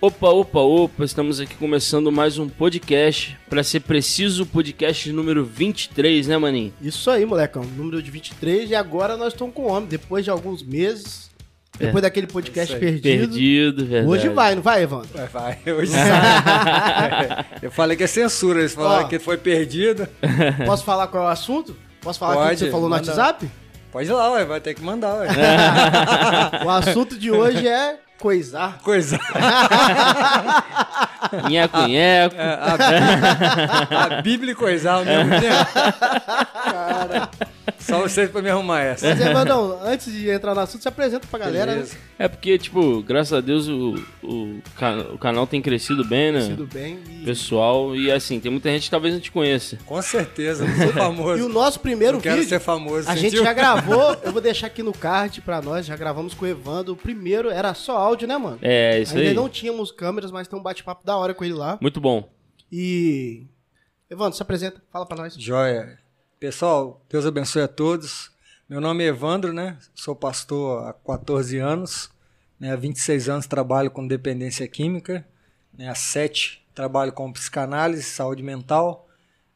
Opa, opa, opa, estamos aqui começando mais um podcast. Pra ser preciso, o podcast número 23, né, maninho? Isso aí, molecão. Número de 23 e agora nós estamos com o homem. Depois de alguns meses, depois daquele podcast aí. perdido. Perdido, verdade. Hoje vai, não vai, Evandro? Vai, vai. Hoje sai. Eu falei que é censura, eles falaram Ó. que foi perdido. Posso falar qual é o assunto? Posso falar aquilo que você falou no manda. WhatsApp? Pode ir lá, ué, vai ter que mandar, ué. O assunto de hoje é coisar. Coisa. Nheco, nheco. É, a, Bíblia, a Bíblia e coisar ao mesmo tempo. Cara, só vocês pra me arrumar essa. Mas, Evandrão, antes de entrar no assunto, se apresenta pra galera. Beleza. né? É porque, tipo, graças a Deus o, o, o canal tem crescido bem, né? Tudo bem. E, Pessoal, e assim, tem muita gente que talvez não te conheça. Com certeza, não sou famoso. e o nosso primeiro não quero vídeo, ser famoso. a gente sentiu? já gravou. Eu vou deixar aqui no card pra nós. Já gravamos com o Evandro. O primeiro era só áudio, né, mano? É, isso Ainda aí. não tínhamos câmeras, mas tem um bate-papo da hora com ele lá. Muito bom. E. Evandro, se apresenta, fala pra nós. Joia. Pessoal, Deus abençoe a todos. Meu nome é Evandro, né? Sou pastor há 14 anos. Né? Há 26 anos trabalho com dependência química. Né? Há 7 trabalho com psicanálise, saúde mental.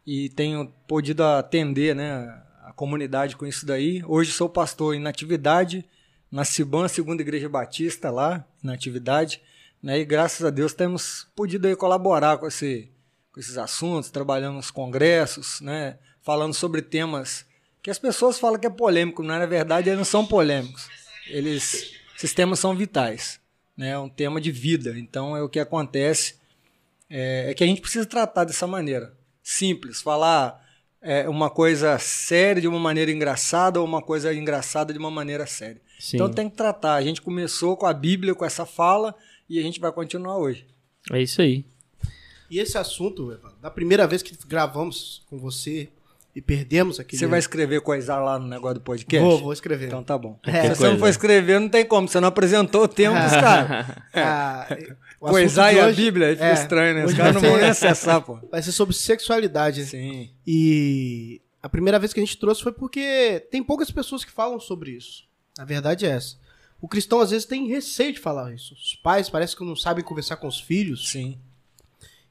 E tenho podido atender né, a comunidade com isso daí. Hoje sou pastor em Natividade, na Ciban, Segunda Igreja Batista, lá, na Natividade. Né? E graças a Deus temos podido aí colaborar com esse com esses assuntos, trabalhando nos congressos, né, falando sobre temas que as pessoas falam que é polêmico, mas na verdade eles não são polêmicos. Eles, esses temas são vitais, né, é um tema de vida. Então é o que acontece é, é que a gente precisa tratar dessa maneira, simples, falar é, uma coisa séria de uma maneira engraçada ou uma coisa engraçada de uma maneira séria. Sim. Então tem que tratar. A gente começou com a Bíblia, com essa fala e a gente vai continuar hoje. É isso aí. E esse assunto, Evandro, da primeira vez que gravamos com você e perdemos aquele. Você vai escrever coisar lá no negócio do podcast? Vou, vou escrever. Então tá bom. É. Se você não for escrever, não tem como. Você não apresentou o tema pros caras. Ah, o assunto Coisar e a Bíblia, fica é, estranho, né? Os caras não vão ser- nem acessar, pô. Vai ser sobre sexualidade. Sim. E a primeira vez que a gente trouxe foi porque tem poucas pessoas que falam sobre isso. A verdade é essa. O cristão às vezes tem receio de falar isso. Os pais parece que não sabem conversar com os filhos. Sim.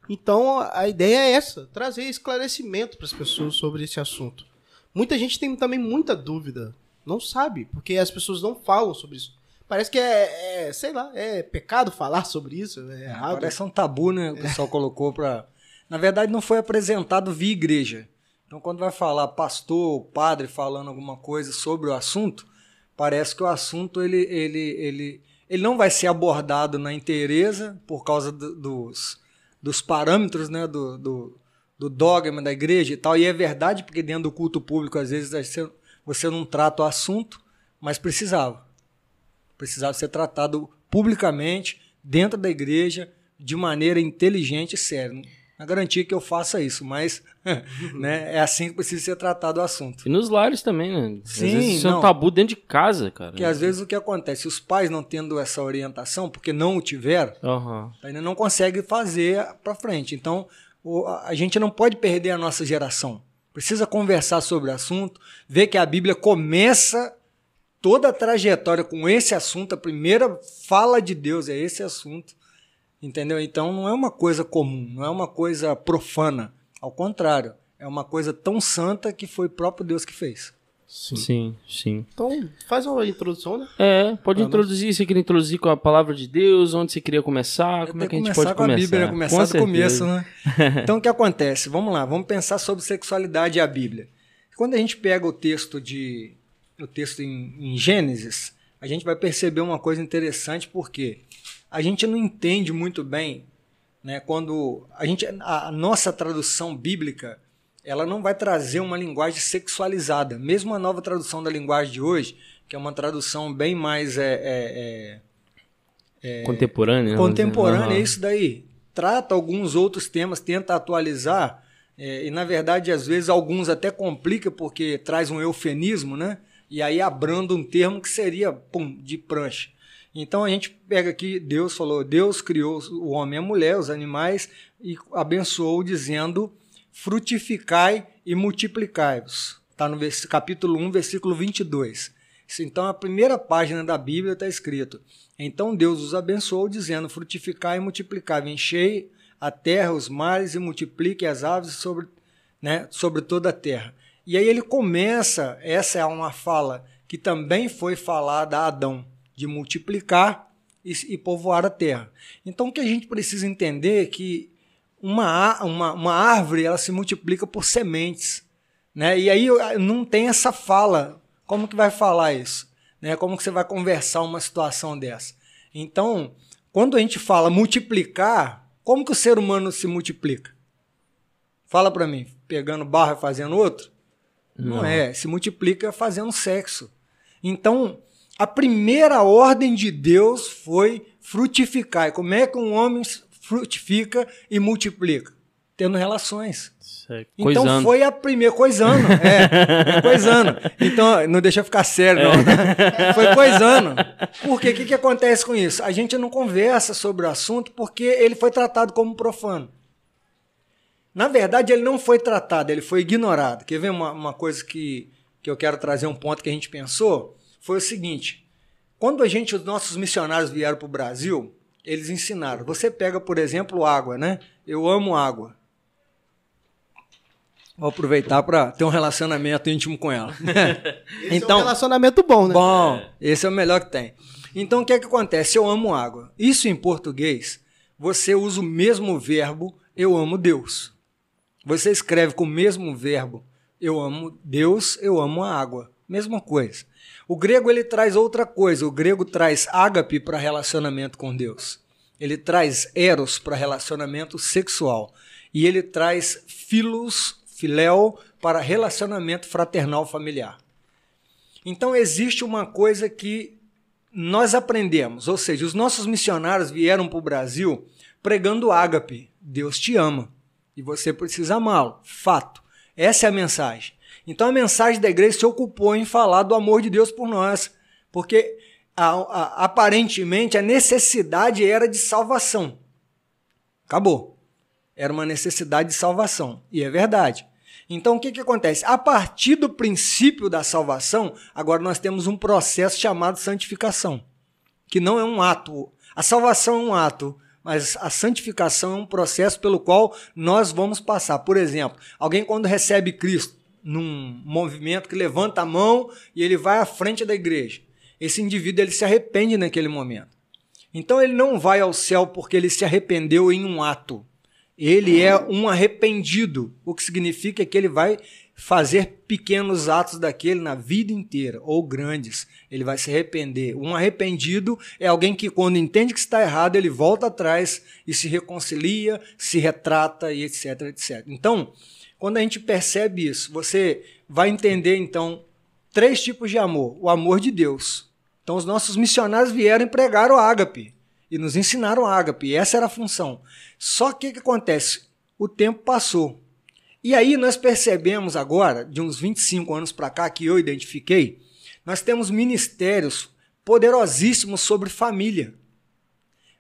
Então a ideia é essa, trazer esclarecimento para as pessoas sobre esse assunto. Muita gente tem também muita dúvida, não sabe, porque as pessoas não falam sobre isso. Parece que é, é, sei lá, é pecado falar sobre isso, é errado. Parece um tabu, né? O pessoal colocou pra. Na verdade, não foi apresentado via igreja. Então, quando vai falar pastor, padre falando alguma coisa sobre o assunto, parece que o assunto ele, ele, ele, ele não vai ser abordado na inteireza por causa do- dos, dos parâmetros, né? Do, do, do dogma da igreja e tal. E é verdade, porque dentro do culto público, às vezes, você, você não trata o assunto, mas precisava precisava ser tratado publicamente, dentro da igreja, de maneira inteligente e séria. A garantia que eu faça isso, mas né, é assim que precisa ser tratado o assunto. E nos lares também, né? Às Sim, vezes isso é um tabu dentro de casa, cara. Porque às vezes o que acontece, os pais não tendo essa orientação, porque não o tiveram, Aham. ainda não consegue fazer para frente. Então, a gente não pode perder a nossa geração. Precisa conversar sobre o assunto, ver que a Bíblia começa toda a trajetória com esse assunto, a primeira fala de Deus é esse assunto. Entendeu? Então não é uma coisa comum, não é uma coisa profana. Ao contrário, é uma coisa tão santa que foi o próprio Deus que fez. Sim. Sim, sim. Então, faz uma introdução, né? É, pode Ah, introduzir. Você queria introduzir com a palavra de Deus? Onde você queria começar? Como é que a gente começar pode com a começar? Bíblia, né? começar Com do começo, certeza. né? Então o que acontece? Vamos lá, vamos pensar sobre sexualidade e a Bíblia. Quando a gente pega o texto de o texto em, em Gênesis, a gente vai perceber uma coisa interessante porque a gente não entende muito bem, né? Quando a gente a, nossa tradução bíblica ela não vai trazer uma linguagem sexualizada. Mesmo a nova tradução da linguagem de hoje, que é uma tradução bem mais é, é, é, Contemporânea. dizer. contemporânea, Aham. é isso daí. Trata alguns outros temas, tenta atualizar, é, e na verdade, às vezes, alguns até complica porque traz um eufemismo, né? E aí abranda um termo que seria, pum, de prancha. Então a gente pega aqui, Deus falou, Deus criou o homem e a mulher, os animais, e abençoou dizendo, frutificai e multiplicai-vos. Está no capítulo 1, versículo 22. Então, a primeira página da Bíblia está escrito: Então Deus os abençoou, dizendo: Frutificai e multiplicai, enchei a terra, os mares e multiplique as aves sobre, né, sobre toda a terra. E aí ele começa, essa é uma fala que também foi falada a Adão, de multiplicar e, e povoar a terra. Então o que a gente precisa entender é que uma, uma, uma árvore ela se multiplica por sementes. Né? E aí não tem essa fala. Como que vai falar isso? Né? Como que você vai conversar uma situação dessa? Então, quando a gente fala multiplicar, como que o ser humano se multiplica? Fala para mim, pegando barra e fazendo outro? Não. Não é, se multiplica fazendo sexo. Então, a primeira ordem de Deus foi frutificar. E como é que um homem frutifica e multiplica? Tendo relações. Então foi a primeira. Coisando. É, coisando. Então, não deixa eu ficar sério, não. É. Foi coisando. Porque o que, que acontece com isso? A gente não conversa sobre o assunto porque ele foi tratado como profano. Na verdade, ele não foi tratado, ele foi ignorado. Quer ver uma, uma coisa que, que eu quero trazer um ponto que a gente pensou? Foi o seguinte: quando a gente, os nossos missionários vieram para o Brasil, eles ensinaram. Você pega, por exemplo, água, né? Eu amo água. Vou aproveitar para ter um relacionamento íntimo com ela. então, é um relacionamento bom, né? Bom, esse é o melhor que tem. Então, o que é que acontece? Eu amo água. Isso em português, você usa o mesmo verbo eu amo Deus. Você escreve com o mesmo verbo eu amo Deus, eu amo a água. Mesma coisa. O grego ele traz outra coisa. O grego traz ágape para relacionamento com Deus. Ele traz eros para relacionamento sexual. E ele traz filos filéu para relacionamento fraternal familiar. Então existe uma coisa que nós aprendemos, ou seja, os nossos missionários vieram para o Brasil pregando ágape, Deus te ama e você precisa amá-lo, fato. Essa é a mensagem. Então a mensagem da igreja se ocupou em falar do amor de Deus por nós, porque a, a, aparentemente a necessidade era de salvação. Acabou. Era uma necessidade de salvação. E é verdade. Então, o que, que acontece? A partir do princípio da salvação, agora nós temos um processo chamado santificação, que não é um ato. A salvação é um ato, mas a santificação é um processo pelo qual nós vamos passar. Por exemplo, alguém quando recebe Cristo num movimento que levanta a mão e ele vai à frente da igreja, esse indivíduo ele se arrepende naquele momento. Então ele não vai ao céu porque ele se arrependeu em um ato ele é um arrependido, o que significa que ele vai fazer pequenos atos daquele na vida inteira, ou grandes. Ele vai se arrepender. Um arrependido é alguém que, quando entende que está errado, ele volta atrás e se reconcilia, se retrata e etc, etc. Então, quando a gente percebe isso, você vai entender, então, três tipos de amor. O amor de Deus. Então, os nossos missionários vieram e pregaram o ágape e nos ensinaram ágape, e essa era a função. Só que o que acontece? O tempo passou. E aí nós percebemos agora, de uns 25 anos para cá, que eu identifiquei, nós temos ministérios poderosíssimos sobre família.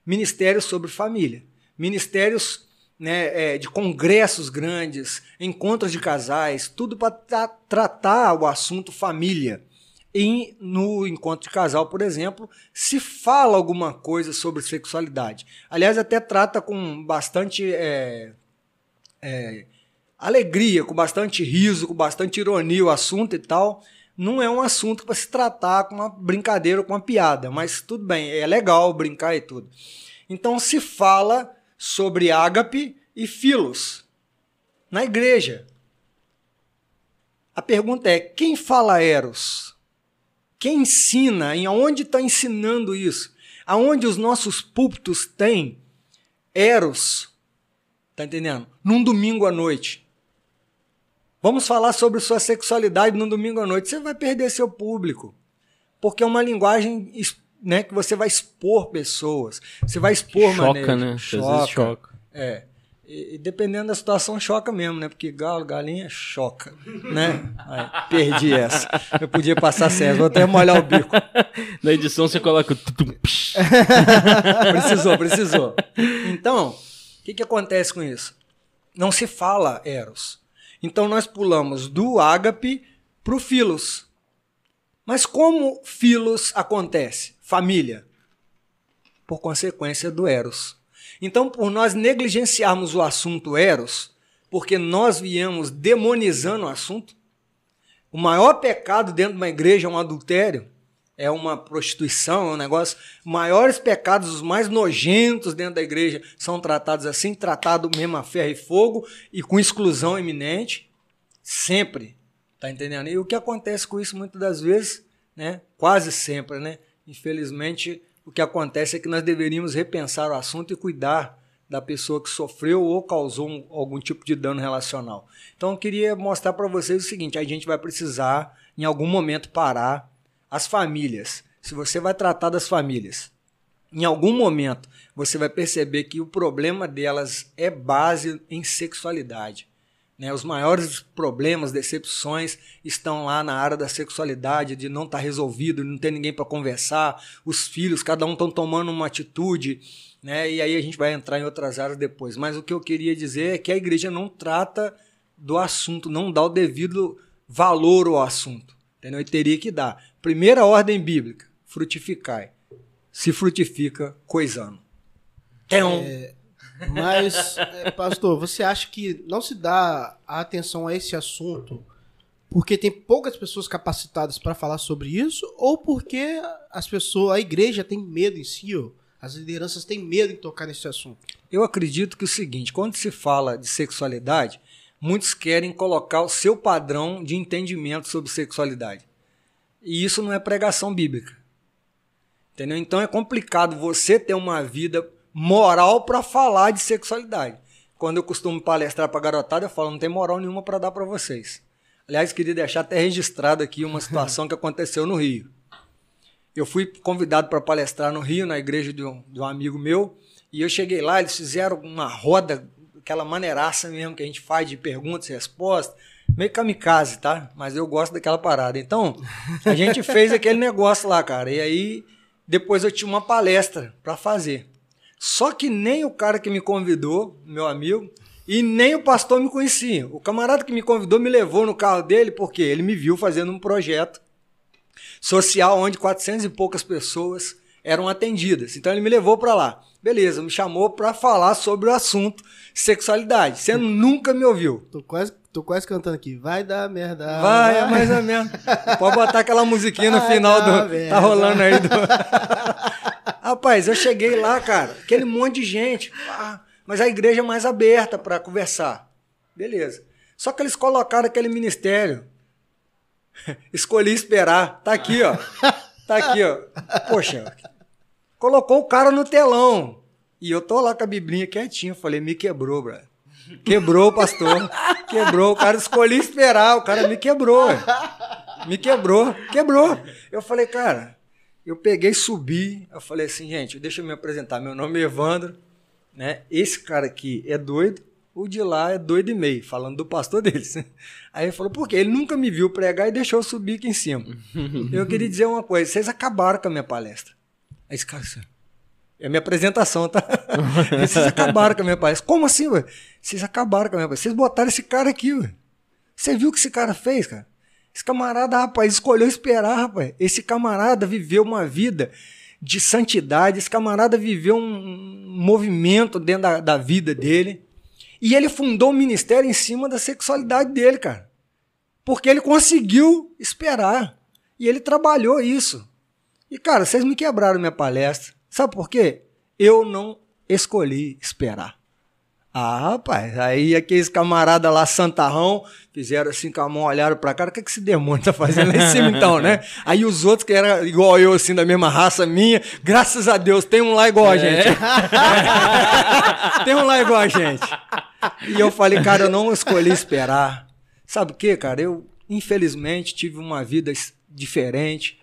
Ministérios sobre família. Ministérios né, é, de congressos grandes, encontros de casais, tudo para tra tratar o assunto família. E no encontro de casal, por exemplo, se fala alguma coisa sobre sexualidade. Aliás, até trata com bastante é, é, alegria, com bastante riso, com bastante ironia o assunto e tal. Não é um assunto para se tratar com uma brincadeira ou com uma piada, mas tudo bem, é legal brincar e tudo. Então se fala sobre ágape e filos na igreja. A pergunta é: quem fala eros? Quem ensina? Em onde está ensinando isso? Aonde os nossos púlpitos têm eros? Tá entendendo? Num domingo à noite. Vamos falar sobre sua sexualidade num domingo à noite. Você vai perder seu público. Porque é uma linguagem né, que você vai expor pessoas. Você vai expor choca. Né? Choca, choca. É. E, dependendo da situação, choca mesmo, né? Porque galo, galinha, choca, né? Aí, perdi essa. Eu podia passar certo, vou até molhar o bico. Na edição você coloca o... precisou, precisou. Então, o que, que acontece com isso? Não se fala Eros. Então nós pulamos do ágape para o filos. Mas como filos acontece? Família. Por consequência do Eros. Então, por nós negligenciarmos o assunto Eros, porque nós viemos demonizando o assunto, o maior pecado dentro de uma igreja é um adultério, é uma prostituição, é um negócio. Maiores pecados, os mais nojentos dentro da igreja, são tratados assim, tratado mesmo a ferro e fogo e com exclusão iminente. Sempre. Tá entendendo? E o que acontece com isso muitas das vezes, né? Quase sempre, né? Infelizmente, o que acontece é que nós deveríamos repensar o assunto e cuidar da pessoa que sofreu ou causou um, algum tipo de dano relacional. Então eu queria mostrar para vocês o seguinte: a gente vai precisar em algum momento parar as famílias. Se você vai tratar das famílias, em algum momento você vai perceber que o problema delas é base em sexualidade. Né? Os maiores problemas, decepções estão lá na área da sexualidade, de não estar tá resolvido, não ter ninguém para conversar, os filhos, cada um estão tomando uma atitude né? E aí a gente vai entrar em outras áreas depois. Mas o que eu queria dizer é que a igreja não trata do assunto, não dá o devido valor ao assunto. Entendeu? E teria que dar. Primeira ordem bíblica: frutificai. Se frutifica coisando. É, mas, é, pastor, você acha que não se dá atenção a esse assunto porque tem poucas pessoas capacitadas para falar sobre isso ou porque as pessoas, a igreja tem medo em si? As lideranças têm medo de tocar nesse assunto. Eu acredito que é o seguinte, quando se fala de sexualidade, muitos querem colocar o seu padrão de entendimento sobre sexualidade. E isso não é pregação bíblica. Entendeu? Então é complicado você ter uma vida moral para falar de sexualidade. Quando eu costumo palestrar para garotada, eu falo, não tem moral nenhuma para dar para vocês. Aliás, queria deixar até registrado aqui uma situação que aconteceu no Rio eu fui convidado para palestrar no Rio, na igreja de um, de um, amigo meu, e eu cheguei lá, eles fizeram uma roda, aquela maneiraça mesmo que a gente faz de perguntas e respostas, meio kamikaze, tá? Mas eu gosto daquela parada. Então, a gente fez aquele negócio lá, cara, e aí depois eu tinha uma palestra para fazer. Só que nem o cara que me convidou, meu amigo, e nem o pastor me conhecia. O camarada que me convidou me levou no carro dele porque ele me viu fazendo um projeto social onde 400 e poucas pessoas eram atendidas. Então ele me levou para lá. Beleza, me chamou para falar sobre o assunto sexualidade. Você nunca me ouviu. Tô quase, tô quase cantando aqui. Vai dar merda. Vai, é mais ou menos. Pode botar aquela musiquinha no vai final do. Merda. Tá rolando aí do. Rapaz, eu cheguei lá, cara, aquele monte de gente. mas a igreja é mais aberta para conversar. Beleza. Só que eles colocaram aquele ministério Escolhi esperar. Tá aqui, ó. Tá aqui, ó. Poxa, colocou o cara no telão. E eu tô lá com a biblinha quietinho. Falei, me quebrou, bro. Quebrou, pastor. Quebrou. O cara escolhi esperar. O cara me quebrou. Me quebrou. Quebrou. Eu falei, cara, eu peguei, subi. Eu falei assim, gente, deixa eu me apresentar. Meu nome é Evandro. Né? Esse cara aqui é doido o de lá é doido e meio, falando do pastor deles. Aí ele falou, por quê? Ele nunca me viu pregar e deixou eu subir aqui em cima. eu queria dizer uma coisa, vocês acabaram com a minha palestra. Aí esse cara, é minha apresentação, tá? vocês acabaram com a minha palestra. Como assim, ué? Vocês acabaram com a minha palestra. Vocês botaram esse cara aqui, ué. Você viu o que esse cara fez, cara? Esse camarada, rapaz, escolheu esperar, rapaz. Esse camarada viveu uma vida de santidade, esse camarada viveu um movimento dentro da, da vida dele e ele fundou o um ministério em cima da sexualidade dele, cara. Porque ele conseguiu esperar. E ele trabalhou isso. E, cara, vocês me quebraram minha palestra. Sabe por quê? Eu não escolhi esperar. Ah, rapaz, aí aqueles camaradas lá, santarrão, fizeram assim com a mão, olharam pra cara, o que, que esse demônio tá fazendo lá em cima então, né? Aí os outros que eram igual eu, assim, da mesma raça minha, graças a Deus, tem um lá igual a é. gente. tem um lá igual a gente. E eu falei, cara, eu não escolhi esperar. Sabe o que, cara? Eu, infelizmente, tive uma vida diferente.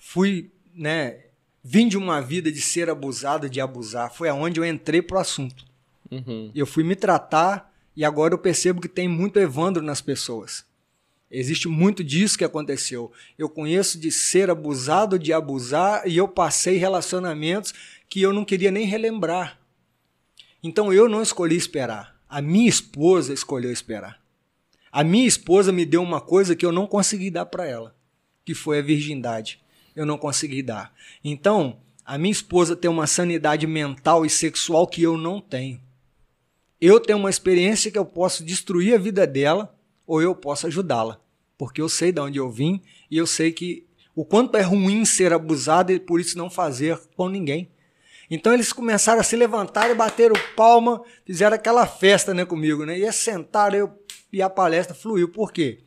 Fui, né? Vim de uma vida de ser abusado, de abusar. Foi aonde eu entrei pro assunto. Uhum. Eu fui me tratar e agora eu percebo que tem muito Evandro nas pessoas. Existe muito disso que aconteceu. Eu conheço de ser abusado, de abusar, e eu passei relacionamentos que eu não queria nem relembrar. Então eu não escolhi esperar. A minha esposa escolheu esperar. A minha esposa me deu uma coisa que eu não consegui dar para ela. que foi a virgindade. Eu não consegui dar. Então, a minha esposa tem uma sanidade mental e sexual que eu não tenho. Eu tenho uma experiência que eu posso destruir a vida dela ou eu posso ajudá-la, porque eu sei de onde eu vim e eu sei que o quanto é ruim ser abusado e por isso não fazer com ninguém. Então eles começaram a se levantar e bateram palma, fizeram aquela festa né, comigo, né? E sentaram eu, e a palestra fluiu. Por quê?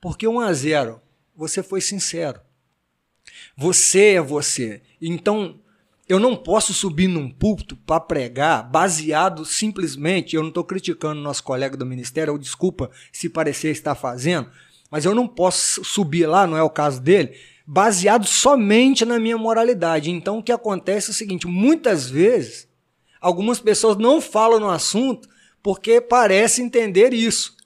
Porque 1 a 0 você foi sincero. Você é você. Então, eu não posso subir num púlpito para pregar baseado simplesmente, eu não estou criticando nosso colega do ministério, ou desculpa se parecer estar fazendo, mas eu não posso subir lá, não é o caso dele, baseado somente na minha moralidade. Então o que acontece é o seguinte: muitas vezes algumas pessoas não falam no assunto porque parece entender isso.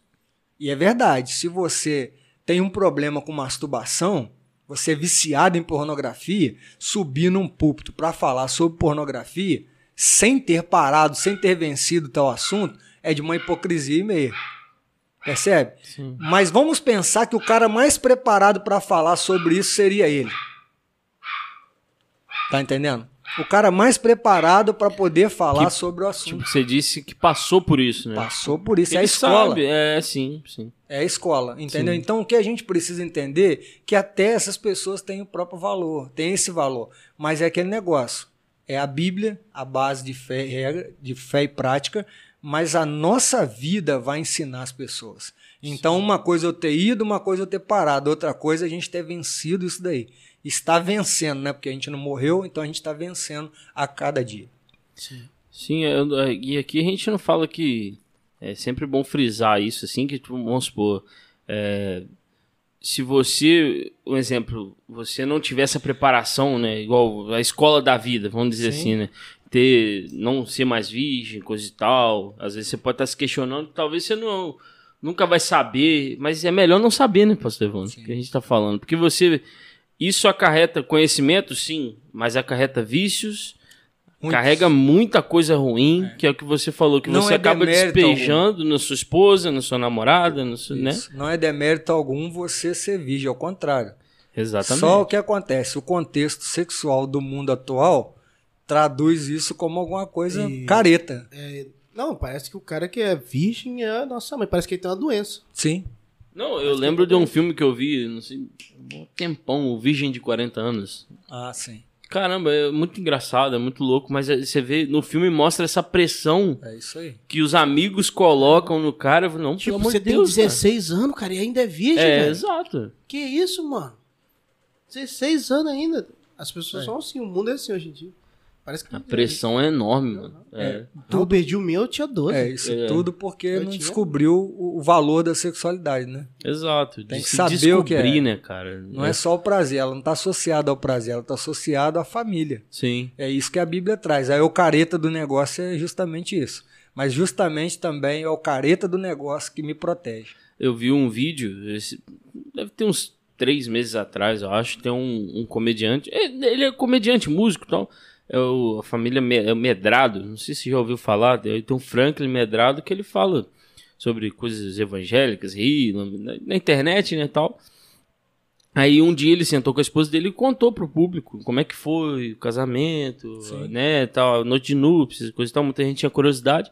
E é verdade, se você tem um problema com masturbação, você é viciado em pornografia, subir num púlpito para falar sobre pornografia, sem ter parado, sem ter vencido tal assunto, é de uma hipocrisia e meia. Percebe? Sim. Mas vamos pensar que o cara mais preparado para falar sobre isso seria ele. Tá entendendo? O cara mais preparado para poder falar que, sobre o assunto. Tipo, você disse que passou por isso, né? Passou por isso. Ele é a escola. Sabe. É, sim, sim. É a escola, entendeu? Sim. Então o que a gente precisa entender que até essas pessoas têm o próprio valor, têm esse valor. Mas é aquele negócio. É a Bíblia, a base de fé, de fé e prática, mas a nossa vida vai ensinar as pessoas. Então, Sim. uma coisa é eu ter ido, uma coisa é eu ter parado, outra coisa é a gente ter vencido isso daí. Está vencendo, né? Porque a gente não morreu, então a gente está vencendo a cada dia. Sim. Sim, eu, e aqui a gente não fala que é sempre bom frisar isso, assim, que tipo, vamos supor, é, se você, um exemplo, você não tiver essa preparação, né, igual a escola da vida, vamos dizer Sim. assim, né, ter, não ser mais virgem, coisa e tal. Às vezes você pode estar se questionando, talvez você não nunca vai saber, mas é melhor não saber, né, pastor Evandro, que a gente está falando, porque você isso acarreta conhecimento, sim, mas acarreta vícios, Muitos. carrega muita coisa ruim, é. que é o que você falou, que não você é acaba despejando algum. na sua esposa, na sua namorada, no seu, né? Não é demérito algum você ser virgem, ao contrário. Exatamente. Só o que acontece, o contexto sexual do mundo atual traduz isso como alguma coisa e, careta. É, não, parece que o cara que é virgem é nossa mãe, parece que ele tem uma doença. Sim. Não, eu lembro de um filme que eu vi, não sei, um tempão, o Virgem de 40 anos. Ah, sim. Caramba, é muito engraçado, é muito louco, mas é, você vê, no filme mostra essa pressão é isso aí. que os amigos colocam no cara. Não, tipo, você tem Deus, 16 cara. anos, cara, e ainda é virgem, É, velho. exato. Que isso, mano? 16 anos ainda. As pessoas é. são assim, o mundo é assim hoje em dia. Parece que a pressão é enorme, mano. É. Então, eu perdi o meu, eu tinha 12. É, isso é. tudo porque eu não tinha... descobriu o valor da sexualidade, né? Exato. Tem que saber o que é. né, cara? Não é. é só o prazer, ela não está associada ao prazer, ela está associada à família. Sim. É isso que a Bíblia traz. A eucareta do negócio é justamente isso. Mas justamente também é o careta do negócio que me protege. Eu vi um vídeo, esse, deve ter uns três meses atrás, eu acho, tem um, um comediante. Ele é comediante, músico e tal é o, a família é Medrado, não sei se já ouviu falar, tem um Franklin Medrado que ele fala sobre coisas evangélicas, rir, na, na, internet, né, tal. Aí um dia ele sentou com a esposa dele e contou pro público como é que foi o casamento, Sim. né, tal, noite de núpcias, coisa e tal, muita gente tinha curiosidade.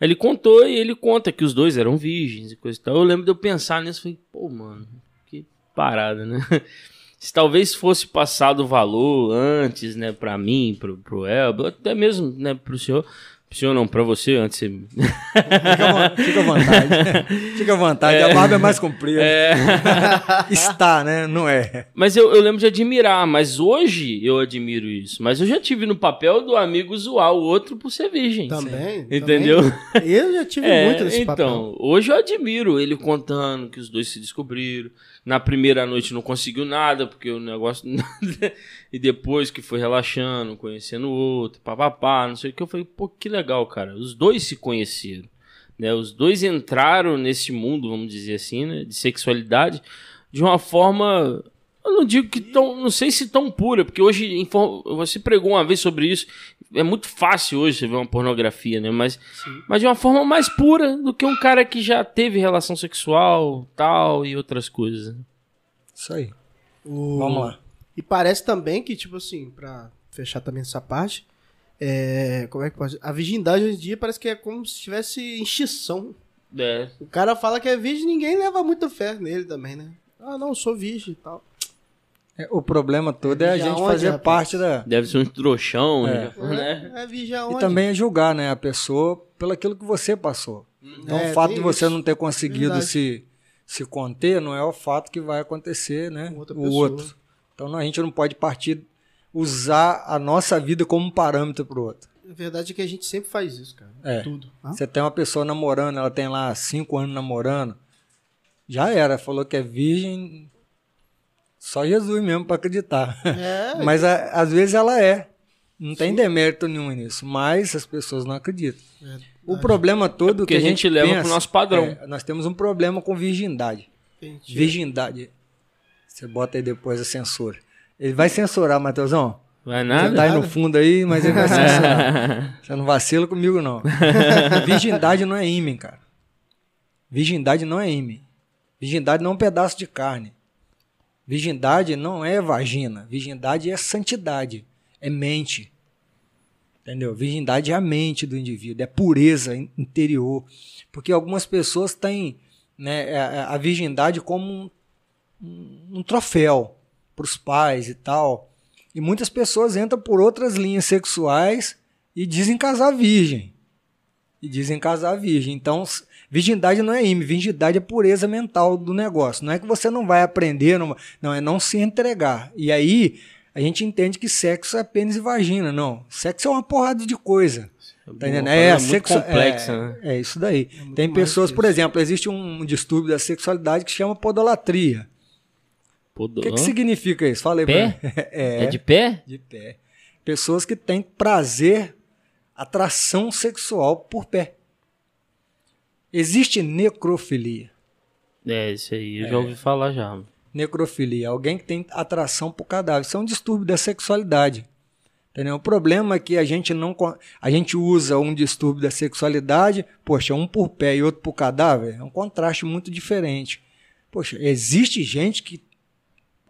Aí ele contou e ele conta que os dois eram virgens e coisa e tal. Eu lembro de eu pensar nisso, falei, pô, mano, que parada, né? se talvez fosse passado o valor antes, né, para mim, pro, pro Elber, até mesmo, né, pro senhor, pro senhor não, para você antes. Você... Fica, fica à vontade. fica à vontade, é, a barba é mais comprida. É... Está, né, não é. Mas eu, eu lembro de admirar, mas hoje eu admiro isso. Mas eu já tive no papel do amigo zoar o outro por ser virgem. Também. Entendeu? Também. Eu já tive é, muito nesse então, papel. Então, hoje eu admiro ele contando que os dois se descobriram na primeira noite não conseguiu nada, porque o negócio. e depois que foi relaxando, conhecendo o outro, papapá, não sei o que. Eu falei, pô, que legal, cara. Os dois se conheceram. Né? Os dois entraram nesse mundo, vamos dizer assim, né? de sexualidade de uma forma eu não digo que tão, não sei se tão pura, porque hoje você pregou uma vez sobre isso. É muito fácil hoje você ver uma pornografia, né? Mas, mas de uma forma mais pura do que um cara que já teve relação sexual, tal e outras coisas. Isso aí. O- Vamos lá. E parece também que, tipo assim, pra fechar também essa parte, é, como é que pode? A virgindade hoje em dia parece que é como se tivesse extinção. É. O cara fala que é virgem, ninguém leva muita fé nele também, né? Ah, não, eu sou virgem e tal. É, O problema todo é a gente onde, fazer rapaz? parte da. Deve ser um trouxão, É. né? É virgem E também é julgar, né, a pessoa pelo aquilo que você passou. Então, É, o fato tem de você isso. não ter conseguido Verdade. se, se conter não é o fato que vai acontecer, né? O outro. Então, não, a gente não pode partir, usar a nossa vida como um parâmetro para o outro. A verdade é que a gente sempre faz isso, cara. É. Tudo. Você tem uma pessoa namorando, ela tem lá cinco anos namorando, já era, falou que é virgem, só Jesus mesmo para acreditar. É, Mas a- às vezes ela é. Não tem demérito nenhum nisso, mas as pessoas não acreditam. O problema todo porque que a gente leva pensa, pro nosso padrão. é, nós temos um problema com virgindade. entendi. Virgindade. Você bota aí depois a censura. Ele vai censurar, Matheusão. Vai Você nada? tá aí no fundo aí, mas ele vai censurar. Você não vacila comigo, não. Virgindade não é ímã, cara. Virgindade não é ímã. Virgindade não é um pedaço de carne. Virgindade não é vagina. Virgindade é santidade. É mente. Entendeu? Virgindade é a mente do indivíduo. É pureza in- interior. Porque algumas pessoas têm né, a, a virgindade como um, um- troféu para os pais e tal. E muitas pessoas entram por outras linhas sexuais e dizem casar virgem. E dizem casar virgem. Então, virgindade não é ímã, virgindade é pureza mental do negócio. Não é que você não vai aprender, não, não é não se entregar. E aí a gente entende que sexo é pênis e vagina. Não, sexo é uma porrada de coisa. Tá entendendo? É, muito sexo, complexa, é, né? é isso daí. muito Tem pessoas, por exemplo, existe um distúrbio da sexualidade que chama podolatria. Pô, O que, que significa isso? Fala aí Pé? pra mim. É, É de pé? de pé. Pessoas que têm prazer, atração sexual por pé. Existe necrofilia. É, isso aí, eu já ouvi falar já. Necrofilia, alguém que tem atração por cadáver. Isso é um distúrbio da sexualidade. Entendeu? O problema é que a gente não a gente usa um distúrbio da sexualidade, poxa, um por pé e outro por cadáver, é um contraste muito diferente. Poxa, existe gente que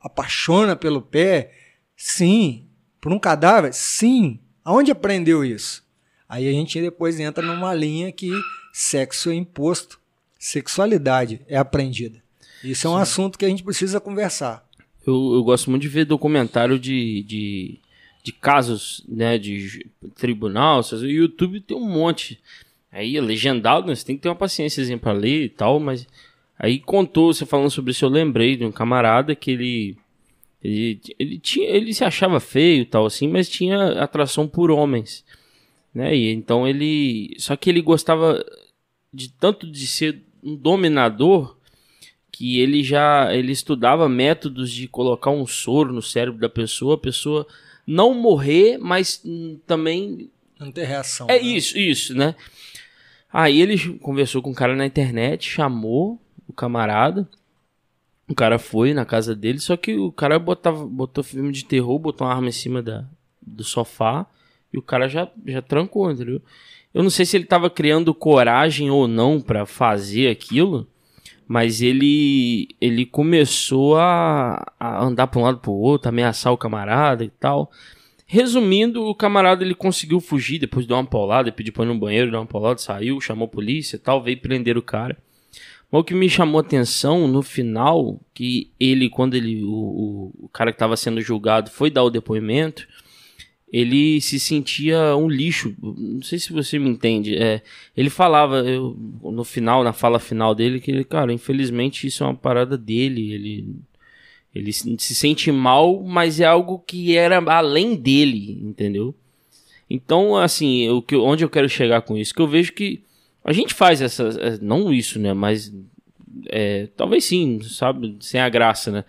apaixona pelo pé? Sim. Por um cadáver? Sim. Aonde aprendeu isso? Aí a gente depois entra numa linha que sexo é imposto, sexualidade é aprendida. Isso é um assunto que a gente precisa conversar. Eu, eu gosto muito de ver documentário de, de, de casos, né, de tribunal. O YouTube tem um monte. Aí, é legendado, né, você tem que ter uma paciênciazinha pra ler e tal, mas... Aí contou, você falando sobre isso, eu lembrei de um camarada que ele... Ele, ele, tinha, ele se achava feio e tal, assim, mas tinha atração por homens. Né? E então ele... Só que ele gostava de tanto de ser um dominador que ele já ele estudava métodos de colocar um soro no cérebro da pessoa, a pessoa não morrer, mas hum, também Não ter reação. é né? isso, isso, né? Aí ele conversou com um cara na internet, chamou o camarada. O cara foi na casa dele, só que o cara botava, botou filme de terror, botou uma arma em cima da, do sofá e o cara já, já trancou, entendeu? Eu não sei se ele tava criando coragem ou não pra fazer aquilo, mas ele ele começou a, a andar pra um lado pro outro, ameaçar o camarada e tal. Resumindo, o camarada ele conseguiu fugir depois de uma paulada, pediu pra ir no banheiro, dar uma paulada, saiu, chamou a polícia e tal, veio prender o cara. Mas o que me chamou atenção no final, que ele, quando ele, o, o, o cara que estava sendo julgado foi dar o depoimento, ele se sentia um lixo. Não sei se você me entende. É, ele falava eu, no final, na fala final dele, que ele, cara, infelizmente isso é uma parada dele. Ele, ele se se sente mal, mas é algo que era além dele, entendeu? Então, assim, que, onde eu quero chegar com isso? Que eu vejo que a gente faz essas. é, Não isso, né? Mas. é, talvez sim, sabe? Sem a graça, né?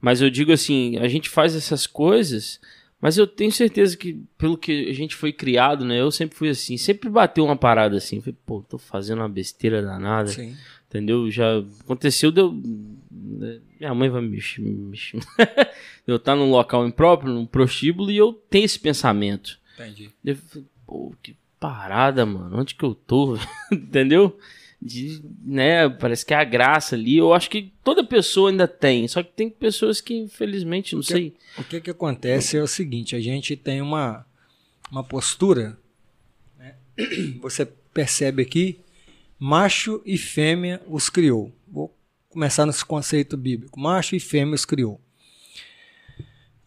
Mas eu digo assim: a gente faz essas coisas, mas eu tenho certeza que, pelo que a gente foi criado, né? Eu sempre fui assim, sempre bateu uma parada assim. Falei, pô, tô fazendo uma besteira danada. Sim. Entendeu? Já aconteceu, deu. Minha mãe vai me. eu estar num local impróprio, num prostíbulo, e eu tenho esse pensamento. Entendi. Eu falei, pô, que parada, mano. Onde que eu tô? Entendeu? De, né, parece que é a graça ali. Eu acho que toda pessoa ainda tem, só que tem pessoas que infelizmente, não o que, sei. O que que acontece é o seguinte, a gente tem uma, uma postura, né? você percebe aqui, macho e fêmea os criou. Vou começar nesse conceito bíblico, macho e fêmea os criou.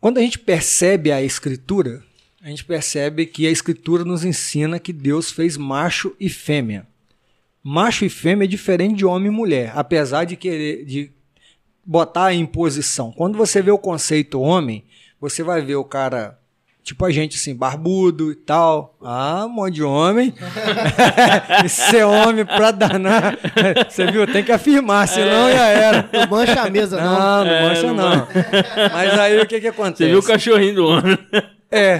Quando a gente percebe a escritura, a gente percebe que a escritura nos ensina que Deus fez macho e fêmea. Macho e fêmea é diferente de homem e mulher, apesar de querer de botar em posição. Quando você vê o conceito homem, você vai ver o cara tipo a gente assim, barbudo e tal. Ah, um monte de homem. e ser homem pra danar. Você viu? Tem que afirmar, senão é. já era. Não mancha a mesa, não. Não, não é, mancha, não. não. Mas aí o que que acontece? Você viu o cachorrinho do homem. É.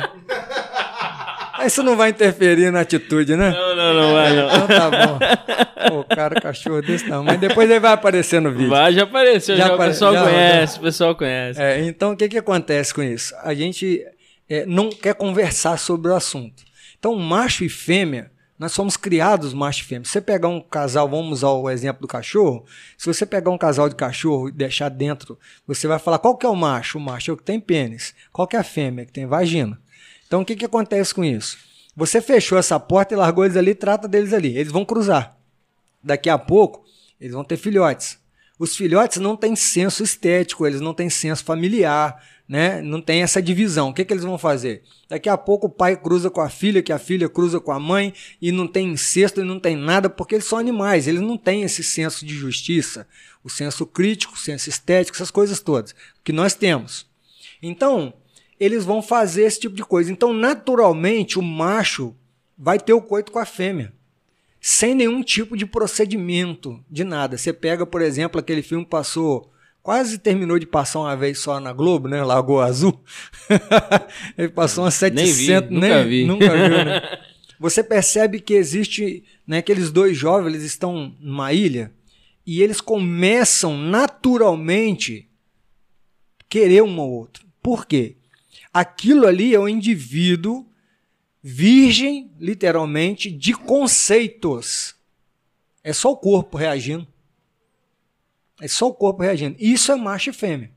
Isso não vai interferir na atitude, né? Não, não, não vai, não. Então tá bom. Pô, cara, cachorro desse não. Mas depois ele vai aparecer no vídeo. Vai, já apareceu, já, já apare... o pessoal já, conhece, já. o pessoal conhece. É, então o que que acontece com isso? A gente é, não quer conversar sobre o assunto. Então, macho e fêmea, nós somos criados macho e fêmea. Se você pegar um casal, vamos usar o exemplo do cachorro, se você pegar um casal de cachorro e deixar dentro, você vai falar qual que é o macho? O macho é o que tem pênis. Qual que é a fêmea? Que tem vagina. Então, o que, que acontece com isso? Você fechou essa porta e largou eles ali, trata deles ali. Eles vão cruzar. Daqui a pouco, eles vão ter filhotes. Os filhotes não têm senso estético, eles não têm senso familiar, né? Não tem essa divisão. O que, que eles vão fazer? Daqui a pouco o pai cruza com a filha, que a filha cruza com a mãe, e não tem incesto e não tem nada, porque eles são animais, eles não têm esse senso de justiça, o senso crítico, o senso estético, essas coisas todas, que nós temos. Então, eles vão fazer esse tipo de coisa. Então, naturalmente, o macho vai ter o coito com a fêmea. Sem nenhum tipo de procedimento, de nada. Você pega, por exemplo, aquele filme que passou quase terminou de passar uma vez só na Globo, né? Lagoa Azul. Ele passou umas 700, nem, vi, nunca vi. Nunca viu, né? Você percebe que existe, né, aqueles dois jovens, eles estão numa ilha e eles começam naturalmente querer um ao outro. Por quê? Aquilo ali é um indivíduo virgem, literalmente, de conceitos. É só o corpo reagindo. É só o corpo reagindo. Isso é macho e fêmea.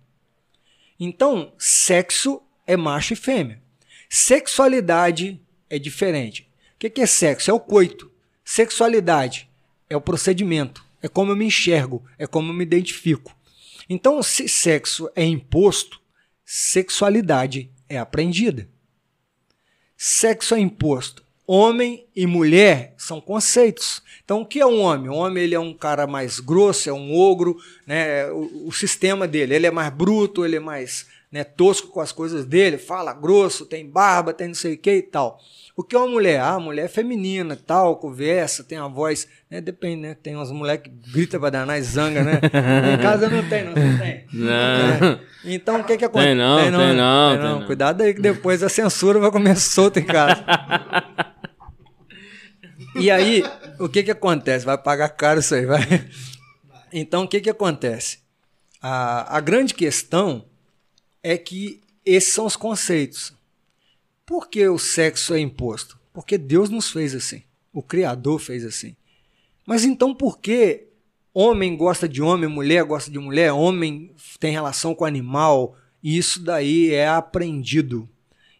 Então, sexo é macho e fêmea. Sexualidade é diferente. O que é sexo? É o coito. Sexualidade é o procedimento. É como eu me enxergo. É como eu me identifico. Então, se sexo é imposto, sexualidade é aprendida. Sexo é imposto. Homem e mulher são conceitos. Então, o que é um homem? O homem ele é um cara mais grosso, é um ogro, né? o, o sistema dele. Ele é mais bruto, ele é mais né, tosco com as coisas dele, fala grosso, tem barba, tem não sei o que e tal. O que é uma mulher? Ah, a mulher é feminina, tal, conversa, tem a voz, né? Depende, né? Tem umas mulheres que gritam pra danar e zanga, né? em casa não tem, não, você tem? Não. É. Então, o que que acontece? Tem não, tem não, tem não, tem não. Cuidado aí que depois a censura vai comer solto em casa. E aí, o que que acontece? Vai pagar caro isso aí, vai. Então, o que que acontece? A, a grande questão é que esses são os conceitos. Por que o sexo é imposto? Porque Deus nos fez assim. O Criador fez assim. Mas então por que homem gosta de homem, mulher gosta de mulher, homem tem relação com animal? Isso daí é aprendido.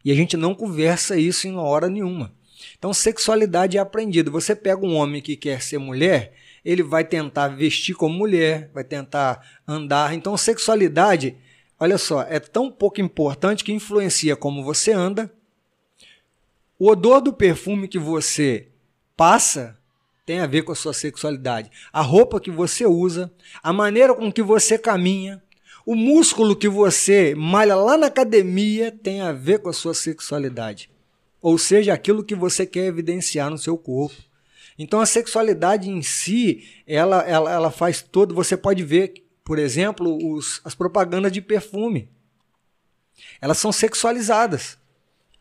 E a gente não conversa isso em hora nenhuma. Então, sexualidade é aprendido. Você pega um homem que quer ser mulher, ele vai tentar vestir como mulher, vai tentar andar. Então, sexualidade, olha só, é tão pouco importante que influencia como você anda. O odor do perfume que você passa tem a ver com a sua sexualidade. A roupa que você usa, a maneira com que você caminha, o músculo que você malha lá na academia tem a ver com a sua sexualidade ou seja, aquilo que você quer evidenciar no seu corpo. Então a sexualidade em si, ela, ela, ela faz todo. Você pode ver, por exemplo, os, as propagandas de perfume. Elas são sexualizadas.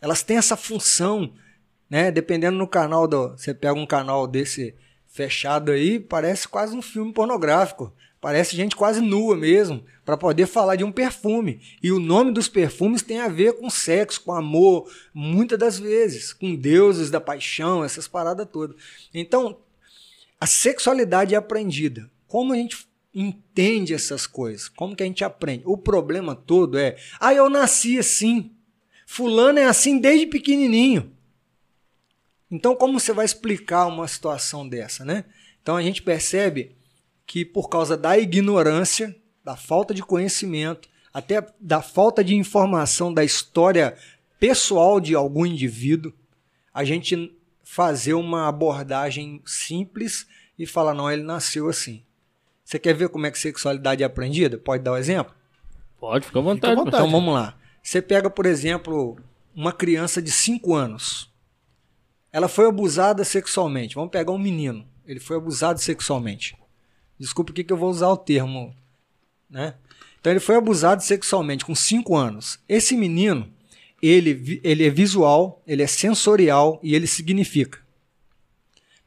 Elas têm essa função, né? Dependendo no canal do, você pega um canal desse fechado aí, parece quase um filme pornográfico. Parece gente quase nua mesmo, para poder falar de um perfume. E o nome dos perfumes tem a ver com sexo, com amor, muitas das vezes, com deuses da paixão, essas paradas todas. Então, a sexualidade é aprendida. Como a gente entende essas coisas? Como que a gente aprende? O problema todo é, ah, eu nasci assim. Fulano é assim desde pequenininho. Então, como você vai explicar uma situação dessa, né? Então, a gente percebe que por causa da ignorância, da falta de conhecimento, até da falta de informação da história pessoal de algum indivíduo, a gente fazer uma abordagem simples e falar, não, ele nasceu assim. Você quer ver como é que sexualidade é aprendida? Pode dar o um exemplo? Pode, fica à vontade. Fica à vontade. Então vamos lá. Você pega, por exemplo, uma criança de 5 anos. Ela foi abusada sexualmente. Vamos pegar um menino. Ele foi abusado sexualmente. Desculpa o que eu vou usar o termo, né? Então ele foi abusado sexualmente com 5 anos. Esse menino, ele, ele é visual, ele é sensorial e ele significa.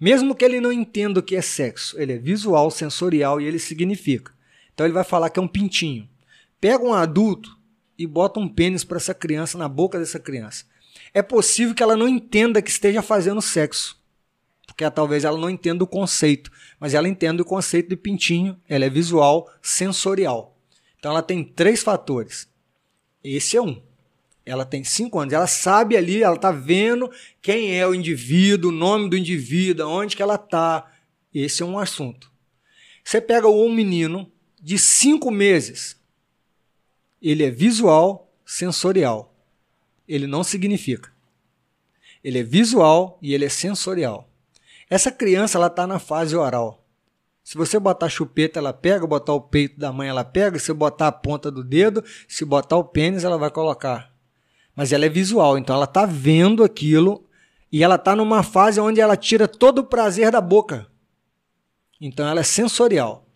Mesmo que ele não entenda o que é sexo, ele é visual, sensorial e ele significa. Então ele vai falar que é um pintinho. Pega um adulto e bota um pênis para essa criança na boca dessa criança. É possível que ela não entenda que esteja fazendo sexo. Porque talvez ela não entenda o conceito, mas ela entende o conceito de pintinho, ela é visual, sensorial. Então ela tem três fatores. Esse é um. Ela tem cinco anos, ela sabe ali, ela está vendo quem é o indivíduo, o nome do indivíduo, onde que ela está. Esse é um assunto. Você pega um menino de cinco meses, ele é visual, sensorial. Ele não significa. Ele é visual e ele é sensorial. Essa criança ela está na fase oral. Se você botar chupeta, ela pega, botar o peito da mãe, ela pega, se botar a ponta do dedo, se botar o pênis, ela vai colocar. Mas ela é visual, então ela está vendo aquilo e ela está numa fase onde ela tira todo o prazer da boca. Então ela é sensorial.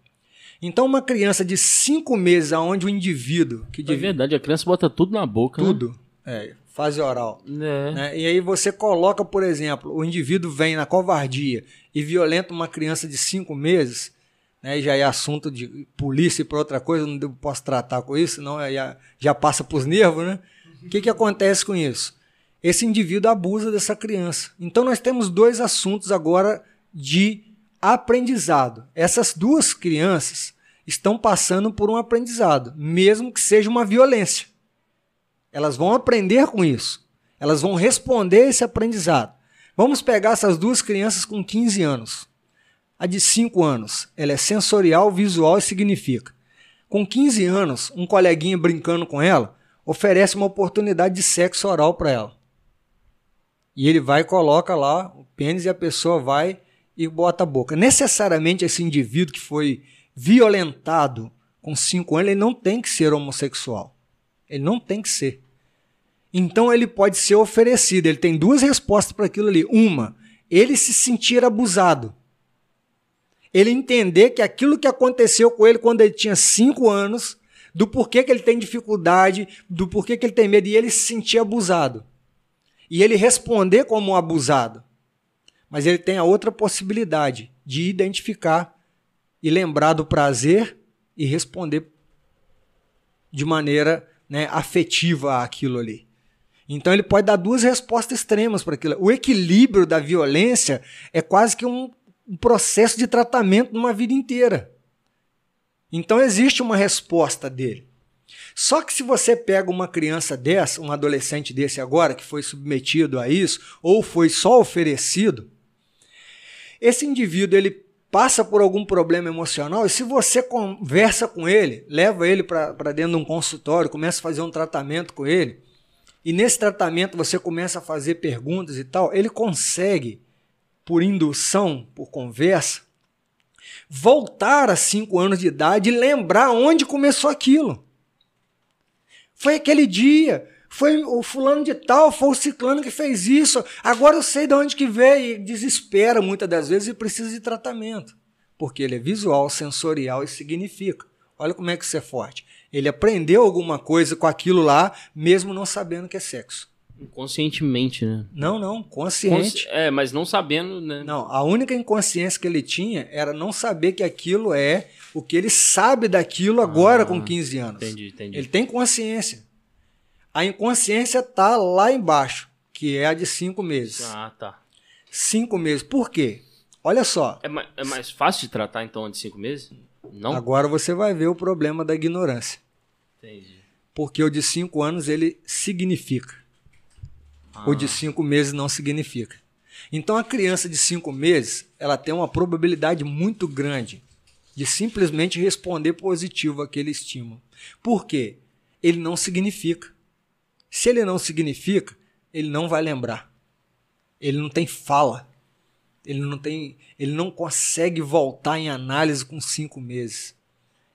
Então uma criança de cinco meses, aonde o indivíduo... Que é verdade, a criança bota tudo na boca, né? Tudo, né? é, fase oral. É. Né? E aí você coloca, por exemplo, o indivíduo vem na covardia e violenta uma criança de cinco meses, né, já é assunto de polícia e para outra coisa, não posso tratar com isso, não já, já passa para os nervos, né? O que, que acontece com isso? Esse indivíduo abusa dessa criança. Então nós temos dois assuntos agora de aprendizado. Essas duas crianças estão passando por um aprendizado, mesmo que seja uma violência. Elas vão aprender com isso. Elas vão responder esse aprendizado. Vamos pegar essas duas crianças com 15 anos. A de 5 anos, ela é sensorial, visual e significa. Com 15 anos, um coleguinha brincando com ela oferece uma oportunidade de sexo oral para ela. E ele vai e coloca lá o pênis e a pessoa vai e bota a boca. Necessariamente esse indivíduo que foi violentado com 5 anos, ele não tem que ser homossexual. Ele não tem que ser. Então ele pode ser oferecido. Ele tem duas respostas para aquilo ali. Uma, ele se sentir abusado. Ele entender que aquilo que aconteceu com ele quando ele tinha cinco anos, do porquê que ele tem dificuldade, do porquê que ele tem medo, e ele se sentir abusado. E ele responder como um abusado. Mas ele tem a outra possibilidade de identificar e lembrar do prazer e responder de maneira né, afetiva àquilo ali. Então ele pode dar duas respostas extremas para aquilo. O equilíbrio da violência é quase que um, um processo de tratamento numa vida inteira. Então existe uma resposta dele. Só que se você pega uma criança dessa, um adolescente desse agora, que foi submetido a isso, ou foi só oferecido, esse indivíduo ele passa por algum problema emocional e se você conversa com ele, leva ele para dentro de um consultório, começa a fazer um tratamento com ele, e nesse tratamento você começa a fazer perguntas e tal, ele consegue, por indução, por conversa, voltar a cinco anos de idade e lembrar onde começou aquilo. Foi aquele dia, foi o fulano de tal, foi o ciclano que fez isso. Agora eu sei de onde que veio e desespera muitas das vezes e precisa de tratamento, porque ele é visual, sensorial e significa. Olha como é que isso é forte. Ele aprendeu alguma coisa com aquilo lá, mesmo não sabendo que é sexo. Inconscientemente, né? Não, não, consciente. Consci... É, mas não sabendo, né? Não, a única inconsciência que ele tinha era não saber que aquilo é o que ele sabe daquilo agora ah, com 15 anos. Entendi, entendi. Ele tem consciência. A inconsciência tá lá embaixo, que é a de cinco meses. Ah, tá. Cinco meses. Por quê? Olha só. É mais, é mais fácil de tratar, então, de cinco meses? Não? Agora você vai ver o problema da ignorância. Entendi. Porque o de cinco anos ele significa. O de cinco meses não significa. Então a criança de cinco meses ela tem uma probabilidade muito grande de simplesmente responder positivo àquele estímulo. Por quê? Ele não significa. Se ele não significa, ele não vai lembrar. Ele não tem fala. Ele não tem, ele não consegue voltar em análise com cinco meses.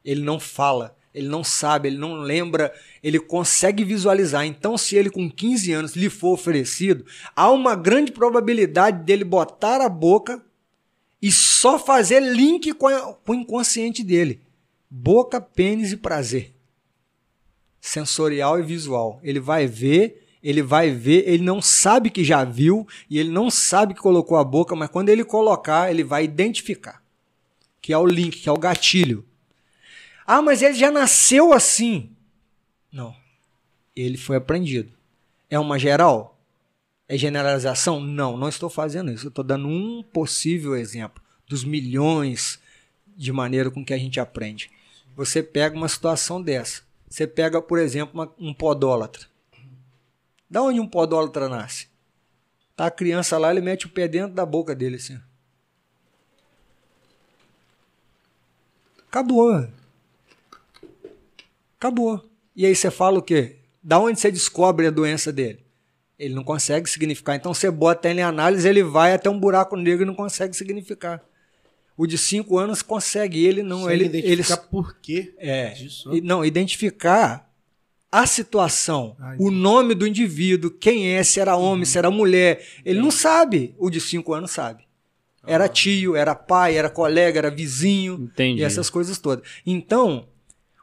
Ele não fala, ele não sabe, ele não lembra, ele consegue visualizar. Então, se ele com 15 anos lhe for oferecido, há uma grande probabilidade dele botar a boca e só fazer link com, a, com o inconsciente dele. Boca, pênis e prazer. Sensorial e visual. Ele vai ver, ele vai ver, ele não sabe que já viu e ele não sabe que colocou a boca, mas quando ele colocar, ele vai identificar. Que é o link, que é o gatilho. Ah, mas ele já nasceu assim. Não. Ele foi aprendido. É uma geral? É generalização? Não, não estou fazendo isso. Eu estou dando um possível exemplo dos milhões de maneira com que a gente aprende. Você pega uma situação dessa. Você pega, por exemplo, uma, um podólatra. Da onde um podólatra nasce? Tá a criança lá, ele mete o pé dentro da boca dele assim. Acabou. Acabou. E aí você fala o quê? Da onde você descobre a doença dele? Ele não consegue significar. Então você bota ele em análise, ele vai até um buraco negro e não consegue significar. O de cinco anos consegue, ele não. Ele, identificar ele, por quê é, disso. não, identificar a situação, Ah, o nome do indivíduo, quem é, se era homem, se era mulher. Ele não sabe. O de cinco anos sabe. Era tio, era pai, era colega, era vizinho. Entendi. E essas coisas todas. Então,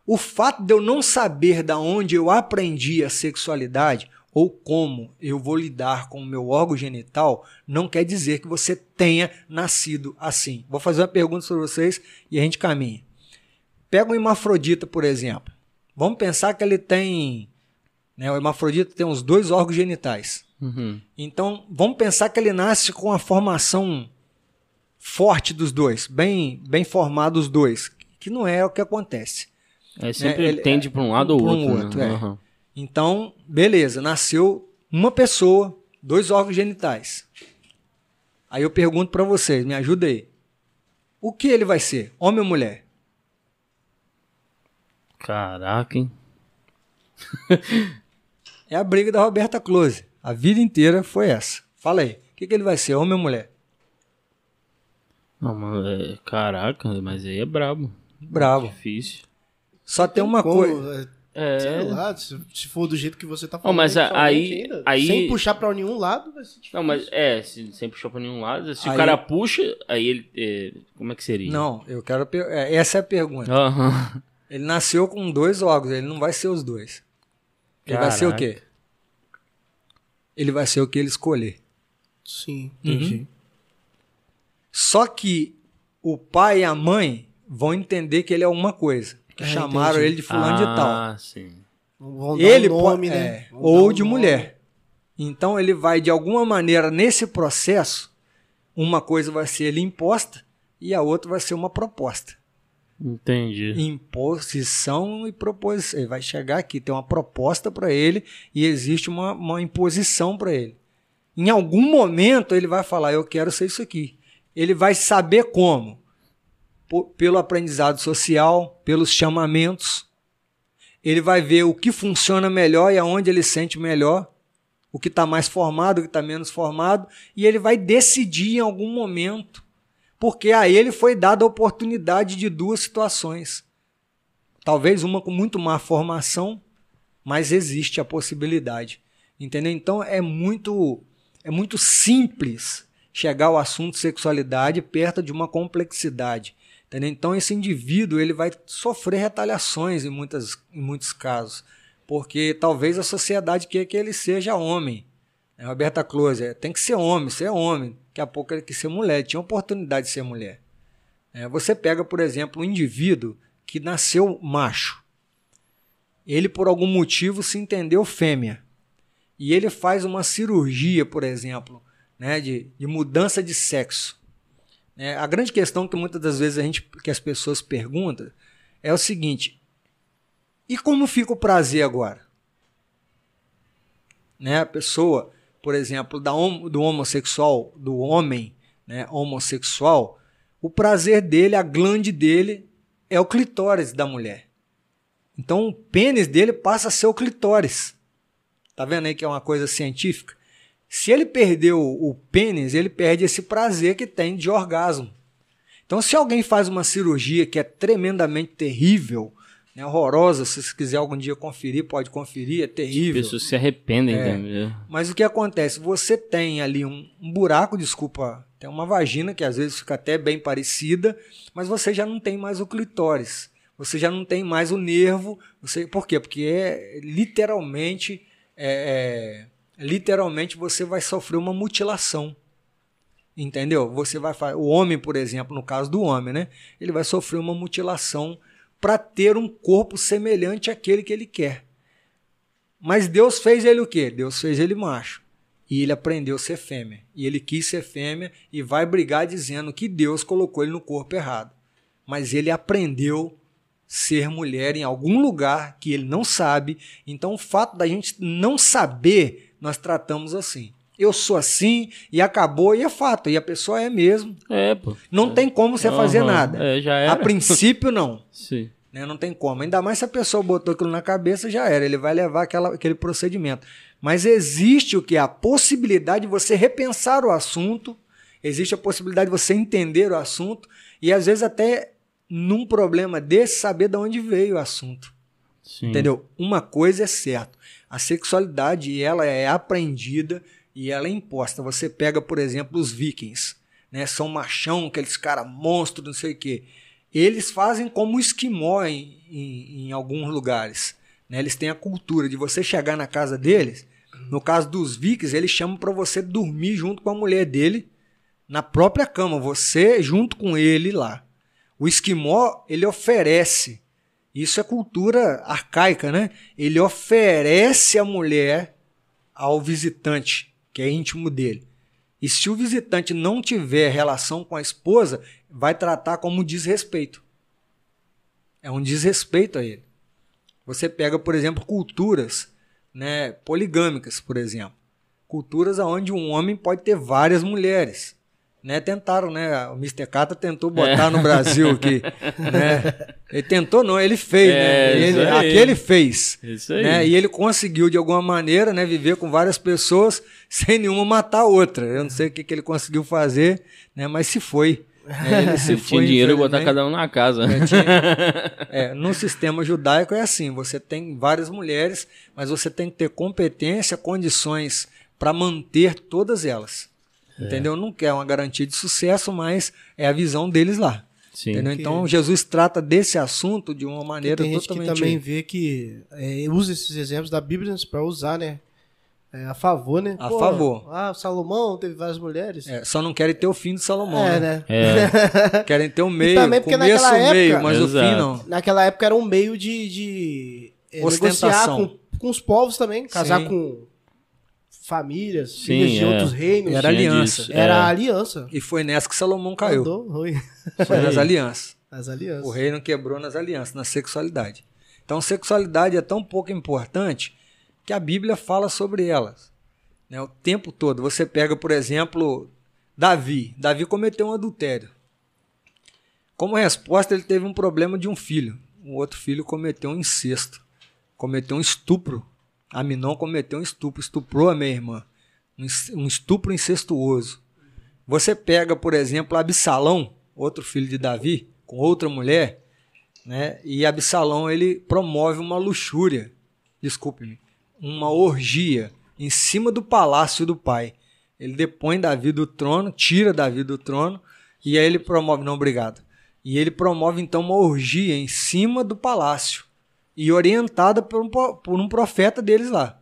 o fato de eu não saber da onde eu aprendi a sexualidade ou como eu vou lidar com o meu órgão genital não quer dizer que você tenha nascido assim. Vou fazer uma pergunta para vocês e a gente caminha. Pega um hermafrodita, por exemplo. Vamos pensar que ele tem. Né, o hermafrodita tem os dois órgãos genitais. Uhum. Então, vamos pensar que ele nasce com a formação forte dos dois, bem, bem formado os dois, que não é o que acontece. É, sempre ele- tende para um lado ou pra um outro. outro, né? é. Aham. Então, beleza, nasceu uma pessoa, dois órgãos genitais. Aí eu pergunto para vocês, me ajuda aí. O que ele vai ser, homem ou mulher? Caraca, hein? É a briga da Roberta Close. A vida inteira foi essa. Fala aí, o que, que ele vai ser, homem ou mulher? Não, mano, é, caraca, mas aí é brabo. Bravo. Difícil. Só tem uma Como, coisa. é, Sei lá, se, se for do jeito que você tá Não, falando. mas a- somente aí- ainda, aí- Sem puxar pra nenhum lado, vai ser difícil. Não, mas é, se, sem puxar pra nenhum lado. Se Aí- o cara puxa, aí ele. é, como é que seria? Não, eu quero. per- é, Essa é a pergunta. Ele nasceu com dois órgãos, ele não vai ser os dois. Ele vai ser o Caraca. quê? Ele vai ser o que ele escolher. Sim, Uhum. entendi. Só que o pai e a mãe vão entender que ele é uma coisa. Que Ah, chamaram entendi. ele de fulano de tal. Ah, sim. Vão dar Ele um nome, é, né? Vão ou dar um de nome. mulher. Então ele vai de alguma maneira nesse processo, uma coisa vai ser lhe imposta e a outra vai ser uma proposta. Entendi. Imposição e proposição. Ele vai chegar aqui, tem uma proposta para ele e existe uma, uma imposição para ele. Em algum momento ele vai falar: Eu quero ser isso aqui. Ele vai saber como? Pelo aprendizado social, pelos chamamentos. Ele vai ver o que funciona melhor e aonde ele sente melhor, o que está mais formado, o que está menos formado, e ele vai decidir em algum momento porque a ele foi dada a oportunidade de duas situações. Talvez uma com muito má formação, mas existe a possibilidade. Entendeu? Então é muito é muito simples chegar ao assunto sexualidade perto de uma complexidade. Entendeu? Então esse indivíduo ele vai sofrer retaliações em, muitas, em muitos casos, porque talvez a sociedade quer que ele seja homem. É, Roberta Close, é, tem que ser homem, você é homem. Daqui a pouco ele quer ser mulher, tinha oportunidade de ser mulher. É, você pega, por exemplo, um indivíduo que nasceu macho. Ele, por algum motivo, se entendeu fêmea. E ele faz uma cirurgia, por exemplo, né, de, de mudança de sexo. Né, a grande questão que muitas das vezes a gente, que as pessoas perguntam é o seguinte: e como fica o prazer agora? Né, a pessoa, por exemplo, da, do homossexual, do homem né, homossexual, o prazer dele, a glande dele é o clitóris da mulher. Então o pênis dele passa a ser o clitóris. Tá vendo aí que é uma coisa científica? Se ele perdeu o pênis, ele perde esse prazer que tem de orgasmo. Então, se alguém faz uma cirurgia que é tremendamente terrível, né, horrorosa, se você quiser algum dia conferir, pode conferir, é terrível. As pessoas se arrependem É. também. Mas o que acontece? Você tem ali um, um buraco, desculpa, tem uma vagina que às vezes fica até bem parecida, mas você já não tem mais o clitóris. Você já não tem mais o nervo. Você, por quê? Porque é literalmente, é, é, literalmente você vai sofrer uma mutilação. Entendeu? Você vai o homem, por exemplo, no caso do homem, né? Ele vai sofrer uma mutilação para ter um corpo semelhante àquele que ele quer. Mas Deus fez ele o quê? Deus fez ele macho. E ele aprendeu a ser fêmea. E ele quis ser fêmea e vai brigar dizendo que Deus colocou ele no corpo errado. Mas ele aprendeu ser mulher em algum lugar que ele não sabe. Então o fato da gente não saber, nós tratamos assim. Eu sou assim e acabou e é fato. E a pessoa é mesmo. É, pô. Não tem como você fazer Aham. nada. É, já era. A princípio, não. Sim. né? Não tem como. Ainda mais se a pessoa botou aquilo na cabeça, já era. Ele vai levar aquela, aquele procedimento. Mas existe o que? A possibilidade de você repensar o assunto, existe a possibilidade de você entender o assunto, e às vezes até num problema desse, saber de onde veio o assunto. Sim. Entendeu? Uma coisa é certa. A sexualidade, ela é aprendida e ela é imposta. Você pega, por exemplo, os vikings, né? São machão, aqueles caras monstros, não sei o quê. Eles fazem como esquimó em, em, em alguns lugares. Né? Eles têm a cultura de você chegar na casa deles. No caso dos vikings, eles chamam para você dormir junto com a mulher dele na própria cama, você junto com ele lá. O esquimó, ele oferece isso é cultura arcaica, né? Ele oferece a mulher ao visitante, que é íntimo dele. E se o visitante não tiver relação com a esposa, vai tratar como desrespeito. É um desrespeito a ele. Você pega, por exemplo, culturas né, poligâmicas, por exemplo. Culturas onde um homem pode ter várias mulheres. Né, tentaram, né? O Mr. Cata tentou botar no Brasil aqui. Né? Ele tentou, não, ele fez, É, né? Ele, aí. aquele fez. Isso aí. Né? E ele conseguiu, de alguma maneira, né, viver com várias pessoas sem nenhuma matar a outra. Eu não sei o que, que ele conseguiu fazer, né, mas se foi. né? Ele se Ele foi. tinha dinheiro e botar cada um na casa. É, tinha- é, no sistema judaico é assim: você tem várias mulheres, mas você tem que ter competência, condições para manter todas elas. É. Entendeu? Não quer uma garantia de sucesso, mas é a visão deles lá. Sim. Entendeu? Então Jesus trata desse assunto de uma maneira Tem gente que totalmente. também vê que é, usa esses exemplos da Bíblia para usar, né? É, a favor, né? A favor. Ah, Salomão teve várias mulheres. É, só não querem ter o fim de Salomão. É, né? né? Querem ter o meio, também porque começo, naquela o meio, época- mas o Exato. fim não. Naquela época era um meio de, de é, Ostentação. com, com os povos também, casar Sim. com famílias, Sim, filhas de é. outros reinos. Era Tinha aliança. disso. Era É. a aliança. E foi nessa que Salomão caiu. Andou ruim. Foi nas alianças. As alianças. O reino quebrou nas alianças, na sexualidade. Então, sexualidade é tão pouco importante que a Bíblia fala sobre elas. né, o tempo todo. Você pega, por exemplo, Davi. Davi cometeu um adultério. Como resposta, ele teve um problema de um filho. O outro filho cometeu um incesto. Cometeu um estupro. Aminon cometeu um estupro. Estuprou a minha irmã. Um estupro incestuoso. Você pega, por exemplo, Absalão, outro filho de Davi, com outra mulher, né? E Absalão ele promove uma luxúria, desculpe-me, uma orgia em cima do palácio do pai. Ele depõe Davi do trono, tira Davi do trono e aí ele promove, não, obrigado. E ele promove então uma orgia em cima do palácio e orientada por um, po- por um profeta deles lá,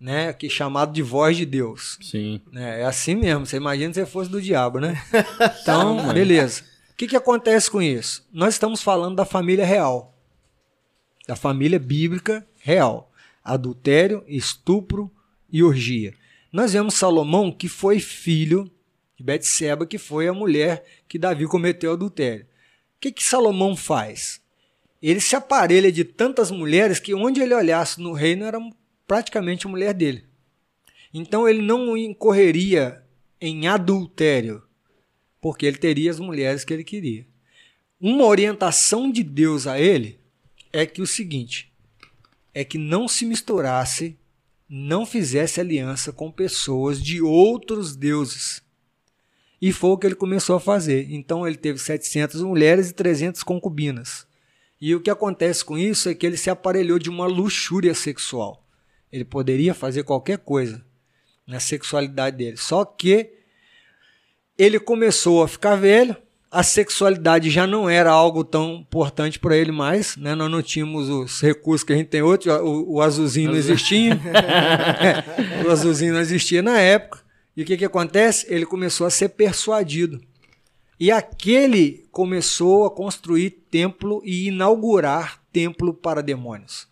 né? Que é chamado de voz de Deus. Sim. É, é assim mesmo. Você imagina se você fosse do diabo, né? Então, beleza. O que, que acontece com isso? Nós estamos falando da família real. Da família bíblica real. Adultério, estupro e orgia. Nós vemos Salomão que foi filho, de Betseba, que foi a mulher que Davi cometeu adultério. O que, que Salomão faz? Ele se aparelha de tantas mulheres que onde ele olhasse no reino era praticamente a mulher dele. Então ele não incorreria em adultério, porque ele teria as mulheres que ele queria. Uma orientação de Deus a ele é que o seguinte: é que não se misturasse, não fizesse aliança com pessoas de outros deuses. E foi o que ele começou a fazer. Então ele teve 700 mulheres e 300 concubinas. E o que acontece com isso é que ele se aparelhou de uma luxúria sexual. Ele poderia fazer qualquer coisa na sexualidade dele. Só que ele começou a ficar velho, a sexualidade já não era algo tão importante para ele mais, né? Nós não tínhamos os recursos que a gente tem hoje, o, o azulzinho não existia, é, o azulzinho não existia na época. E o que, que acontece? Ele começou a ser persuadido. E aquele começou a construir templo e inaugurar templo para demônios,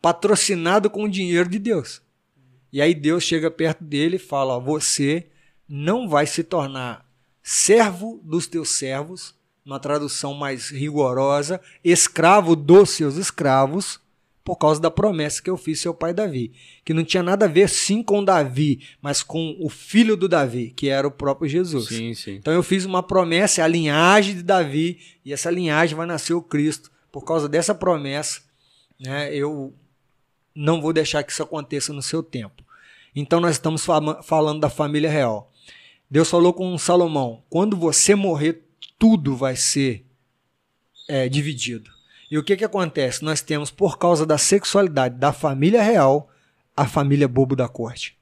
patrocinado com o dinheiro de Deus. E aí Deus chega perto dele e fala: ó, Você não vai se tornar servo dos teus servos, uma tradução mais rigorosa, escravo dos seus escravos, por causa da promessa que eu fiz seu pai Davi, que não tinha nada a ver sim com Davi, mas com o filho do Davi, que era o próprio Jesus. Sim, sim. Então eu fiz uma promessa, a linhagem de Davi, e essa linhagem vai nascer o Cristo. Por causa dessa promessa, né, eu não vou deixar que isso aconteça no seu tempo. Então nós estamos falando da família real. Deus falou com Salomão: quando você morrer, tudo vai ser é, dividido. E o que, que acontece? Nós temos, por causa da sexualidade da família real, a família bobo da corte.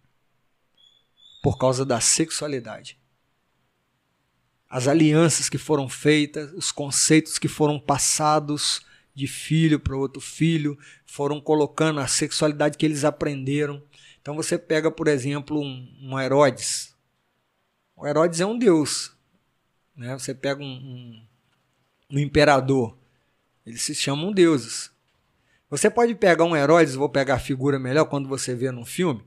Por causa da sexualidade. As alianças que foram feitas, os conceitos que foram passados de filho para outro filho, foram colocando a sexualidade que eles aprenderam. Então você pega, por exemplo, um, um Herodes. O Herodes é um deus. Né? Você pega um, um, um imperador. Eles se chamam deuses. Você pode pegar um Herodes, vou pegar a figura melhor quando você vê num filme.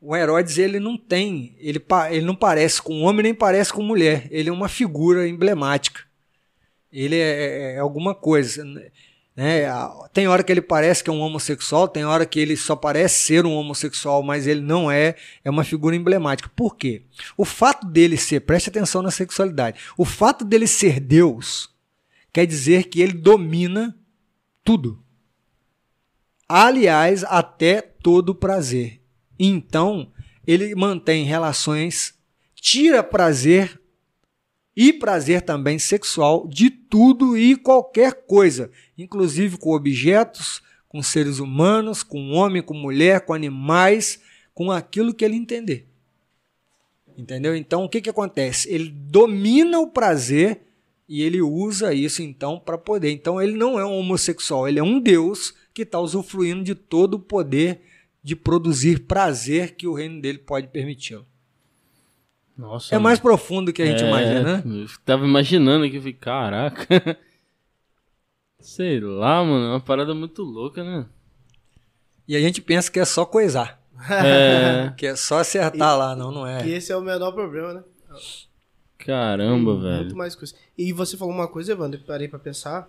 O Herodes ele não tem, ele, ele não parece com homem nem parece com mulher. Ele é uma figura emblemática. Ele é, é, é alguma coisa. Né? Tem hora que ele parece que é um homossexual, tem hora que ele só parece ser um homossexual, mas ele não é. É uma figura emblemática. Por quê? O fato dele ser, preste atenção na sexualidade, o fato dele ser Deus quer dizer que ele domina tudo. Aliás, até todo prazer. Então, ele mantém relações, tira prazer e prazer também sexual de tudo e qualquer coisa, inclusive com objetos, com seres humanos, com homem, com mulher, com animais, com aquilo que ele entender. Entendeu? Então, o que, que acontece? Ele domina o prazer e ele usa isso então para poder. Então ele não é um homossexual, ele é um Deus que está usufruindo de todo o poder de produzir prazer que o reino dele pode permitir. Nossa. É mais profundo do que a gente é, imagina, né? Eu tava imaginando aqui, eu falei, caraca. Sei lá, mano, é uma parada muito louca, né? E a gente pensa que é só coisar. É. que é só acertar E- lá, não, não é. Que esse é o menor problema, né? Caramba, Muito velho. mais coisa. E você falou uma coisa, Evandro, eu parei pra pensar.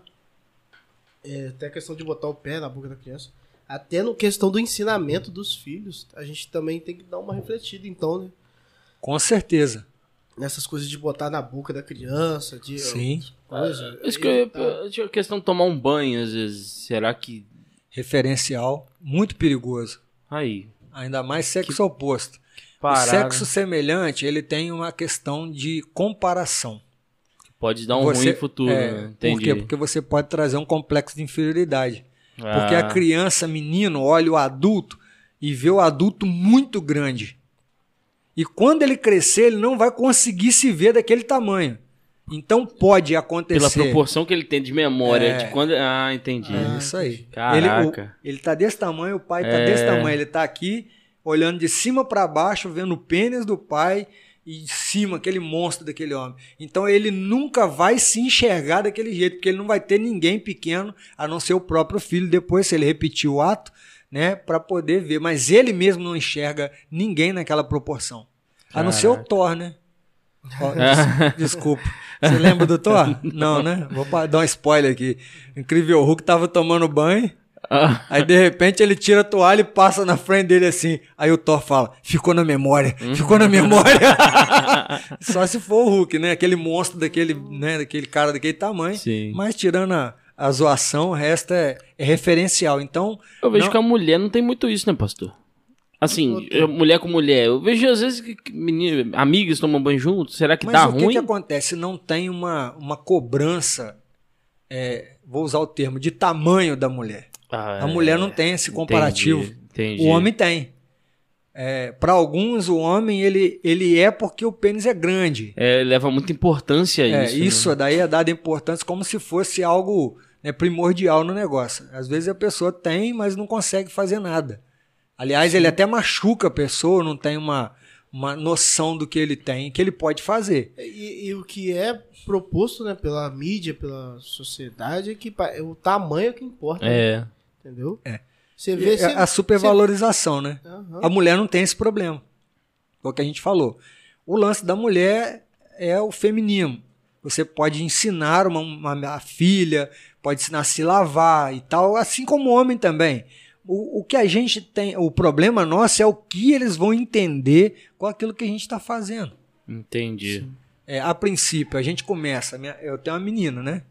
É, até a questão de botar o pé na boca da criança. Até no questão do ensinamento dos filhos, a gente também tem que dar uma refletida, então, né? Com certeza. Nessas coisas de botar na boca da criança, de Sim. coisa. Isso que eu, tinha a questão de tomar um banho, às vezes. Será que. Referencial, muito perigoso. Aí. Ainda mais sexo oposto. O sexo semelhante, ele tem uma questão de comparação. Pode dar um Você- ruim futuro, é, né? Por Entendi. quê? Porque você pode trazer um complexo de inferioridade. Ah, Porque a criança, menino, olha o adulto e vê o adulto muito grande. E quando ele crescer, ele não vai conseguir se ver daquele tamanho. Então pode acontecer. Pela proporção que ele tem de memória. É. De quando... Ah, entendi. É isso aí. Caraca. Ele, o- ele tá desse tamanho, o pai tá É. desse tamanho. Ele tá aqui, olhando de cima para baixo, vendo o pênis do pai e de cima, aquele monstro daquele homem. Então ele nunca vai se enxergar daquele jeito, porque ele não vai ter ninguém pequeno, a não ser o próprio filho, depois, se ele repetir o ato, né, para poder ver. Mas ele mesmo não enxerga ninguém naquela proporção. A não ser o. Thor, né? Ó, des- desculpa. Você lembra do Thor? Não, né? Vou dar um spoiler aqui. Incrível Hulk tava tomando banho. Ah, Aí de repente ele tira a toalha e passa na frente dele assim. Aí o Thor fala: ficou na memória, ficou na memória. Só se for o Hulk, né? Aquele monstro daquele, né? daquele cara daquele tamanho. Sim. Mas tirando a, a zoação, o resto é, é referencial. Então, eu vejo Não. que a mulher não tem muito isso, né, pastor? Assim, eu- mulher com mulher. Eu vejo às vezes que menino, amigas tomam banho junto. Será que mas dá o que, ruim? que acontece? Não tem uma, uma cobrança, é, vou usar o termo, de tamanho da mulher. Ah, A é. mulher não tem esse comparativo. Entendi, entendi. O homem tem. Para alguns, o homem ele, ele é porque o pênis é grande. É, leva muita importância a É, isso. isso né? daí é dado importância como se fosse algo né, primordial no negócio. Às vezes a pessoa tem, mas não consegue fazer nada. Aliás, ele até machuca a pessoa, não tem uma, uma noção do que ele tem, que ele pode fazer. E, e o que é proposto né, pela mídia, pela sociedade, é que é o tamanho que importa. né? Entendeu? É. Você vê. É a supervalorização, né? Aham. A mulher não tem esse problema. Foi o que a gente falou. O lance da mulher é o feminino. Você pode ensinar uma, uma- a filha, pode ensinar a se lavar e tal, assim como o homem também. O, o que a gente tem, o problema nosso é o que eles vão entender com aquilo que a gente está fazendo. Entendi. É, a princípio, a gente começa. minha- eu tenho uma menina, né?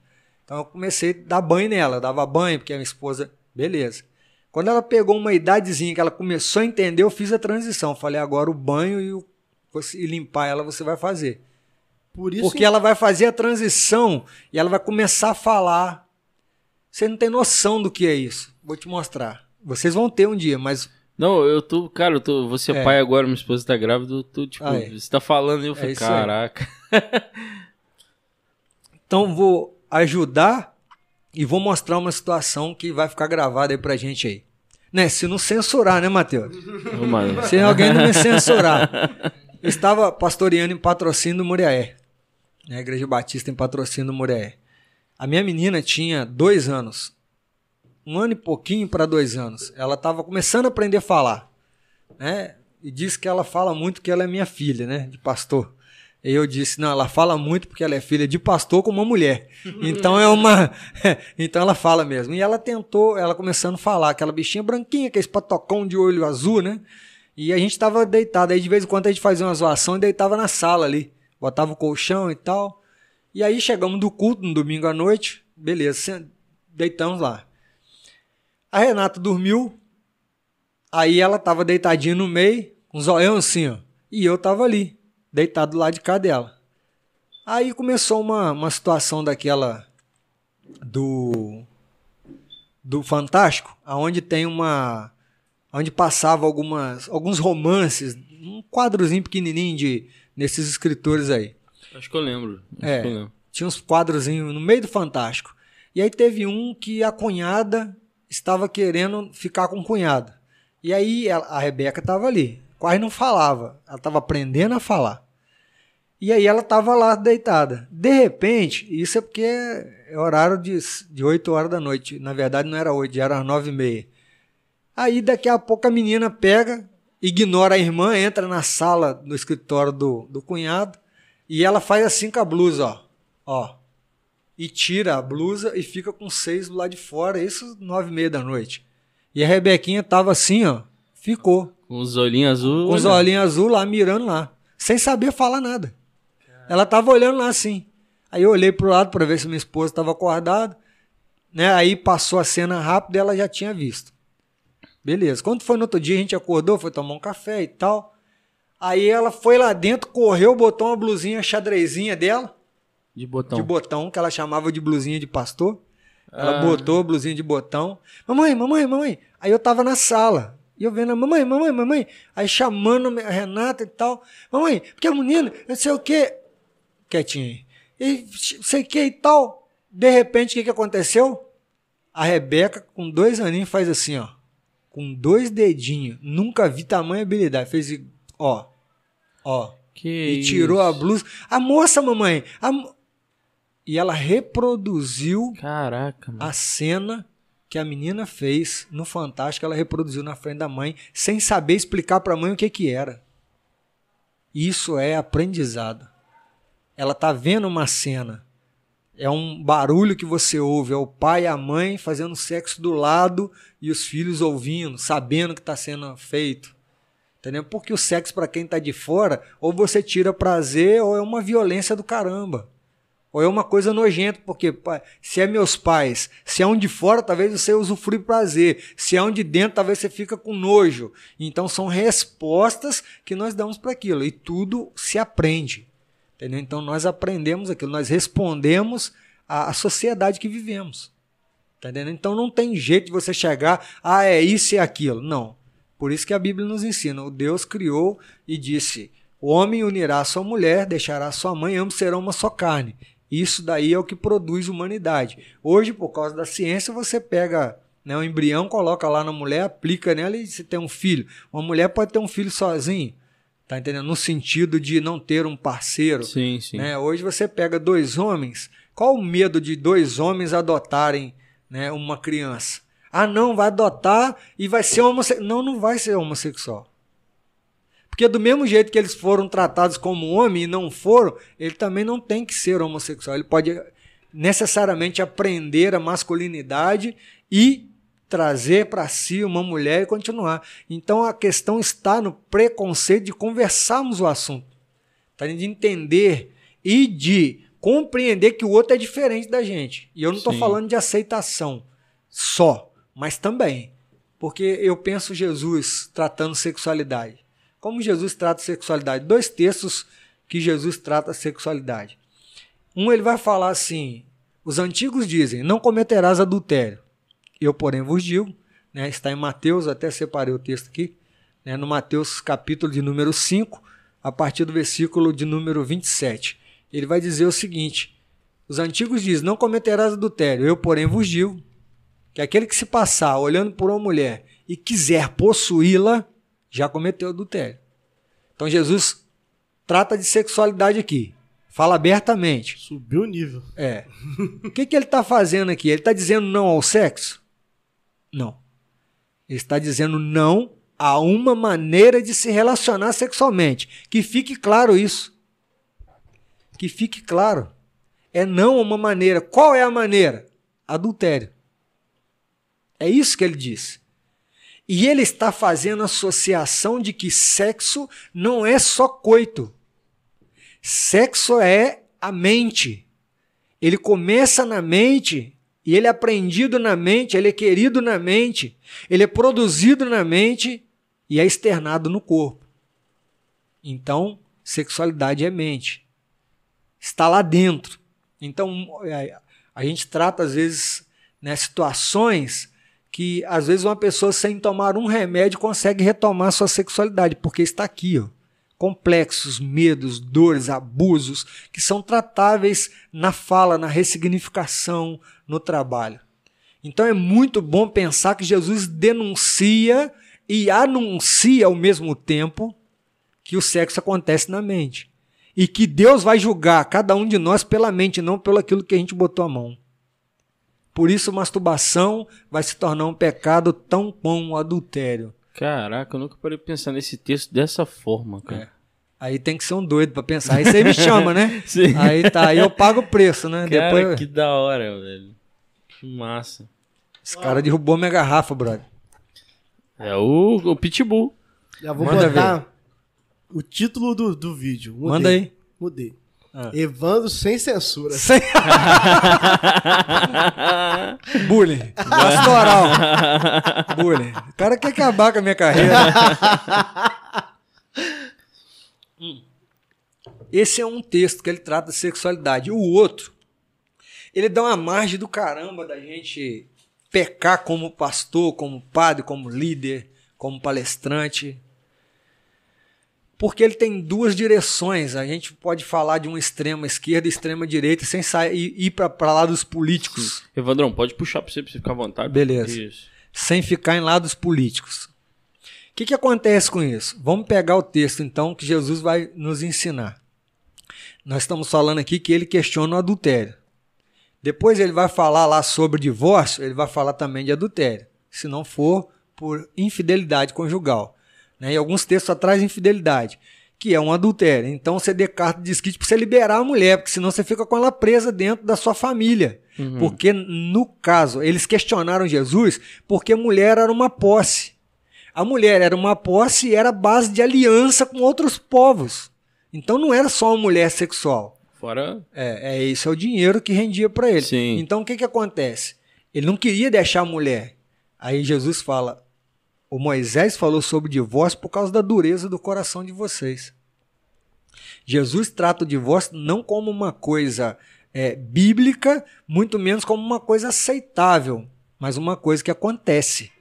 Então eu comecei a dar banho nela. Eu dava banho, porque a minha esposa. Beleza. Quando ela pegou uma idadezinha que ela começou a entender, eu fiz a transição. Falei, agora o banho e, o, você- e limpar ela você vai fazer. Por isso. Porque ela vai fazer a transição e ela vai começar a falar. Você não tem noção do que é isso. Vou te mostrar. Vocês vão ter um dia, mas Não, eu tô, cara, eu tô, você é É. pai agora, minha esposa tá grávida, eu tô, tipo, Ah, é. você tá falando e eu falei, isso aí. caraca. Então vou ajudar e vou mostrar uma situação que vai ficar gravada aí pra gente aí. Né? Se não censurar, né, Matheus? Se alguém não me censurar. Eu estava pastoreando em patrocínio do Muriaé. Né? Igreja Batista em patrocínio do Muriaé. A minha menina tinha dois anos. Um ano e pouquinho para dois anos. Ela estava começando a aprender a falar. Né? E disse que ela fala muito que ela é minha filha, né? De pastor. E eu disse, não, ela fala muito porque ela é filha de pastor com uma mulher. Então é uma. então ela fala mesmo. E ela tentou, ela começando a falar, aquela bichinha branquinha, aquele patocão de olho azul, né? E a gente estava deitado. Aí de vez em quando a gente fazia uma zoação e deitava na sala ali. Botava o colchão e tal. E aí chegamos do culto no domingo à noite. Beleza, deitamos lá. A Renata dormiu. Aí ela tava deitadinha no meio, com um zoião assim, ó. E eu tava ali, deitado do lado de cá dela. Aí começou uma, uma situação daquela do do Fantástico, aonde tem uma onde passava algumas alguns romances, um quadrozinho pequenininho de nesses escritores aí. Acho que eu lembro. É. que eu lembro. Tinha uns quadrozinhos no meio do Fantástico. E aí teve um que a cunhada estava querendo ficar com o cunhado. E aí ela- a Rebeca estava ali, quase não falava. Ela estava aprendendo a falar. E aí ela estava lá deitada. De repente, isso é porque é horário de, de 8 horas da noite. Na verdade não era 8, era às 9 e meia. Aí daqui a pouco a menina pega, ignora a irmã, entra na sala no escritório do, do cunhado e ela faz assim com a blusa, ó. ó. E tira a blusa e fica com seis do lado de fora, isso nove e meia da noite. E a Rebequinha tava assim, ó. Ficou. Com os olhinhos azuis. Com os olhinhos azul lá, mirando lá. Sem saber falar nada. Ela tava olhando lá assim. Aí eu olhei pro lado para ver se minha esposa estava acordada. Né? Aí passou a cena rápido e ela já tinha visto. Beleza. Quando foi no outro dia, a gente acordou, foi tomar um café e tal. Aí ela foi lá dentro, correu, botou uma blusinha xadrezinha dela, De botão. de botão, que ela chamava de blusinha de pastor. Ela Ah. botou a blusinha de botão. Mamãe, mamãe, mamãe. Aí eu tava na sala. E eu vendo, a mamãe, mamãe, mamãe. Aí chamando a Renata e tal. Mamãe, porque a menina, não sei o quê. Quietinha aí. E sei o que e tal. De repente, o que, que aconteceu? A Rebeca, com dois aninhos, faz assim, ó. Com dois dedinhos. Nunca vi tamanha habilidade. Fez, ó. Ó. Que E tirou a blusa. A moça, mamãe. a E ela reproduziu Caraca, mano. a cena que a menina fez no Fantástico. Ela reproduziu na frente da mãe, sem saber explicar para a mãe o que, que era. Isso é aprendizado. Ela está vendo uma cena. É um barulho que você ouve, é o pai e a mãe fazendo sexo do lado e os filhos ouvindo, sabendo que está sendo feito. Entendeu? Porque o sexo, para quem está de fora, ou você tira prazer, ou é uma violência do caramba. Ou é uma coisa nojenta, porque se é meus pais, se é um de fora, talvez você usufrui prazer. Se é um de dentro, talvez você fica com nojo. Então são respostas que nós damos para aquilo. E tudo se aprende. Entendeu? Então nós aprendemos aquilo, nós respondemos à, à sociedade que vivemos. Tá entendendo? Então não tem jeito de você chegar, ah, é isso e aquilo. Não. Por isso que a Bíblia nos ensina. O Deus criou e disse: o homem unirá a sua mulher, deixará sua mãe, ambos serão uma só carne. Isso daí é o que produz humanidade. Hoje, por causa da ciência, você pega né, um embrião, coloca lá na mulher, aplica nela e você tem um filho. Uma mulher pode ter um filho sozinho. Tá entendendo? No sentido de não ter um parceiro. Sim, sim. Né? Hoje você pega dois homens. Qual o medo de dois homens adotarem né, uma criança? Ah, não, vai adotar e vai ser homossexual. Não, não vai ser homossexual. Porque do mesmo jeito que eles foram tratados como homem e não foram, ele também não tem que ser homossexual. Ele pode necessariamente aprender a masculinidade e trazer para si uma mulher e continuar. Então a questão está no preconceito de conversarmos o assunto, tá? de entender e de compreender que o outro é diferente da gente. E eu não estou falando de aceitação só, mas também. Porque eu penso Jesus tratando sexualidade. Como Jesus trata sexualidade? Dois textos que Jesus trata sexualidade. Um ele vai falar assim: os antigos dizem, não cometerás adultério. Eu, porém, vos digo, né, está em Mateus, até separei o texto aqui, né, no Mateus capítulo de número 5, a partir do versículo de número 27. Ele vai dizer o seguinte: Os antigos dizem: Não cometerás adultério. Eu, porém, vos digo que aquele que se passar olhando por uma mulher e quiser possuí-la, já cometeu adultério. Então Jesus trata de sexualidade aqui. Fala abertamente. Subiu o nível. É. o que, que ele está fazendo aqui? Ele está dizendo não ao sexo? Não. Ele está dizendo não a uma maneira de se relacionar sexualmente. Que fique claro isso. Que fique claro. É não uma maneira. Qual é a maneira? Adultério. É isso que ele diz. E ele está fazendo associação de que sexo não é só coito. Sexo é a mente. Ele começa na mente e ele é aprendido na mente, ele é querido na mente, ele é produzido na mente e é externado no corpo. Então, sexualidade é mente. Está lá dentro. Então, é, a gente trata, às vezes, né, situações que, às vezes, uma pessoa sem tomar um remédio consegue retomar sua sexualidade, porque está aqui, ó complexos, medos, dores, abusos, que são tratáveis na fala, na ressignificação, no trabalho. Então é muito bom pensar que Jesus denuncia e anuncia ao mesmo tempo que o sexo acontece na mente. E que Deus vai julgar cada um de nós pela mente, não pelo aquilo que a gente botou a mão. Por isso, masturbação vai se tornar um pecado tão como o adultério. Caraca, eu nunca parei pensar nesse texto dessa forma, cara. É. Aí tem que ser um doido pra pensar. Aí você me chama, né? Sim. Aí tá, aí eu pago o preço, né? Cara, Depois... que da hora, velho. Que massa. Esse cara derrubou minha garrafa, brother. É o, o Pitbull. Já vou Manda botar ver. o título do, do vídeo. Mudei. Manda aí. Mudei. Ah. Evandro sem censura. Sem... Bullying. Pastoral. Bullying. O cara quer acabar com a minha carreira. Esse é um texto que ele trata de sexualidade. O outro, ele dá uma margem do caramba da gente pecar como pastor, como padre, como líder, como palestrante porque ele tem duas direções. A gente pode falar de uma extrema esquerda e extrema direita sem sair, ir para lados políticos. Evandrão, pode puxar para você, você ficar à vontade. Beleza. Isso. Sem ficar em lados políticos. O que, que acontece com isso? Vamos pegar o texto, então, que Jesus vai nos ensinar. Nós estamos falando aqui que ele questiona o adultério. Depois ele vai falar lá sobre divórcio, ele vai falar também de adultério. Se não for por infidelidade conjugal. Né? E alguns textos atrás, infidelidade. que é um adultério. Então você dê carta de desquite para você liberar a mulher, porque senão você fica com ela presa dentro da sua família. Uhum. Porque, no caso, eles questionaram Jesus porque a mulher era uma posse. A mulher era uma posse e era base de aliança com outros povos. Então não era só uma mulher sexual. Fora. É, é isso é o dinheiro que rendia para ele. Sim. Então o que, que acontece? Ele não queria deixar a mulher. Aí Jesus fala: o Moisés falou sobre divórcio por causa da dureza do coração de vocês. Jesus trata o divórcio não como uma coisa é, bíblica, muito menos como uma coisa aceitável, mas uma coisa que acontece,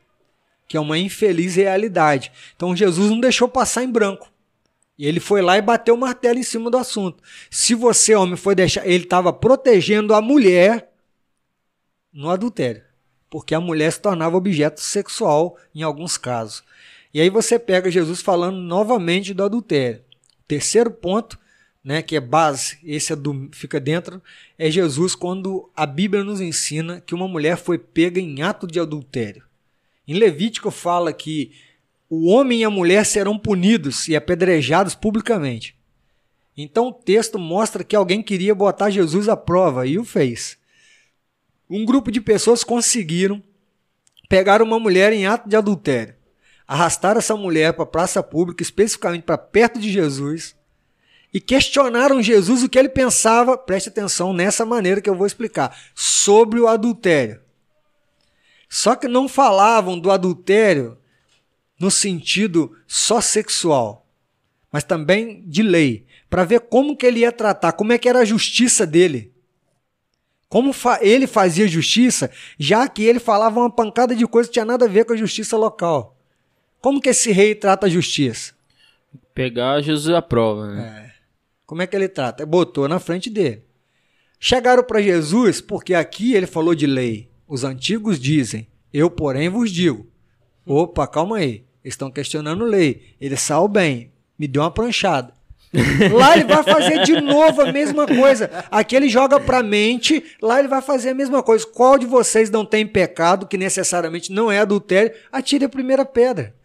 que é uma infeliz realidade. Então Jesus não deixou passar em branco. E ele foi lá e bateu o martelo em cima do assunto. Se você, homem, foi deixar. Ele estava protegendo a mulher no adultério. Porque a mulher se tornava objeto sexual em alguns casos. E aí você pega Jesus falando novamente do adultério. Terceiro ponto, né, que é base, esse é do, fica dentro, é Jesus quando a Bíblia nos ensina que uma mulher foi pega em ato de adultério. Em Levítico fala que o homem e a mulher serão punidos e apedrejados publicamente. Então o texto mostra que alguém queria botar Jesus à prova e o fez. Um grupo de pessoas conseguiram pegar uma mulher em ato de adultério arrastaram essa mulher para a praça pública, especificamente para perto de Jesus, e questionaram Jesus o que ele pensava, preste atenção nessa maneira que eu vou explicar, sobre o adultério. Só que não falavam do adultério no sentido só sexual, mas também de lei, para ver como que ele ia tratar, como é que era a justiça dele. Como fa ele fazia justiça, já que ele falava uma pancada de coisa que tinha nada a ver com a justiça local. Como que esse rei trata a justiça? Pegar Jesus à prova, né? É. Como é que ele trata? Botou na frente dele. Chegaram para Jesus porque aqui ele falou de lei. Os antigos dizem: Eu, porém, vos digo. Opa, calma aí. Estão questionando lei. Ele saiu bem. Me deu uma pranchada. Lá ele vai fazer de novo a mesma coisa. Aqui ele joga para a mente, lá ele vai fazer a mesma coisa. Qual de vocês não tem pecado, que necessariamente não é adultério? Atire a primeira pedra.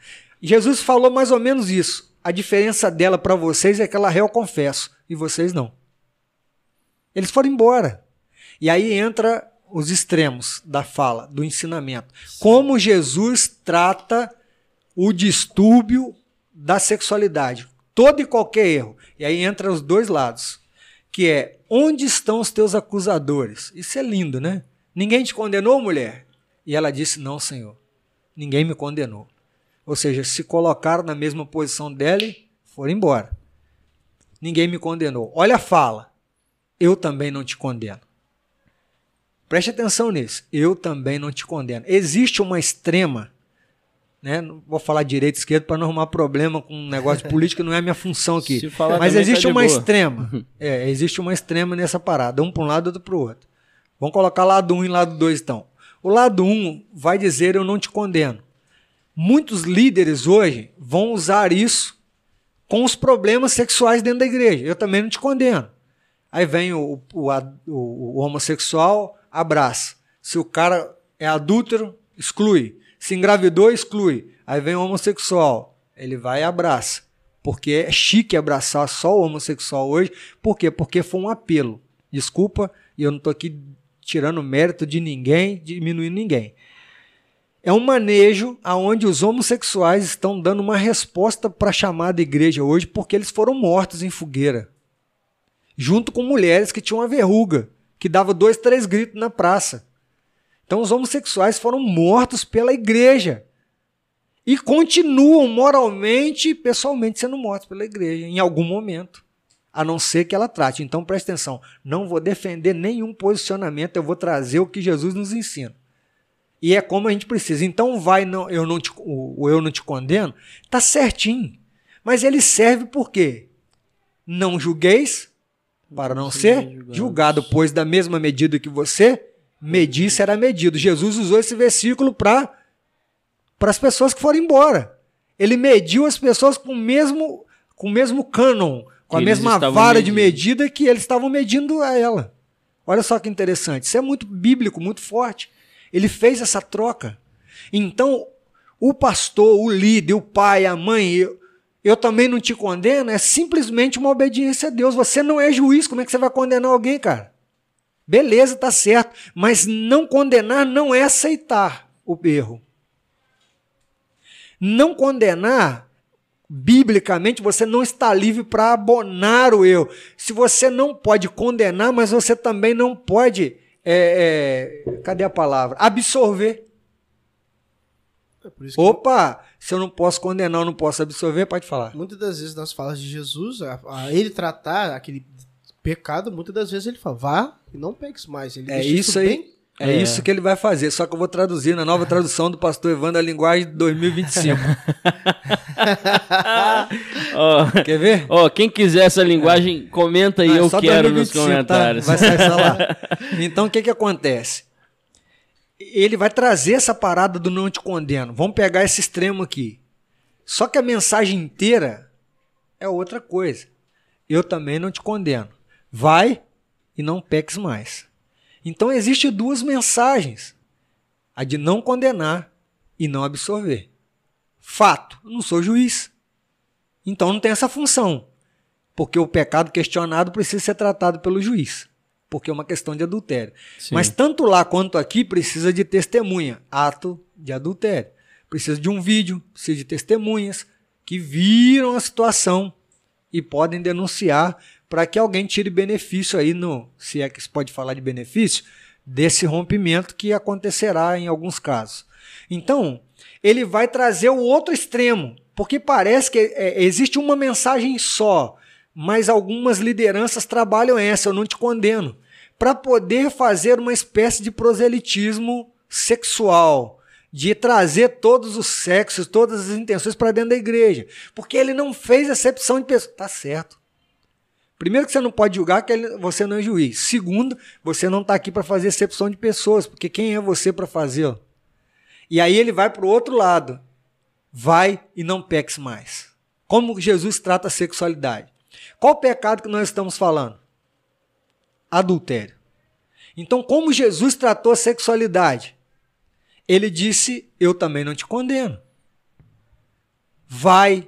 Jesus falou mais ou menos isso. A diferença dela para vocês é que ela réu confesso e vocês não. Eles foram embora. E aí entra os extremos da fala, do ensinamento. Como Jesus trata o distúrbio da sexualidade todo e qualquer erro. E aí entra os dois lados, que é onde estão os teus acusadores? Isso é lindo, né? Ninguém te condenou, mulher? E ela disse: Não, Senhor, ninguém me condenou. Ou seja, se colocaram na mesma posição dela e foram embora. Ninguém me condenou. Olha a fala. Eu também não te condeno. Preste atenção nisso. Eu também não te condeno. Existe uma extrema né? Não vou falar direita e esquerda para não arrumar problema com um negócio de política, não é a minha função aqui. Mas existe tá uma boa. extrema. É, existe uma extrema nessa parada, um para um lado, outro para o outro. Vamos colocar lado 1 um e lado 2 então. O lado 1 um vai dizer eu não te condeno. Muitos líderes hoje vão usar isso com os problemas sexuais dentro da igreja. Eu também não te condeno. Aí vem o, o, o, o homossexual, abraça. Se o cara é adúltero, exclui. Se engravidou, exclui. Aí vem o homossexual. Ele vai e abraça. Porque é chique abraçar só o homossexual hoje. Por quê? Porque foi um apelo. Desculpa, e eu não estou aqui tirando mérito de ninguém, diminuindo ninguém. É um manejo aonde os homossexuais estão dando uma resposta para a chamada igreja hoje, porque eles foram mortos em fogueira. Junto com mulheres que tinham uma verruga, que dava dois, três gritos na praça. Então os homossexuais foram mortos pela igreja. E continuam moralmente e pessoalmente sendo mortos pela igreja em algum momento. A não ser que ela trate. Então preste atenção. Não vou defender nenhum posicionamento, eu vou trazer o que Jesus nos ensina. E é como a gente precisa. Então vai, não, eu não te, o, o eu não te condeno, tá certinho. Mas ele serve por quê? Não julgueis para não ser julgado, pois da mesma medida que você medir será medido. Jesus usou esse versículo para as pessoas que foram embora. Ele mediu as pessoas com o mesmo, com o mesmo cânon, com a mesma vara medindo. de medida que eles estavam medindo a ela. Olha só que interessante. Isso é muito bíblico, muito forte. Ele fez essa troca. Então, o pastor, o líder, o pai, a mãe, eu também não te condeno, é simplesmente uma obediência a Deus. Você não é juiz, como é que você vai condenar alguém, cara? Beleza, tá certo, mas não condenar não é aceitar o erro. Não condenar, biblicamente, você não está livre para abonar o erro. Se você não pode condenar, mas você também não pode, é, é, cadê a palavra? Absorver. É Opa! Se eu não posso condenar, eu não posso absorver, pode falar. Muitas das vezes nas falas de Jesus, a, a ele tratar aquele pecado, muitas das vezes ele fala, vá e não peques mais. Ele é isso aí. Bem... É, é, isso que ele vai fazer, só que eu vou traduzir na nova tradução do pastor Evandro a linguagem de 2025. oh, Quer ver? Oh, quem quiser essa linguagem, comenta aí, ah, eu quero 2025, nos tá? comentários. Tá? Vai sair só lá. Então o que, que acontece? Ele vai trazer essa parada do não te condeno. Vamos pegar esse extremo aqui. Só que a mensagem inteira é outra coisa. Eu também não te condeno. Vai e não peques mais. Então existem duas mensagens: a de não condenar e não absorver. Fato, não sou juiz. Então não tem essa função. Porque o pecado questionado precisa ser tratado pelo juiz. Porque é uma questão de adultério. Sim. Mas tanto lá quanto aqui precisa de testemunha, ato de adultério. Precisa de um vídeo, precisa de testemunhas que viram a situação e podem denunciar para que alguém tire benefício aí no, se é que se pode falar de benefício, desse rompimento que acontecerá em alguns casos. Então, ele vai trazer o outro extremo, porque parece que é, existe uma mensagem só, mas algumas lideranças trabalham essa, eu não te condeno, para poder fazer uma espécie de proselitismo sexual, de trazer todos os sexos, todas as intenções para dentro da igreja, porque ele não fez acepção de pessoas. Tá certo. Primeiro que você não pode julgar que você não é juiz. Segundo, você não está aqui para fazer excepção de pessoas, porque quem é você para fazê-lo? E aí ele vai para o outro lado. Vai e não peques mais. Como Jesus trata a sexualidade? Qual o pecado que nós estamos falando? Adultério. Então, como Jesus tratou a sexualidade? Ele disse: Eu também não te condeno. Vai,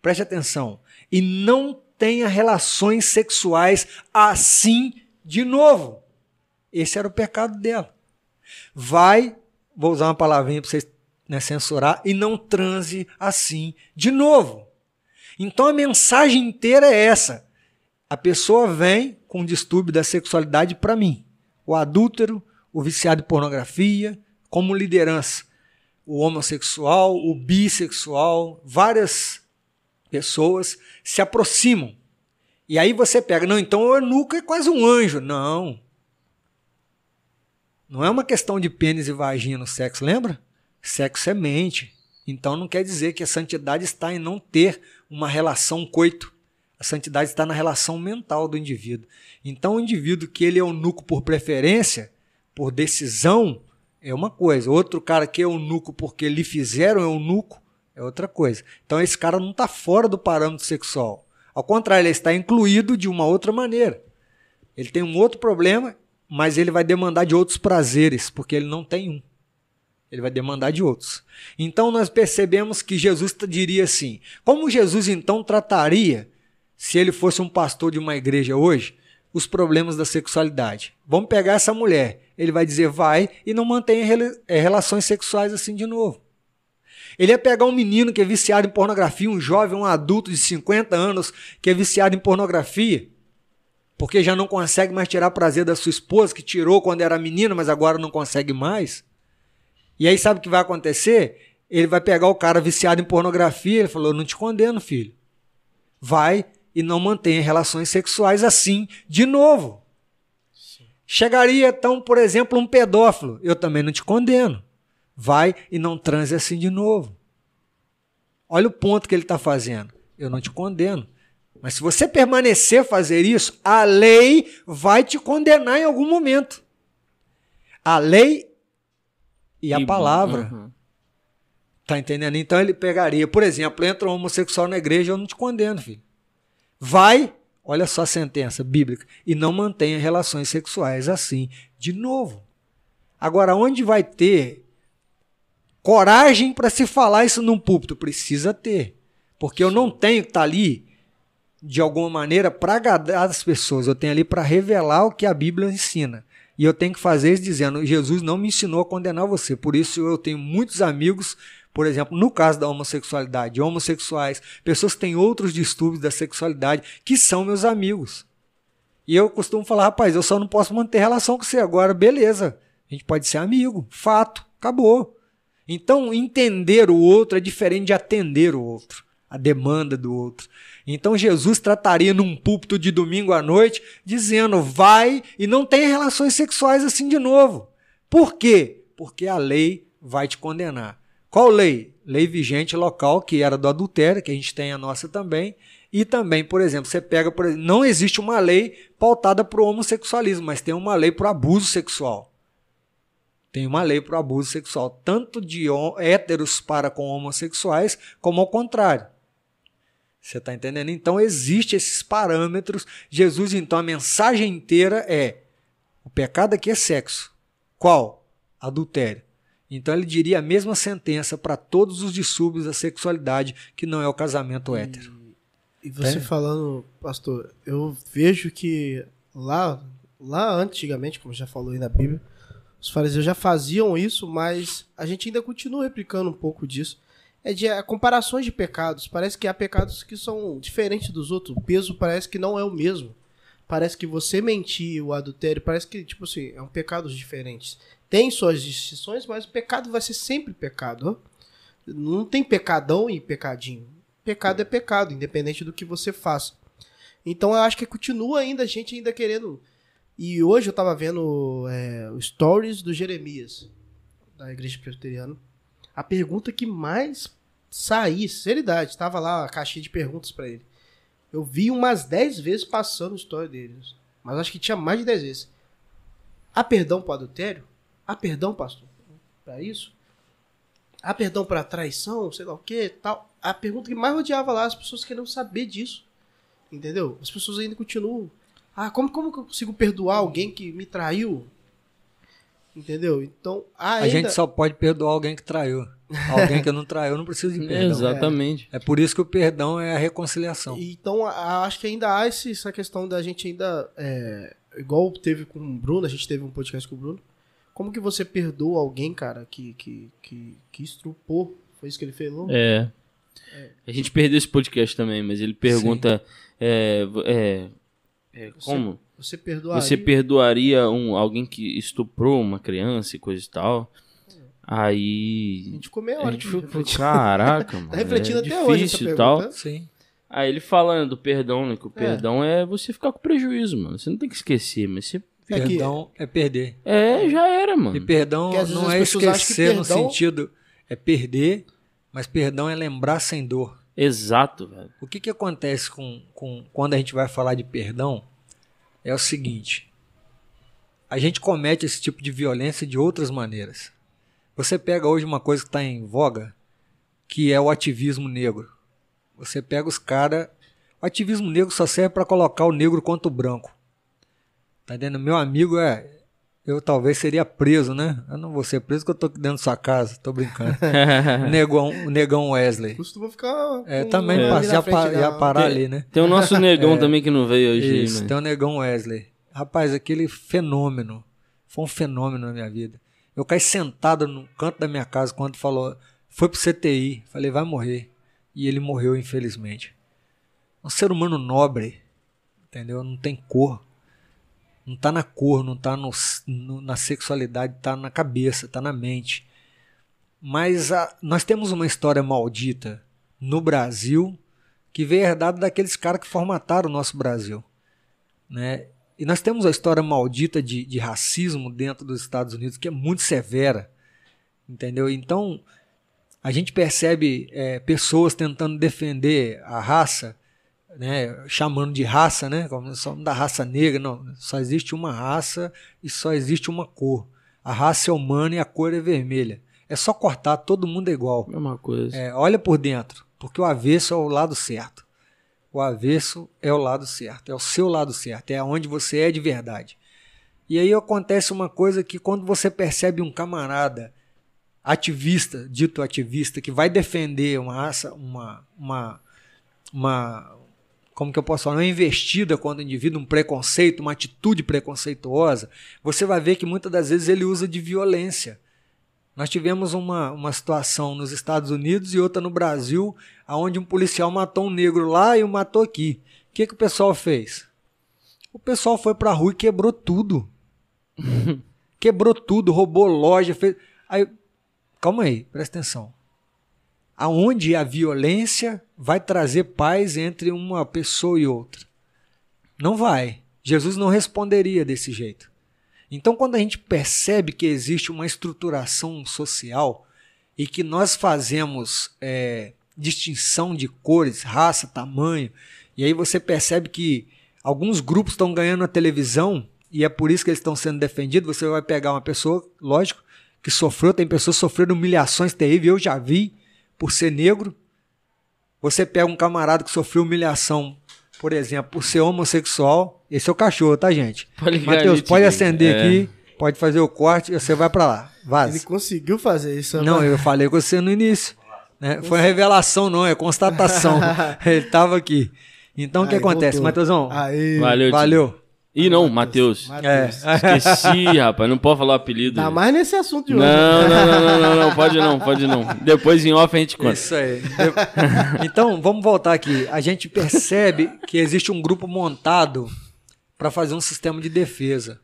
preste atenção, e não tenha relações sexuais assim de novo. Esse era o pecado dela. Vai, vou usar uma palavrinha para vocês né, censurar, e não transe assim de novo. Então a mensagem inteira é essa. A pessoa vem com um distúrbio da sexualidade para mim. O adúltero, o viciado em pornografia, como liderança. O homossexual, o bissexual, várias pessoas se aproximam. E aí você pega, não, então o eunuco é quase um anjo. Não. Não é uma questão de pênis e vagina no sexo, lembra? Sexo é mente. Então não quer dizer que a santidade está em não ter uma relação coito. A santidade está na relação mental do indivíduo. Então o indivíduo que ele é eunuco por preferência, por decisão, é uma coisa. Outro cara que é eunuco porque lhe fizeram eunuco, é outra coisa. Então esse cara não está fora do parâmetro sexual. Ao contrário, ele está incluído de uma outra maneira. Ele tem um outro problema, mas ele vai demandar de outros prazeres, porque ele não tem um. Ele vai demandar de outros. Então nós percebemos que Jesus diria assim: como Jesus então trataria, se ele fosse um pastor de uma igreja hoje, os problemas da sexualidade? Vamos pegar essa mulher. Ele vai dizer: vai e não mantenha eh, relações sexuais assim de novo. Ele ia pegar um menino que é viciado em pornografia, um jovem, um adulto de 50 anos que é viciado em pornografia, porque já não consegue mais tirar prazer da sua esposa, que tirou quando era menina, mas agora não consegue mais. E aí sabe o que vai acontecer? Ele vai pegar o cara viciado em pornografia, ele falou: "Não te condeno, filho. Vai e não mantenha relações sexuais assim de novo." Chegaria então, por exemplo, um pedófilo, eu também não te condeno vai e não transe assim de novo. Olha o ponto que ele está fazendo. Eu não te condeno. Mas se você permanecer fazer isso, a lei vai te condenar em algum momento. A lei e a palavra. Uhum. Tá entendendo? Então ele pegaria, por exemplo, entra um homossexual na igreja, eu não te condeno, filho. Vai, olha só a sentença bíblica, e não mantenha relações sexuais assim de novo. Agora, onde vai ter coragem para se falar isso num púlpito? Precisa ter. Porque eu não tenho que estar ali de alguma maneira para agradar as pessoas. Eu tenho ali para revelar o que a Bíblia ensina. E eu tenho que fazer isso dizendo: Jesus não me ensinou a condenar você. Por isso eu tenho muitos amigos, por exemplo, no caso da homossexualidade, homossexuais, pessoas que têm outros distúrbios da sexualidade, que são meus amigos. E eu costumo falar: rapaz, eu só não posso manter relação com você agora, beleza. A gente pode ser amigo, fato, acabou. Então, entender o outro é diferente de atender o outro, a demanda do outro. Então, Jesus trataria num púlpito de domingo à noite, dizendo: vai e não tenha relações sexuais assim de novo. Por quê? Porque a lei vai te condenar. Qual lei? Lei vigente local, que era do adultério, que a gente tem a nossa também. E também, por exemplo, você pega, por não existe uma lei pautada para o homossexualismo, mas tem uma lei para o abuso sexual. Tem uma lei para o abuso sexual, tanto de héteros para com homossexuais, como ao contrário. Você está entendendo? Então, existem esses parâmetros. Jesus, então, a mensagem inteira é: o pecado aqui é sexo. Qual? Adultério. Então, ele diria a mesma sentença para todos os distúrbios da sexualidade, que não é o casamento hétero. E, e você é. falando, pastor, eu vejo que lá, lá antigamente, como já falou aí na Bíblia, os fariseus já faziam isso, mas a gente ainda continua replicando um pouco disso. É de é, comparações de pecados. Parece que há pecados que são diferentes dos outros. O peso parece que não é o mesmo. Parece que você mentir, o adultério, parece que, tipo assim, é um pecados diferentes. Tem suas distinções, mas o pecado vai ser sempre pecado. Não tem pecadão e pecadinho. Pecado é pecado, independente do que você faça. Então eu acho que continua ainda a gente ainda querendo e hoje eu tava vendo é, stories do Jeremias, da igreja presbiteriana. A pergunta que mais saí, seriedade, tava lá a caixinha de perguntas para ele. Eu vi umas 10 vezes passando o story deles. Mas acho que tinha mais de 10 vezes. Há perdão para adultério? Há perdão, pastor? Para isso? Há perdão para traição? Sei lá o que, tal. A pergunta que mais odiava lá, as pessoas queriam saber disso. Entendeu? As pessoas ainda continuam ah, como, como que eu consigo perdoar alguém que me traiu? Entendeu? Então, ainda... a gente só pode perdoar alguém que traiu. Alguém que não traiu não precisa de perdão. Exatamente. É. é. por isso que o perdão é a reconciliação. Então, acho que ainda há essa questão da gente ainda. É, igual teve com o Bruno, a gente teve um podcast com o Bruno. Como que você perdoa alguém, cara, que, que, que, que estrupou? Foi isso que ele falou? É. é. A gente perdeu esse podcast também, mas ele pergunta. É, é, é, você, como? Você perdoaria? Você perdoaria um, alguém que estuprou uma criança e coisa e tal? Aí. A gente ficou meia hora. A gente ficou, caraca, mano. tá refletindo é até hoje essa e tal. Sim. Aí ele falando do perdão, né? Que o é. perdão é você ficar com prejuízo, mano. Você não tem que esquecer, mas você. Perdão é, é perder. É, já era, mano. E perdão não é esquecer perdão... no sentido. É perder, mas perdão é lembrar sem dor. Exato, velho. O que, que acontece com, com quando a gente vai falar de perdão é o seguinte: a gente comete esse tipo de violência de outras maneiras. Você pega hoje uma coisa que está em voga, que é o ativismo negro. Você pega os caras. O ativismo negro só serve para colocar o negro contra o branco. Tá entendendo? Meu amigo é eu talvez seria preso, né? Eu não vou ser preso porque eu tô dentro da sua casa, tô brincando. negão, o negão Wesley. Costuma ficar. É, também é, já, pa, já parar ali, né? Tem o nosso negão é, também que não veio hoje. Isso, né? tem o negão Wesley. Rapaz, aquele fenômeno. Foi um fenômeno na minha vida. Eu caí sentado no canto da minha casa quando falou, foi pro CTI. Falei, vai morrer. E ele morreu, infelizmente. Um ser humano nobre, entendeu? Não tem cor não está na cor, não está na sexualidade, está na cabeça, está na mente. Mas a, nós temos uma história maldita no Brasil que veio herdada daqueles caras que formataram o nosso Brasil. Né? E nós temos a história maldita de, de racismo dentro dos Estados Unidos que é muito severa. Entendeu? Então, a gente percebe é, pessoas tentando defender a raça né, chamando de raça, né, como somos da raça negra, não, só existe uma raça e só existe uma cor. A raça é humana e a cor é vermelha. É só cortar, todo mundo é igual. É uma coisa. É, olha por dentro, porque o avesso é o lado certo. O avesso é o lado certo, é o seu lado certo, é onde você é de verdade. E aí acontece uma coisa que quando você percebe um camarada ativista, dito ativista, que vai defender uma raça, uma, uma uma como que eu posso falar, uma investida contra o indivíduo, um preconceito, uma atitude preconceituosa, você vai ver que muitas das vezes ele usa de violência. Nós tivemos uma, uma situação nos Estados Unidos e outra no Brasil, onde um policial matou um negro lá e o matou aqui. O que, que o pessoal fez? O pessoal foi para a rua e quebrou tudo. quebrou tudo, roubou loja, fez. Aí, calma aí, presta atenção aonde a violência vai trazer paz entre uma pessoa e outra. Não vai. Jesus não responderia desse jeito. Então, quando a gente percebe que existe uma estruturação social e que nós fazemos é, distinção de cores, raça, tamanho, e aí você percebe que alguns grupos estão ganhando a televisão e é por isso que eles estão sendo defendidos, você vai pegar uma pessoa, lógico, que sofreu, tem pessoas sofrendo humilhações terríveis, eu já vi, por ser negro. Você pega um camarada que sofreu humilhação, por exemplo, por ser homossexual. Esse é o cachorro, tá, gente? Matheus, pode acender é. aqui, pode fazer o corte e você vai para lá. Vaza. Ele conseguiu fazer isso. Não, eu falei com você no início. Né? Foi revelação, não, é constatação. Ele estava aqui. Então, o que acontece, Matheusão? Valeu. Valeu. Ih, não, Matheus. É. Esqueci, rapaz. Não pode falar o apelido. Tá mais nesse assunto de hoje. Não, não, não, não, não, não, pode não, pode não. Depois em off a gente conta. Isso aí. Então, vamos voltar aqui. A gente percebe que existe um grupo montado para fazer um sistema de defesa.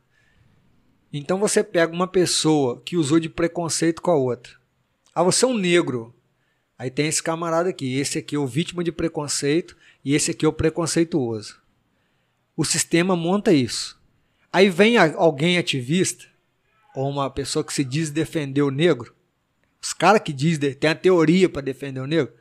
Então você pega uma pessoa que usou de preconceito com a outra. Ah, você é um negro. Aí tem esse camarada aqui. Esse aqui é o vítima de preconceito e esse aqui é o preconceituoso. O sistema monta isso. Aí vem alguém ativista, ou uma pessoa que se diz defender o negro, os caras que diz, tem a teoria para defender o negro,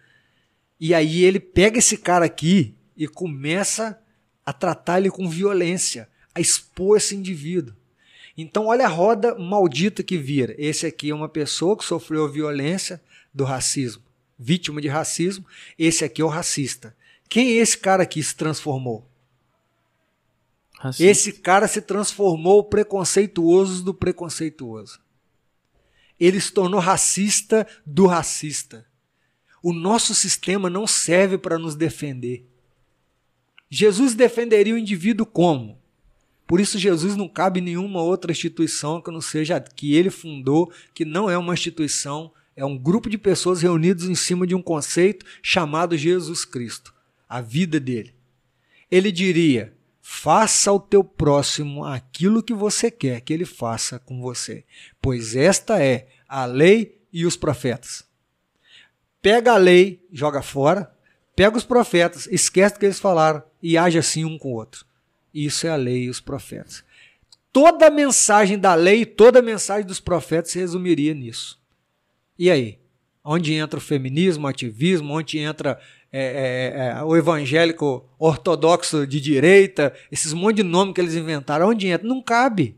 e aí ele pega esse cara aqui e começa a tratar ele com violência, a expor esse indivíduo. Então, olha a roda maldita que vira. Esse aqui é uma pessoa que sofreu violência do racismo, vítima de racismo. Esse aqui é o racista. Quem é esse cara que se transformou? Racista. Esse cara se transformou preconceituoso do preconceituoso. Ele se tornou racista do racista. O nosso sistema não serve para nos defender. Jesus defenderia o indivíduo como? Por isso, Jesus não cabe em nenhuma outra instituição que não seja a que ele fundou, que não é uma instituição, é um grupo de pessoas reunidos em cima de um conceito chamado Jesus Cristo, a vida dele. Ele diria: Faça ao teu próximo aquilo que você quer que ele faça com você, pois esta é a lei e os profetas. Pega a lei, joga fora, pega os profetas, esquece o que eles falaram e age assim um com o outro. Isso é a lei e os profetas. Toda a mensagem da lei, toda a mensagem dos profetas se resumiria nisso. E aí? Onde entra o feminismo, o ativismo, onde entra é, é, é, o evangélico ortodoxo de direita, esses monte de nome que eles inventaram, onde entra? Não cabe.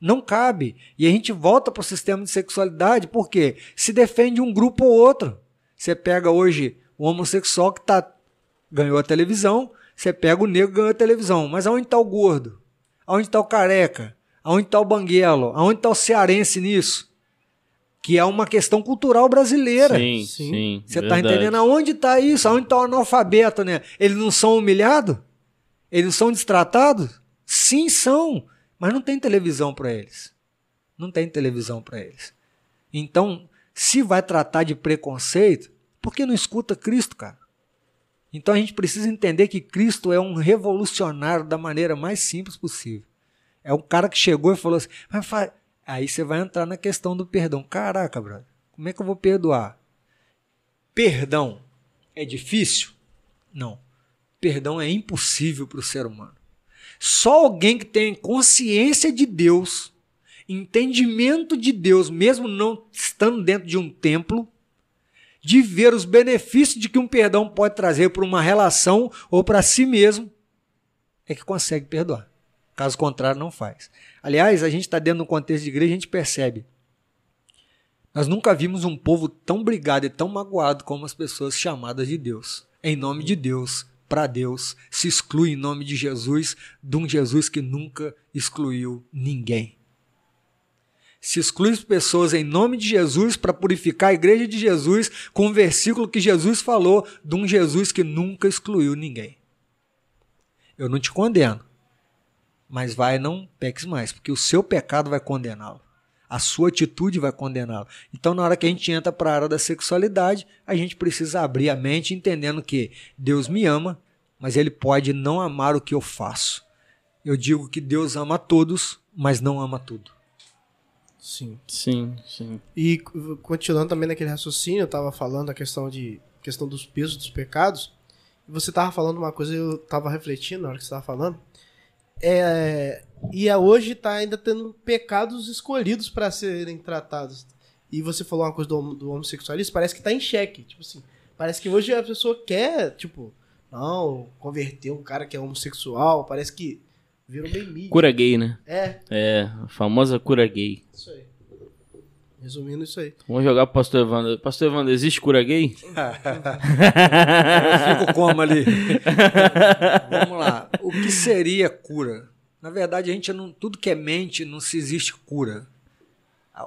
Não cabe. E a gente volta para o sistema de sexualidade, porque se defende um grupo ou outro. Você pega hoje o homossexual que tá, ganhou a televisão, você pega o negro que ganhou a televisão. Mas aonde está o gordo? Aonde está o careca? Aonde está o banguelo? Aonde está o cearense nisso? Que é uma questão cultural brasileira. Sim, sim. Você está entendendo aonde está isso? Aonde está o analfabeto, né? Eles não são humilhados? Eles não são destratados? Sim, são. Mas não tem televisão para eles. Não tem televisão para eles. Então, se vai tratar de preconceito, por que não escuta Cristo, cara? Então a gente precisa entender que Cristo é um revolucionário da maneira mais simples possível. É um cara que chegou e falou assim: mas Aí você vai entrar na questão do perdão. Caraca, brother, como é que eu vou perdoar? Perdão é difícil? Não. Perdão é impossível para o ser humano. Só alguém que tem consciência de Deus, entendimento de Deus, mesmo não estando dentro de um templo, de ver os benefícios de que um perdão pode trazer para uma relação ou para si mesmo, é que consegue perdoar. Caso contrário, não faz. Aliás, a gente está dentro de um contexto de igreja, a gente percebe. Nós nunca vimos um povo tão brigado e tão magoado como as pessoas chamadas de Deus. Em nome de Deus, para Deus, se exclui em nome de Jesus, de um Jesus que nunca excluiu ninguém. se exclui pessoas em nome de Jesus para purificar a igreja de Jesus com um versículo que Jesus falou de um Jesus que nunca excluiu ninguém. Eu não te condeno, mas vai não peques mais, porque o seu pecado vai condená-lo. A sua atitude vai condená-lo. Então, na hora que a gente entra para a área da sexualidade, a gente precisa abrir a mente entendendo que Deus me ama, mas Ele pode não amar o que eu faço. Eu digo que Deus ama todos, mas não ama tudo. Sim. Sim, sim. E continuando também naquele raciocínio, eu tava falando a questão de questão dos pesos dos pecados. E você tava falando uma coisa, eu tava refletindo na hora que você tava falando. É, e hoje tá ainda tendo pecados escolhidos para serem tratados. E você falou uma coisa do, do homossexualismo, parece que tá em xeque. Tipo assim, parece que hoje a pessoa quer, tipo, não, converter um cara que é homossexual, parece que virou bem mídia. Cura gay, né? É, É, a famosa cura gay. isso aí. Resumindo isso aí. Vamos jogar pro pastor Evandro. Pastor Evandro, existe cura gay? Eu fico como ali? Vamos lá. O que seria cura? Na verdade, a gente não, tudo que é mente não se existe cura.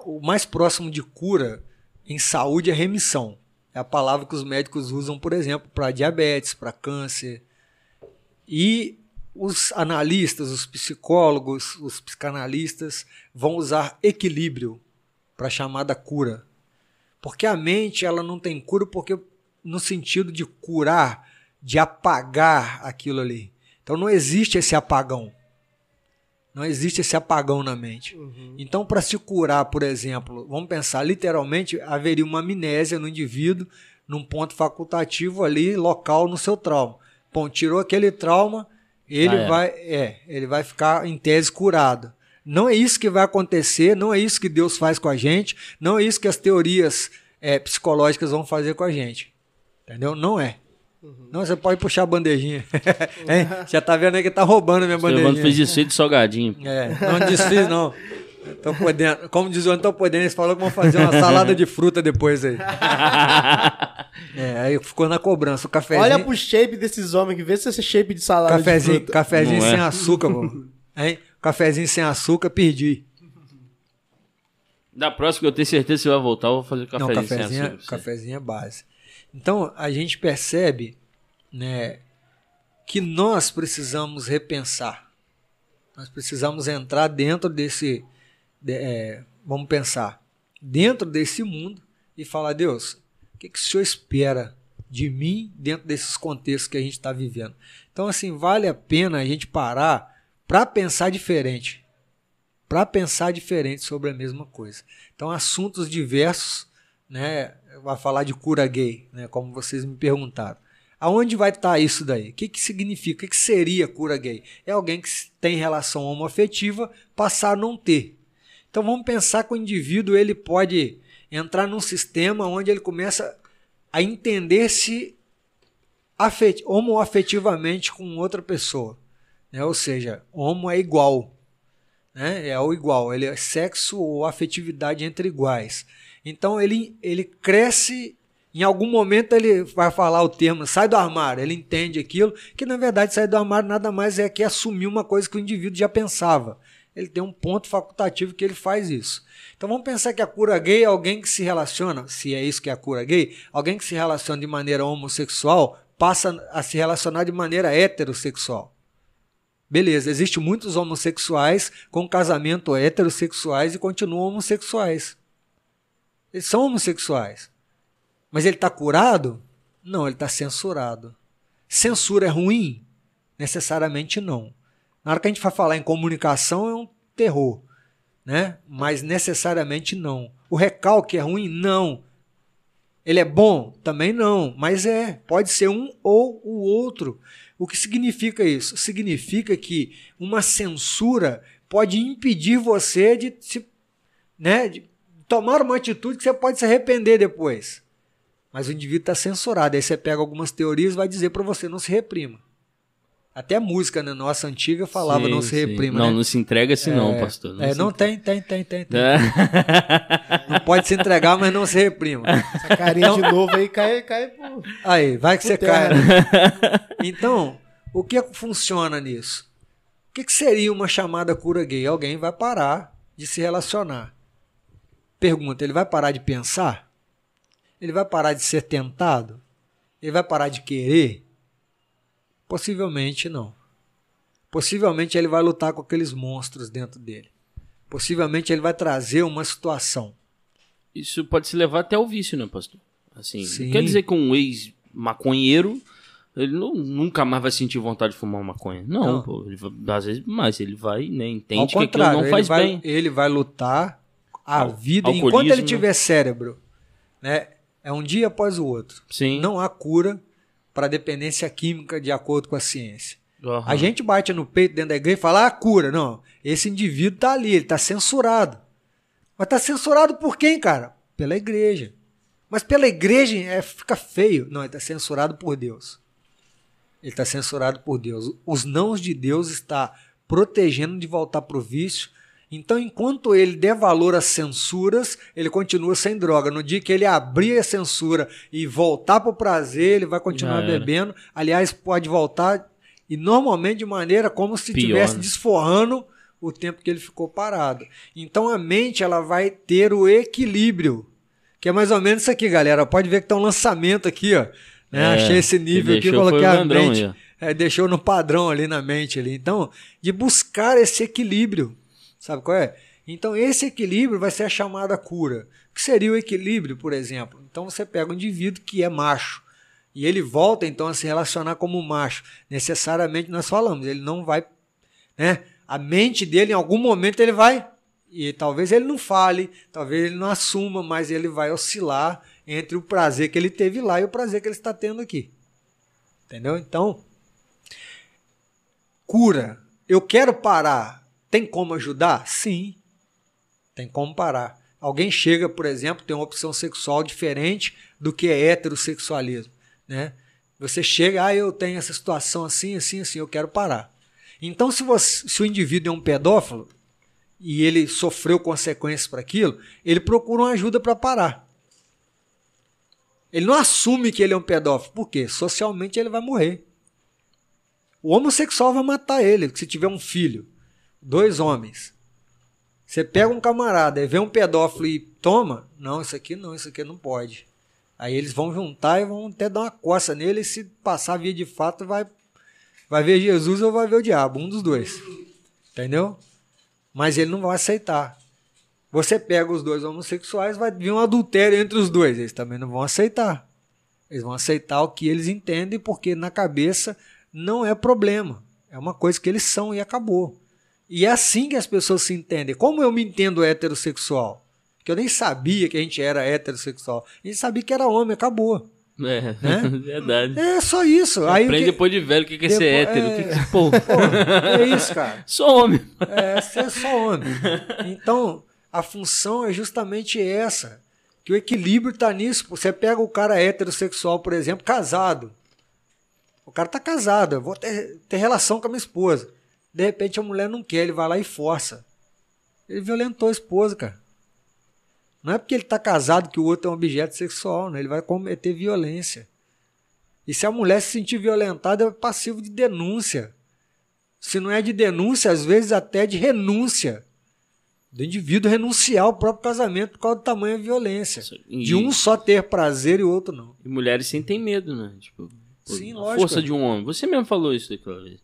O mais próximo de cura em saúde é remissão. É a palavra que os médicos usam, por exemplo, para diabetes, para câncer. E os analistas, os psicólogos, os psicanalistas vão usar equilíbrio para a chamada cura. Porque a mente ela não tem cura porque no sentido de curar, de apagar aquilo ali. Então não existe esse apagão. Não existe esse apagão na mente. Então, para se curar, por exemplo, vamos pensar, literalmente haveria uma amnésia no indivíduo, num ponto facultativo ali, local no seu trauma. Bom, tirou aquele trauma, ele Ah, é. vai, é, ele vai ficar em tese curado. Não é isso que vai acontecer, não é isso que Deus faz com a gente, não é isso que as teorias é, psicológicas vão fazer com a gente. Entendeu? Não é. Não, você pode puxar a bandejinha. Hein? Já tá vendo aí que tá roubando a minha Evandro bandejinha. fez isso aí de salgadinho. É, não desfiz não. Tô podendo, como diz o Antônio, tô podendo, eles falaram que vão fazer uma salada de fruta depois aí. É, aí ficou na cobrança. O cafezinho, Olha pro shape desses homens que vê se esse shape de salada de cafezinho, fruta. cafezinho Não é? sem açúcar, pô. Hein? Cafezinho sem açúcar, perdi. Da próxima eu tenho certeza que você vai voltar, eu vou fazer Não, cafezinho sem cafezinho, é- açúcar. cafezinho é base. Então, a gente percebe né, que nós precisamos repensar. Nós precisamos entrar dentro desse. de- é, vamos pensar. Dentro desse mundo e falar: Deus, o que, que o Senhor espera de mim dentro desses contextos que a gente está vivendo? Então, assim, vale a pena a gente parar para pensar diferente. Para pensar diferente sobre a mesma coisa. Então, assuntos diversos, né? Vai falar de cura gay, né? Como vocês me perguntaram. Aonde vai estar isso daí? O que, que significa? O que, que seria cura gay? É alguém que tem relação homoafetiva passar a não ter. Então vamos pensar que o indivíduo ele pode entrar num sistema onde ele começa a entender-se afet homoafetivamente com outra pessoa. Né? Ou seja, homo é igual. Né? É o igual. Ele é sexo ou afetividade entre iguais. Então ele, ele cresce. Em algum momento ele vai falar o termo sai do armário, ele entende aquilo, que na verdade sair do armário nada mais é que assumir uma coisa que o indivíduo já pensava. Ele tem um ponto facultativo que ele faz isso. Então vamos pensar que a cura gay é alguém que se relaciona, se é isso que é a cura gay, alguém que se relaciona de maneira homossexual passa a se relacionar de maneira heterossexual. Beleza, existem muitos homossexuais com casamento heterossexuais e continuam homossexuais. Eles são homossexuais. Mas ele está curado? Não, ele está censurado. Censura é ruim? Necessariamente não. Na hora que a gente vai falar em comunicação é um terror, né? Mas necessariamente não. O recalque é ruim? Não. Ele é bom? Também não. Mas é, pode ser um ou o outro. O que significa isso? Significa que uma censura pode impedir você de, se, né, de tomar uma atitude que você pode se arrepender depois. Mas o indivíduo está censurado. Aí você pega algumas teorias e vai dizer para você não se reprima. Até a música né, nossa antiga falava Sim, não se reprima. Não, né? não se entrega assim não, É, pastor. Não, é, não tem, tem, tem, tem, tem. É. Não pode se entregar, mas não se reprima. Essa carinha de novo aí cai, cai pô. Aí, vai que você Por cai. terra. né? Então, o que funciona nisso? O que, que seria uma chamada cura gay? Alguém vai parar de se relacionar. Pergunta: ele vai parar de pensar? Ele vai parar de ser tentado? Ele vai parar de querer? Possivelmente não. Possivelmente ele vai lutar com aqueles monstros dentro dele. Possivelmente ele vai trazer uma situação. Isso pode se levar até ao vício, né, pastor? Assim, Sim. quer dizer que um ex-maconheiro ele não- nunca mais vai sentir vontade de fumar maconha. Não, Não. pô, vai- às vezes mais, ele vai, né, entende que aquilo não ele faz vai, bem. ele vai lutar a Al- vida enquanto ele né? tiver cérebro, né? É um dia após o outro. Sim. Não há cura para dependência química de acordo com a ciência. Aham. A gente bate no peito dentro da igreja e fala, ah, cura. Não, esse indivíduo está ali, ele está censurado. Mas está censurado por quem, cara? Pela igreja. Mas pela igreja é, fica feio. Não, ele está censurado por Deus. Ele está censurado por Deus. Os nãos de Deus está protegendo de voltar para o vício. Então, enquanto ele der valor às censuras, ele continua sem droga. No dia que ele abrir a censura e voltar para o prazer, ele vai continuar bebendo. Aliás, pode voltar e normalmente de maneira como se estivesse né? desforrando o tempo que ele ficou parado. Então a mente ela vai ter o equilíbrio, que é mais ou menos isso aqui, galera. Pode ver que tá um lançamento aqui, ó. né? É, Achei esse nível que aqui, coloquei a mente, é, deixou no padrão ali na mente ali. Então, de buscar esse equilíbrio, sabe qual é? Então esse equilíbrio vai ser a chamada cura. Que seria o equilíbrio, por exemplo? Então você pega um indivíduo que é macho e ele volta então a se relacionar como macho. Necessariamente nós falamos, ele não vai, né? A mente dele em algum momento ele vai e talvez ele não fale, talvez ele não assuma, mas ele vai oscilar entre o prazer que ele teve lá e o prazer que ele está tendo aqui. Entendeu? Então, cura. Eu quero parar. Tem como ajudar? Sim. Tem como parar. Alguém chega, por exemplo, tem uma opção sexual diferente do que é heterossexualismo, né? Você chega, ah, eu tenho essa situação assim, assim, assim, eu quero parar. Então, se, você, se o indivíduo é um pedófilo e ele sofreu consequências para aquilo, ele procura uma ajuda para parar. Ele não assume que ele é um pedófilo. Por quê? Socialmente ele vai morrer. O homossexual vai matar ele, se tiver um filho. Dois homens. Você pega um camarada e vê um pedófilo e toma. Não, isso aqui não, isso aqui não pode. Aí eles vão juntar e vão até dar uma coça nele e se passar via de fato vai, vai ver Jesus ou vai ver o diabo, um dos dois. Entendeu? Mas ele não vai aceitar. Você pega os dois homossexuais, vai vir um adultério entre os dois. Eles também não vão aceitar. Eles vão aceitar o que eles entendem, porque na cabeça não é problema. É uma coisa que eles são e acabou. E é assim que as pessoas se entendem. Como eu me entendo heterossexual? Que eu nem sabia que a gente era heterossexual. A gente sabia que era homem, acabou. É, Né? verdade. É só isso. Aí Aprende que- depois de velho o que que é ser Depois- hétero. é. Que que- pô, Pô, é isso, cara. sou homem. É, ser só homem. Então, a função é justamente essa. Que o equilíbrio está nisso. Você pega o cara heterossexual, por exemplo, casado. O cara tá casado, eu vou ter, ter relação com a minha esposa. De repente a mulher não quer, ele vai lá e força. Ele violentou a esposa, cara. Não é porque ele tá casado que o outro é um objeto sexual, né? Ele vai cometer violência. E se a mulher se sentir violentada, é passivo de denúncia. Se não é de denúncia, às vezes até de renúncia. Do indivíduo renunciar ao próprio casamento por causa do tamanho da violência. E- De um só ter prazer e o outro não. E mulheres sentem medo, né? Tipo, Sim, a lógico. força de um homem. Você mesmo falou isso daquela vez.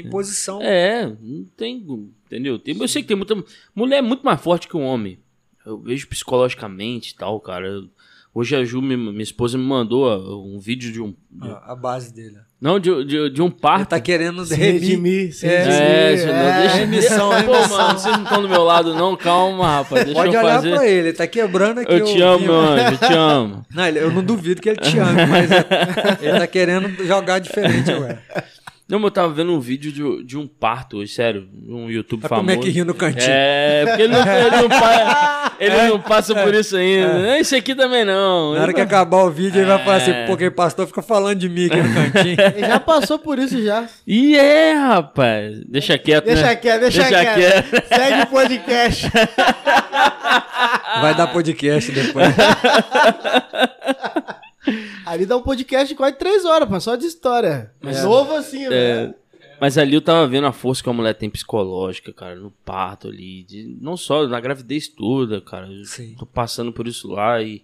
Imposição. É, não tem, entendeu? Tem, eu sei que tem muita mulher é muito mais forte que um homem. Eu vejo psicologicamente e tal, cara. Eu- hoje a Ju, me- minha esposa, me mandou um vídeo de um. de- A, a base dele. não, de, de, de um Ele parto. tá querendo Se redimir, se É, redimir. É, isso, não, deixa, remissão, Pô, remissão. mano, vocês não estão do meu lado, não? Calma, rapaz. Deixa Pode eu olhar fazer. pra ele, ele tá quebrando aqui. Eu o te amo, vinho. meu anjo, eu te amo. Não, ele- eu não duvido que ele te ame, mas é- ele tá querendo jogar diferente agora. Não, mas eu tava vendo um vídeo de, de um parto hoje, sério, um YouTube famoso. como é que ri no cantinho. É, porque ele não, ele não, pa- ele não passa por isso ainda. Esse aqui também não. Na hora que acabar o vídeo, ele vai falar assim, É. porque o pastor fica falando de mim aqui no cantinho. Ele já passou por isso já. Ih, é, rapaz. Deixa quieto, Deixa né? quieto, deixa, Deixa quieto. Segue o podcast. Vai dar podcast depois. Ali dá um podcast de quase três horas, pô, só de história. Mas novo assim, É. velho. Mas ali eu tava vendo a força que a mulher tem psicológica, cara, no parto ali. de- não só na gravidez toda, cara. Sim. tô passando por isso lá e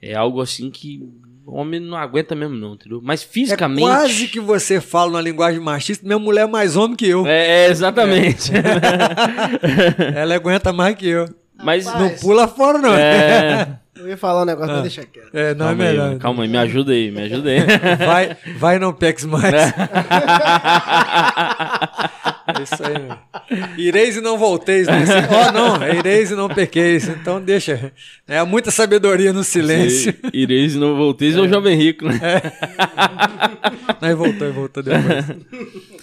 é algo assim que o homem não aguenta mesmo, não, entendeu? Mas É fisicamente. quase que você fala na linguagem machista, minha mulher é mais homem que eu. É, é, exatamente. Ela aguenta mais que eu. Mas Rapaz, Não pula fora, não. é, Eu ia falar um negócio, mas deixa quieto. É, não calma é aí, melhor. mano, calma aí, me ajuda aí, me ajuda aí. Vai, vai não peques mais. É isso aí, meu. Ireis e não volteis. Né? Ó, não, é ireis e não pequeis. Então deixa. É muita sabedoria no silêncio. Se Ireis e não volteis é o jovem rico, né? Aí voltou, aí voltou depois.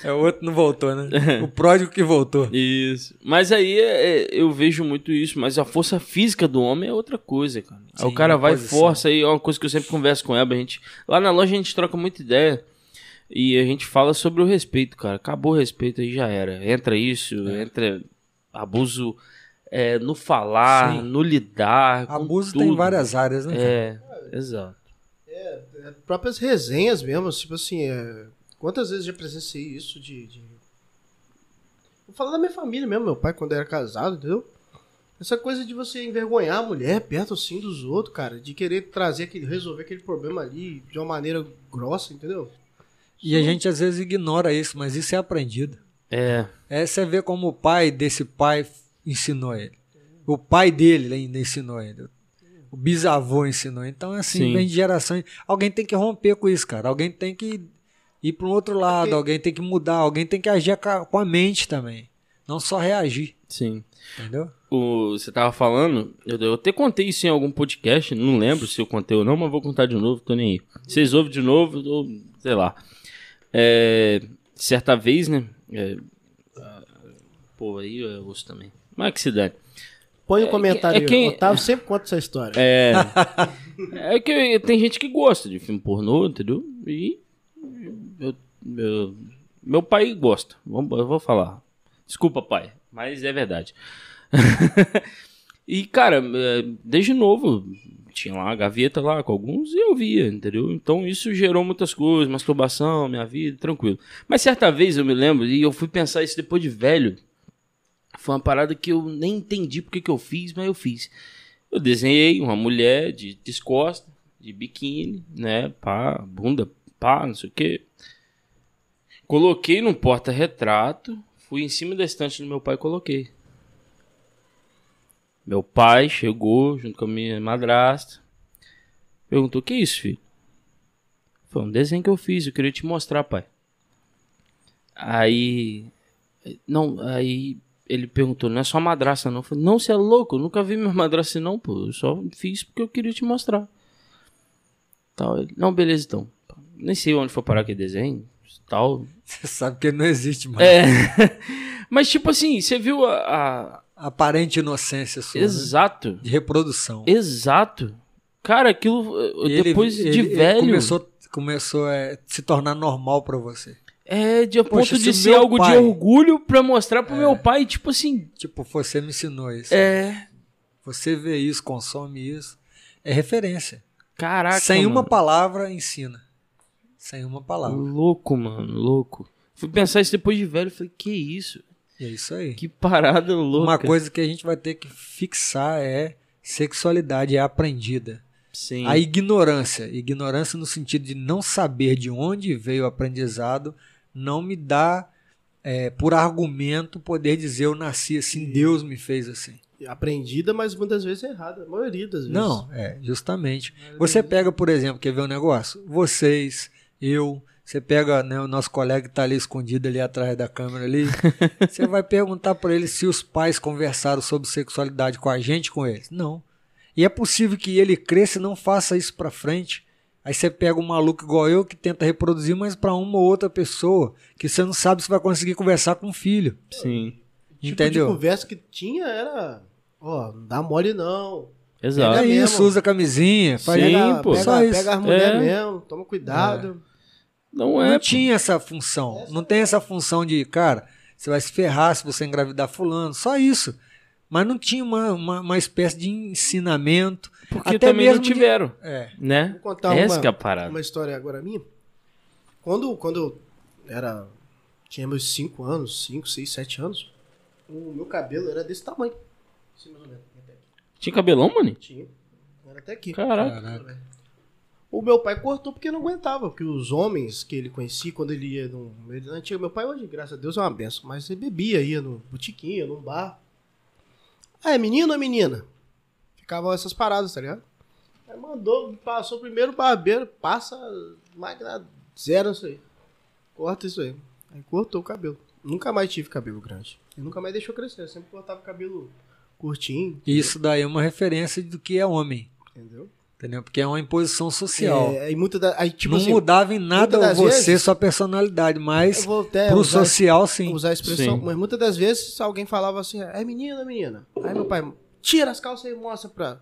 É, o outro não voltou, né? O pródigo que voltou. Isso. Mas aí é, é, eu vejo muito isso, mas a força física do homem é outra coisa, cara. Aí o Sim, cara vai, posição. força aí, é uma coisa que eu sempre converso com ela, a gente. Lá na loja a gente troca muita ideia. E a gente fala sobre o respeito, cara. Acabou o respeito aí já era. Entra isso, É. entra abuso é, no falar, Sim. no lidar. com Abuso tudo. tem várias áreas, né? É, exato. É, próprias resenhas mesmo, tipo assim, é, quantas vezes já presenciei isso de, de... Vou falar da minha família mesmo, meu pai quando era casado, entendeu? Essa coisa de você envergonhar a mulher perto assim dos outros, cara, de querer trazer aquele, resolver aquele problema ali de uma maneira grossa, entendeu? E a gente às vezes ignora isso, mas isso é aprendido. É, É você vê como o pai desse pai ensinou ele. O pai dele ainda ensinou ele. O bisavô ensinou. Então, assim, Sim. vem de gerações. Alguém tem que romper com isso, cara. Alguém tem que ir para um outro lado, Porque- alguém tem que mudar, alguém tem que agir com a- com a mente também. Não só reagir, sim. entendeu? o, você tava falando, eu, eu até contei isso em algum podcast, não lembro se eu contei ou não, mas vou contar de novo, tô nem aí. Vocês ouvem de novo, ou sei lá. É, certa vez, né? É, pô, aí eu ouço também. Mas que se dane. Põe um É, comentário é quem- Otávio sempre conta essa história. É, é que tem gente que gosta de filme pornô, entendeu? E eu- eu- meu pai gosta. Eu vou falar. Desculpa, pai, mas é verdade. e, cara, é, desde novo, tinha lá a gaveta lá com alguns e eu via, entendeu? Então isso gerou muitas coisas, masturbação, minha vida, tranquilo. Mas certa vez eu me lembro, e eu fui pensar isso depois de velho, foi uma parada que eu nem entendi porque que eu fiz, mas eu fiz. Eu desenhei uma mulher de descosta, de biquíni, né? Pá, bunda, pá, não sei o quê. Coloquei num porta-retrato, fui em cima da estante do meu pai e coloquei. Meu pai chegou junto com a minha madrasta. Perguntou: "O que é isso, filho?" Foi um desenho que eu fiz, eu queria te mostrar, pai. Aí não, aí ele perguntou, não é só madraça não? Eu falei, não, você é louco, eu nunca vi minha madraça assim, não, pô. Eu só fiz porque eu queria te mostrar. Tal, ele, não, beleza então. Nem sei onde foi parar aquele desenho. Tal. Você sabe que ele não existe mais. É. Mas tipo assim, você viu a. a- Aparente inocência sua, né? Exato. de reprodução. Exato. Cara, aquilo. eh, Ele- Depois de ele- ele velho. começou, começou a se tornar normal pra você. É, de a Poxa, ponto de se ser algo de pai- orgulho pra mostrar pro meu pai, tipo assim. Tipo, você me ensinou isso. É. Você vê isso, consome isso. É referência. Caraca. Sem uma mano. palavra, ensina. Sem uma palavra. Louco, mano, louco. Fui pensar isso depois de velho, falei, que isso? É isso aí. Que parada louca. Uma coisa que a gente vai ter que fixar é sexualidade é aprendida. Sim. A ignorância, ignorância no sentido de não saber de onde veio o aprendizado, não me dá é, por argumento poder dizer eu nasci assim, Deus me fez assim. Aprendida, mas muitas vezes errada. A maioria das vezes. Não, é, justamente. Você pega, por exemplo, quer ver um negócio? Vocês, eu, você pega né, o nosso colega que está ali escondido ali atrás da câmera ali, você vai perguntar para ele se os pais conversaram sobre sexualidade com a gente, com eles. Não. E é possível que ele cresça e não faça isso para frente. Aí você pega um maluco igual eu que tenta reproduzir, mas para uma ou outra pessoa que você não sabe se vai conseguir conversar com o filho. Sim. tipo entendeu? de conversa que tinha era, ó, não dá mole não. Exato. É isso, mesmo. usa camisinha, faz Sim, pega, pô. pega, Só isso. pega as mulheres É. mesmo, toma cuidado. Não Não é. pô. tinha essa função. Não tem essa função de, cara, você vai se ferrar se você engravidar fulano. Só isso. Mas não tinha uma, uma, uma espécie de ensinamento. Porque até também não mesmo de- tiveram. É. Né? Vou contar Essa uma, que é a parada. uma história agora minha. Quando, quando eu era tinha meus 5 anos, 5, 6, 7 anos, o meu cabelo era desse tamanho. Assim, mais ou menos. Até aqui. Tinha cabelão, mano? Tinha. Era até aqui. Caraca. Caraca. O meu pai cortou porque não aguentava, porque os homens que ele conhecia quando ele ia no meio da antiga, meu pai hoje, graças a Deus, é uma benção, mas ele bebia, ia no botiquinho, num bar. Ah, é menino ou menina? Ficavam essas paradas, tá ligado? Aí mandou, passou o primeiro barbeiro, passa máquina zero isso aí. Corta isso aí. Aí cortou o cabelo. Nunca mais tive cabelo grande. E nunca mais deixou crescer. Eu sempre cortava o cabelo curtinho. Isso daí é uma referência do que é homem. Entendeu? Entendeu? Porque é uma imposição social. É, aí muita da, aí, tipo não assim, mudava em nada você, vezes- sua personalidade, mas pro usar- social, sim. usar a expressão, Sim. mas muitas das vezes alguém falava assim, é menina, menina. Aí meu pai, tira as calças e mostra pra,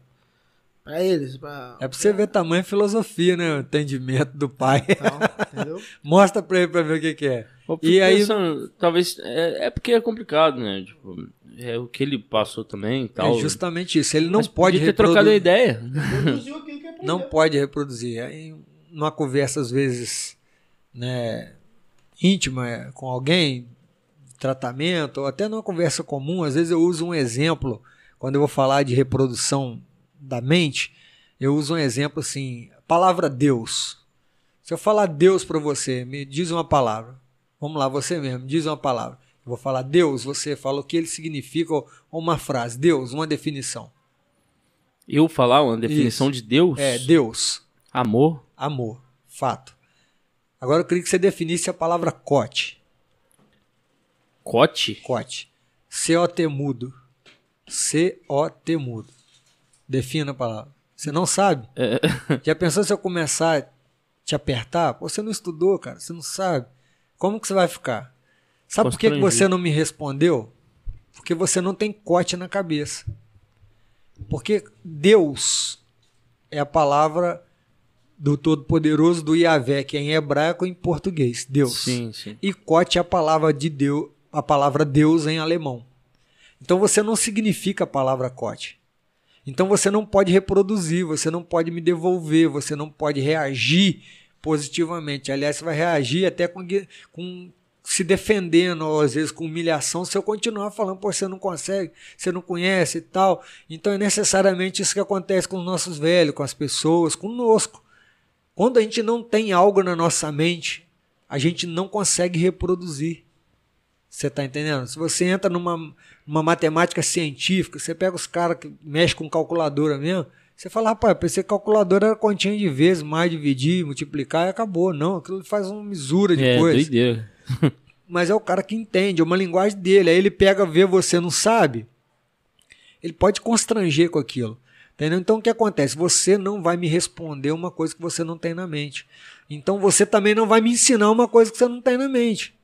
pra eles, pra... É pra você ver tamanho e filosofia, né? O entendimento do pai. Tal, entendeu? Mostra pra ele pra ver o que, que é. E aí- pensando, talvez. É, é porque é complicado, né? Tipo, é o que ele passou também e tal. É justamente isso. Ele não Mas pode podia ter trocado a ideia. Produziu. Não pode reproduzir. Aí, numa conversa, às vezes, né, íntima com alguém, tratamento, ou até numa conversa comum, às vezes eu uso um exemplo, quando eu vou falar de reprodução da mente, eu uso um exemplo assim, palavra Deus. Se eu falar Deus para você, me diz uma palavra. Vamos lá, você mesmo, diz uma palavra. Eu vou falar Deus, você fala o que ele significa, ou uma frase. Deus, uma definição. Eu falar uma definição de Deus? É, Deus. Amor? Amor. Fato. Agora eu queria que você definisse a palavra cote. Cote? Cote. C-O-T mudo. C-O-T mudo. Defina a palavra. Você não sabe? É, Já pensou se eu começar a te apertar? Pô, você não estudou, cara. Você não sabe. Como que você vai ficar? Sabe por que, que você não me respondeu? Porque você não tem cote na cabeça. Porque Deus é a palavra do Todo-Poderoso, do Yahvé, que é em hebraico e em português. Deus. sim, sim. E cote é a palavra de Deus, a palavra Deus em alemão. Então você não significa a palavra cote. Então você não pode reproduzir, você não pode me devolver, você não pode reagir positivamente. Aliás, você vai reagir até com, com se defendendo, ou às vezes com humilhação, se eu continuar falando, pô, você não consegue, você não conhece e tal. Então é necessariamente isso que acontece com os nossos velhos, com as pessoas, conosco. Quando a gente não tem algo na nossa mente, a gente não consegue reproduzir. Você está entendendo? Se você entra numa, numa matemática científica, você pega os caras que mexem com calculadora mesmo, você fala, rapaz, pensei que calculadora era continha de vezes, mais dividir, multiplicar e acabou. Não, aquilo faz uma misura de É, coisa. doideira. Mas é o cara que entende, é uma linguagem dele. Aí ele pega, vê você não sabe, ele pode constranger com aquilo. Entendeu? Então o que acontece? Você não vai me responder uma coisa que você não tem na mente. Então você também não vai me ensinar uma coisa que você não tem na mente.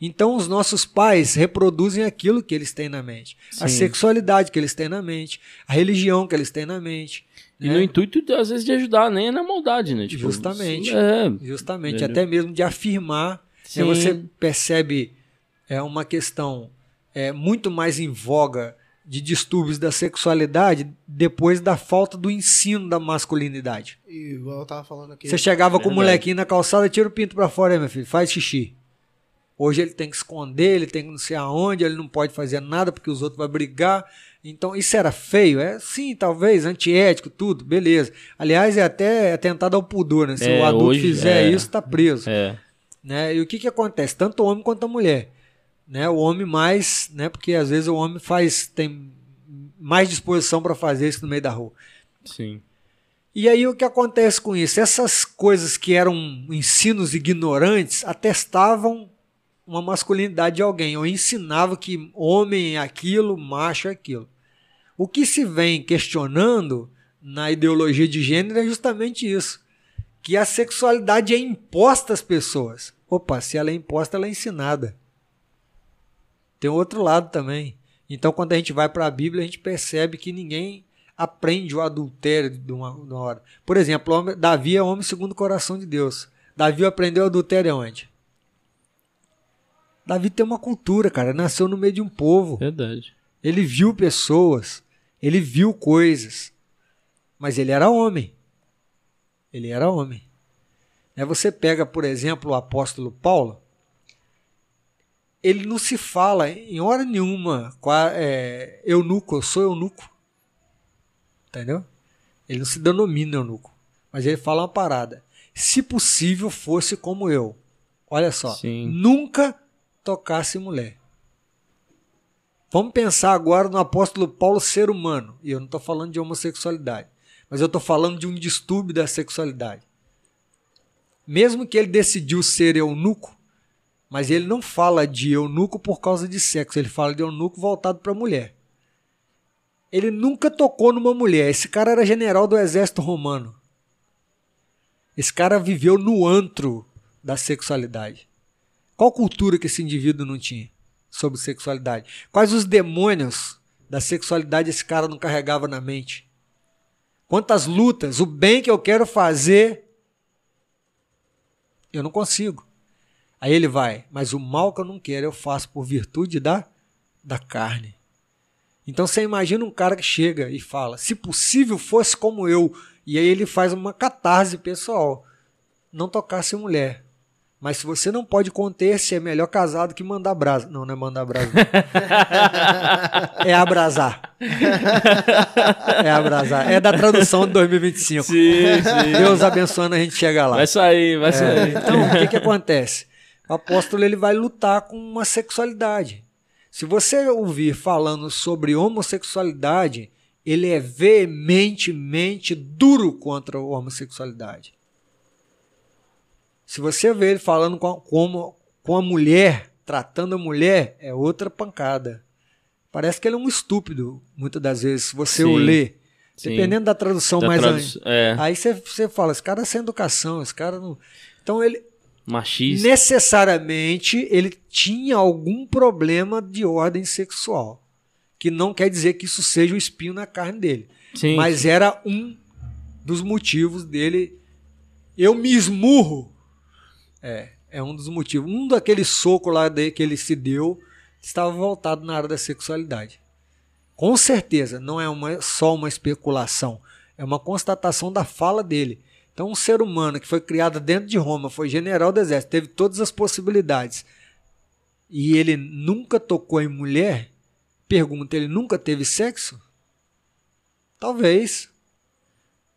Então os nossos pais reproduzem aquilo que eles têm na mente. A Sim. sexualidade que eles têm na mente, a religião que eles têm na mente. E né? no intuito, às vezes, de ajudar, nem é na maldade, né? Tipo, Justamente. É, Justamente, Entendeu? até mesmo de afirmar. Sim. você percebe é uma questão é, muito mais em voga de distúrbios da sexualidade depois da falta do ensino da masculinidade. E igual eu tava falando aqui. Você chegava com o molequinho na calçada, tira o pinto pra fora meu filho, faz xixi. Hoje ele tem que esconder, ele tem que não sei aonde, ele não pode fazer nada porque os outros vão brigar. Então, isso era feio? É sim, talvez, antiético, tudo, beleza. Aliás, é até atentado ao pudor, né? Se É, o adulto hoje, fizer é. isso, tá preso é. Né? E o que que acontece? Tanto o homem quanto a mulher, né? O homem mais, né? Porque às vezes o homem faz tem mais disposição para fazer isso no meio da rua. Sim. E aí o que acontece com isso? Essas coisas que eram ensinos ignorantes atestavam uma masculinidade de alguém, ou ensinavam que homem é aquilo, macho é aquilo. O que se vem questionando na ideologia de gênero é justamente isso, que a sexualidade é imposta às pessoas. Opa, se ela é imposta, ela é ensinada. Tem outro lado também. Então, quando a gente vai para a Bíblia, a gente percebe que ninguém aprende o adultério de uma, de uma hora. Por exemplo, homem- Davi é homem segundo o coração de Deus. Davi aprendeu adultério onde? Davi tem uma cultura, cara. Nasceu no meio de um povo. Verdade. Ele viu pessoas, ele viu coisas, mas ele era homem. Ele era homem. Aí você pega, por exemplo, o apóstolo Paulo. ele não se fala em hora nenhuma é, eunuco, eu sou eunuco. Entendeu? Ele não se denomina eunuco. Mas ele fala uma parada. Se possível fosse como eu. Olha só. Sim. Nunca tocasse mulher. Vamos pensar agora no apóstolo Paulo ser humano. E eu não estou falando de homossexualidade. Mas eu estou falando de um distúrbio da sexualidade. Mesmo que ele decidiu ser eunuco, mas ele não fala de eunuco por causa de sexo, ele fala de eunuco voltado para mulher. Ele nunca tocou numa mulher. Esse cara era general do exército romano. Esse cara viveu no antro da sexualidade. Qual cultura que esse indivíduo não tinha sobre sexualidade? Quais os demônios da sexualidade esse cara não carregava na mente? Quantas lutas, o bem que eu quero fazer, eu não consigo. Aí ele vai, mas o mal que eu não quero eu faço por virtude da, da carne. Então você imagina um cara que chega e fala: se possível fosse como eu. E aí ele faz uma catarse pessoal. Não tocasse mulher. Mas se você não pode conter-se, é melhor casado que mandar brasa. Não, não é mandar brasa. é abrasar. É abrasar. É da tradução de 2025. Sim, sim. Deus abençoando a gente chega lá. Vai sair, vai É, sair. então, o que, que acontece? O apóstolo ele vai lutar com uma sexualidade. Se você ouvir falando sobre homossexualidade, ele é veementemente duro contra a homossexualidade. Se você vê ele falando com a, como, com a mulher, tratando a mulher, é outra pancada. Parece que ele é um estúpido, muitas das vezes, se você o Sim. lê. Sim. Dependendo da tradução Da mais tradu- an- é, Aí você, você fala, esse cara é sem educação, esse cara não. Então ele machista. necessariamente ele tinha algum problema de ordem sexual. Que não quer dizer que isso seja o espinho na carne dele. Sim. Mas era um dos motivos dele. Eu me esmurro. É, é um dos motivos. Um daqueles socos lá dele que ele se deu estava voltado na área da sexualidade. Com certeza, não é uma, só uma especulação. É uma constatação da fala dele. Então, um ser humano que foi criado dentro de Roma, foi general do exército, teve todas as possibilidades, e ele nunca tocou em mulher, pergunta, ele nunca teve sexo? Talvez.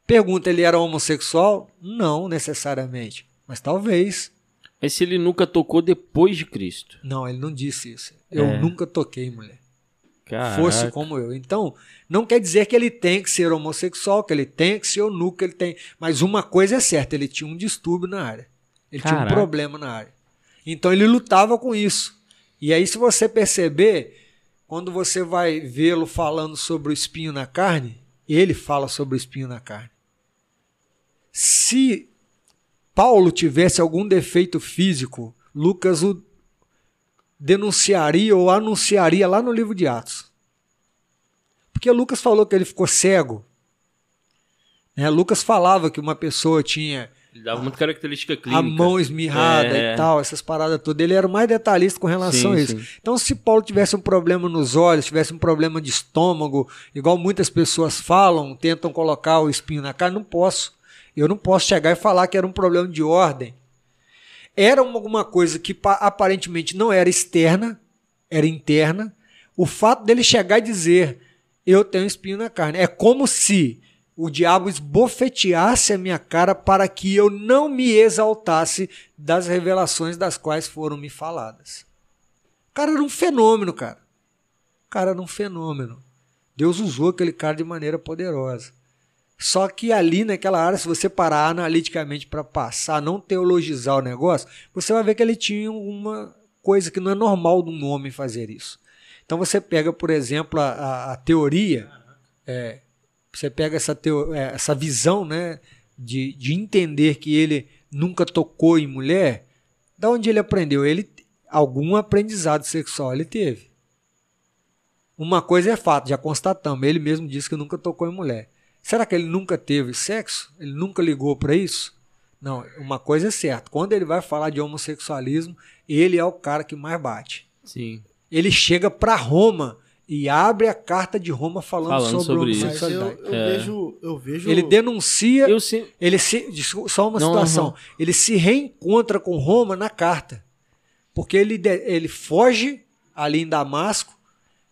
Pergunta, ele era homossexual? Não necessariamente, mas talvez. Mas se ele nunca tocou depois de Cristo. Não, ele não disse isso. Eu É. nunca toquei mulher. Caraca. fosse como eu. Então, não quer dizer que ele tem que ser homossexual, que ele tem que ser eunuco, que ele tem. Mas uma coisa é certa, ele tinha um distúrbio na área. Ele tinha um Caraca. problema na área. Então ele lutava com isso. E aí, se você perceber, quando você vai vê-lo falando sobre o espinho na carne, ele fala sobre o espinho na carne. Se Paulo tivesse algum defeito físico, Lucas o denunciaria ou anunciaria lá no livro de Atos. Porque Lucas falou que ele ficou cego. Né? Lucas falava que uma pessoa tinha Ele dava muita característica clínica. a mão esmirrada É. e tal, essas paradas todas. Ele era mais detalhista com relação Sim, a isso. sim. Então, se Paulo tivesse um problema nos olhos, tivesse um problema de estômago, igual muitas pessoas falam, tentam colocar o espinho na cara, não posso. Eu não posso chegar e falar que era um problema de ordem. Era uma- alguma coisa que pa- aparentemente não era externa, era interna. O fato dele chegar e dizer, eu tenho espinho na carne, é como se o diabo esbofeteasse a minha cara para que eu não me exaltasse das revelações das quais foram me faladas. O cara era um fenômeno, cara. O cara era um fenômeno. Deus usou aquele cara de maneira poderosa. Só que ali naquela área, se você parar analiticamente para passar, não teologizar o negócio, você vai ver que ele tinha uma coisa que não é normal de um homem fazer isso. Então você pega, por exemplo, a, a- a teoria, é, você pega essa, teo- é, essa visão né, de, de entender que ele nunca tocou em mulher, da onde ele aprendeu? Ele algum aprendizado sexual ele teve. Uma coisa é fato, já constatamos, ele mesmo disse que nunca tocou em mulher. Será que ele nunca teve sexo? Ele nunca ligou para isso? Não, uma coisa é certa. Quando ele vai falar de homossexualismo, ele é o cara que mais bate. Sim. Ele chega para Roma e abre a carta de Roma falando, Falando sobre, sobre isso. Eu, homossexualidade. eu É. vejo. Eu vejo. Ele denuncia, Eu sempre. ele se, só uma Não, situação. aham. Ele se reencontra com Roma na carta. Porque ele, ele foge ali em Damasco,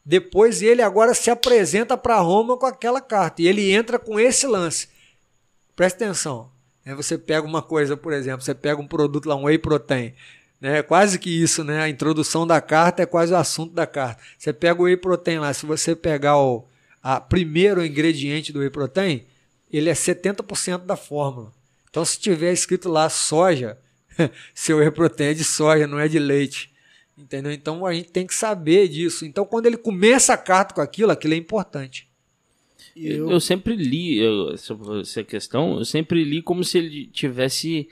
depois ele agora se apresenta para Roma com aquela carta. E ele entra com esse lance. Presta atenção. Né? Você pega uma coisa, por exemplo, você pega um produto lá, um whey protein. Né? Quase que isso, né? A introdução da carta é quase o assunto da carta. Você pega o whey protein lá, se você pegar o a primeiro ingrediente do whey protein, ele é 70% da fórmula. Então, se tiver escrito lá soja, seu whey protein é de soja, não é de leite. Entendeu? Então a gente tem que saber disso. Então, quando ele começa a carta com aquilo, aquilo é importante. Eu, eu, sempre li eu, essa, essa questão, eu sempre li como se ele tivesse,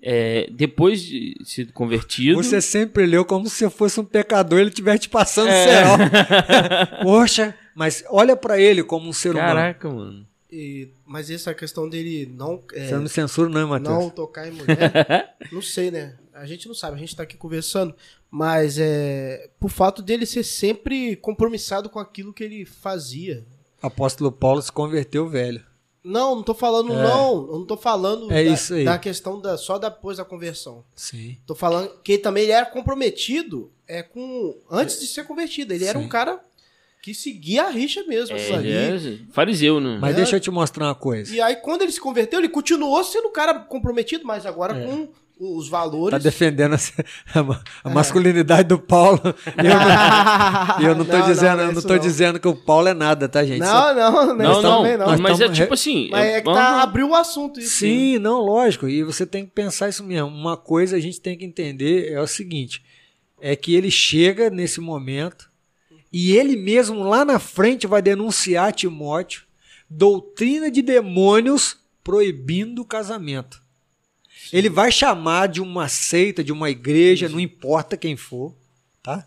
é, depois de sido convertido. Você sempre leu como se fosse um pecador, ele estivesse te passando É. serol. Poxa, mas olha pra ele como um ser humano. Caraca, mano. e- mas essa questão dele não, é, Você não censura, não, Matheus? não tocar em mulher, não sei, né? A gente não sabe, a gente tá aqui conversando, mas é por fato dele ser sempre compromissado com aquilo que ele fazia. Apóstolo Paulo se converteu velho. Não, não tô falando, não. Eu não tô falando É da, isso aí. da questão da, só depois da conversão. Sim. Tô falando que ele também ele era comprometido é, com antes de ser convertido. Ele era Sim. um cara que seguia a rixa mesmo. É, ali. é fariseu, né? Mas É. deixa eu te mostrar uma coisa. E aí, quando ele se converteu, ele continuou sendo um cara comprometido, mas agora com os valores. Tá defendendo a, a a masculinidade do Paulo. E eu não, e eu não tô, Não, dizendo, não, eu não é não não. dizendo que o Paulo é nada, tá, gente? Não, não, não, Não, isso não, também não. Nós mas é tipo assim. Mas é que tá, abriu o assunto isso. Sim, não, lógico. E você tem que pensar isso mesmo. Uma coisa a gente tem que entender é o seguinte: é que ele chega nesse momento e ele mesmo lá na frente vai denunciar a Timóteo doutrina de demônios proibindo o casamento. Ele vai chamar de uma seita, de uma igreja, não importa quem for, tá?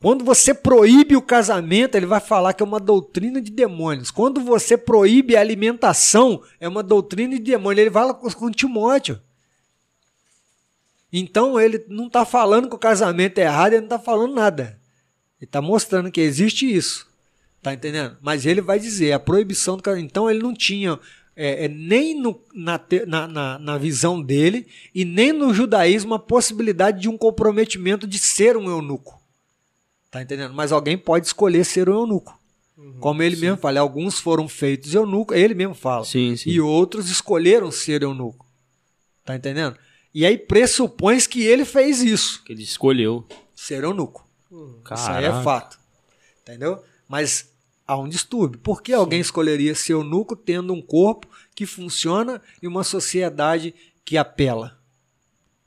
Quando você proíbe o casamento, ele vai falar que é uma doutrina de demônios. Quando você proíbe a alimentação, é uma doutrina de demônios. Ele fala com, com Timóteo. Então ele não está falando que o casamento é errado, ele não está falando nada. Ele está mostrando que existe isso. Tá entendendo? Mas ele vai dizer a proibição do casamento. Então ele não tinha é, é, nem no- na, na- na- na visão dele e nem no judaísmo a possibilidade de um comprometimento de ser um eunuco. Tá entendendo? Mas alguém pode escolher ser um eunuco. Como ele mesmo fala, alguns foram feitos eunuco, ele mesmo fala. Sim, sim. E outros escolheram ser eunuco. Tá entendendo? E aí pressupõe que ele fez isso, Que ele escolheu. ser eunuco. Isso aí Caraca. é fato. Entendeu? Mas há um distúrbio. Por que alguém escolheria ser eunuco tendo um corpo que funciona e uma sociedade que apela?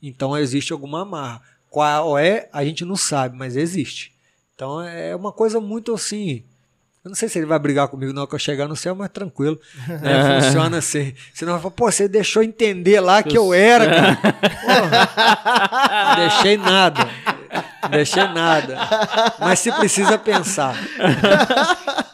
Então existe alguma amarra. Qual é, a gente não sabe, mas existe. Então é uma coisa muito assim. Eu não sei se ele vai brigar comigo na hora que eu chegar no céu, mas tranquilo. né? Funciona assim. Senão vai falar, pô, você deixou entender lá que eu era, cara. Não deixei nada. Não deixei nada. Mas se precisa pensar.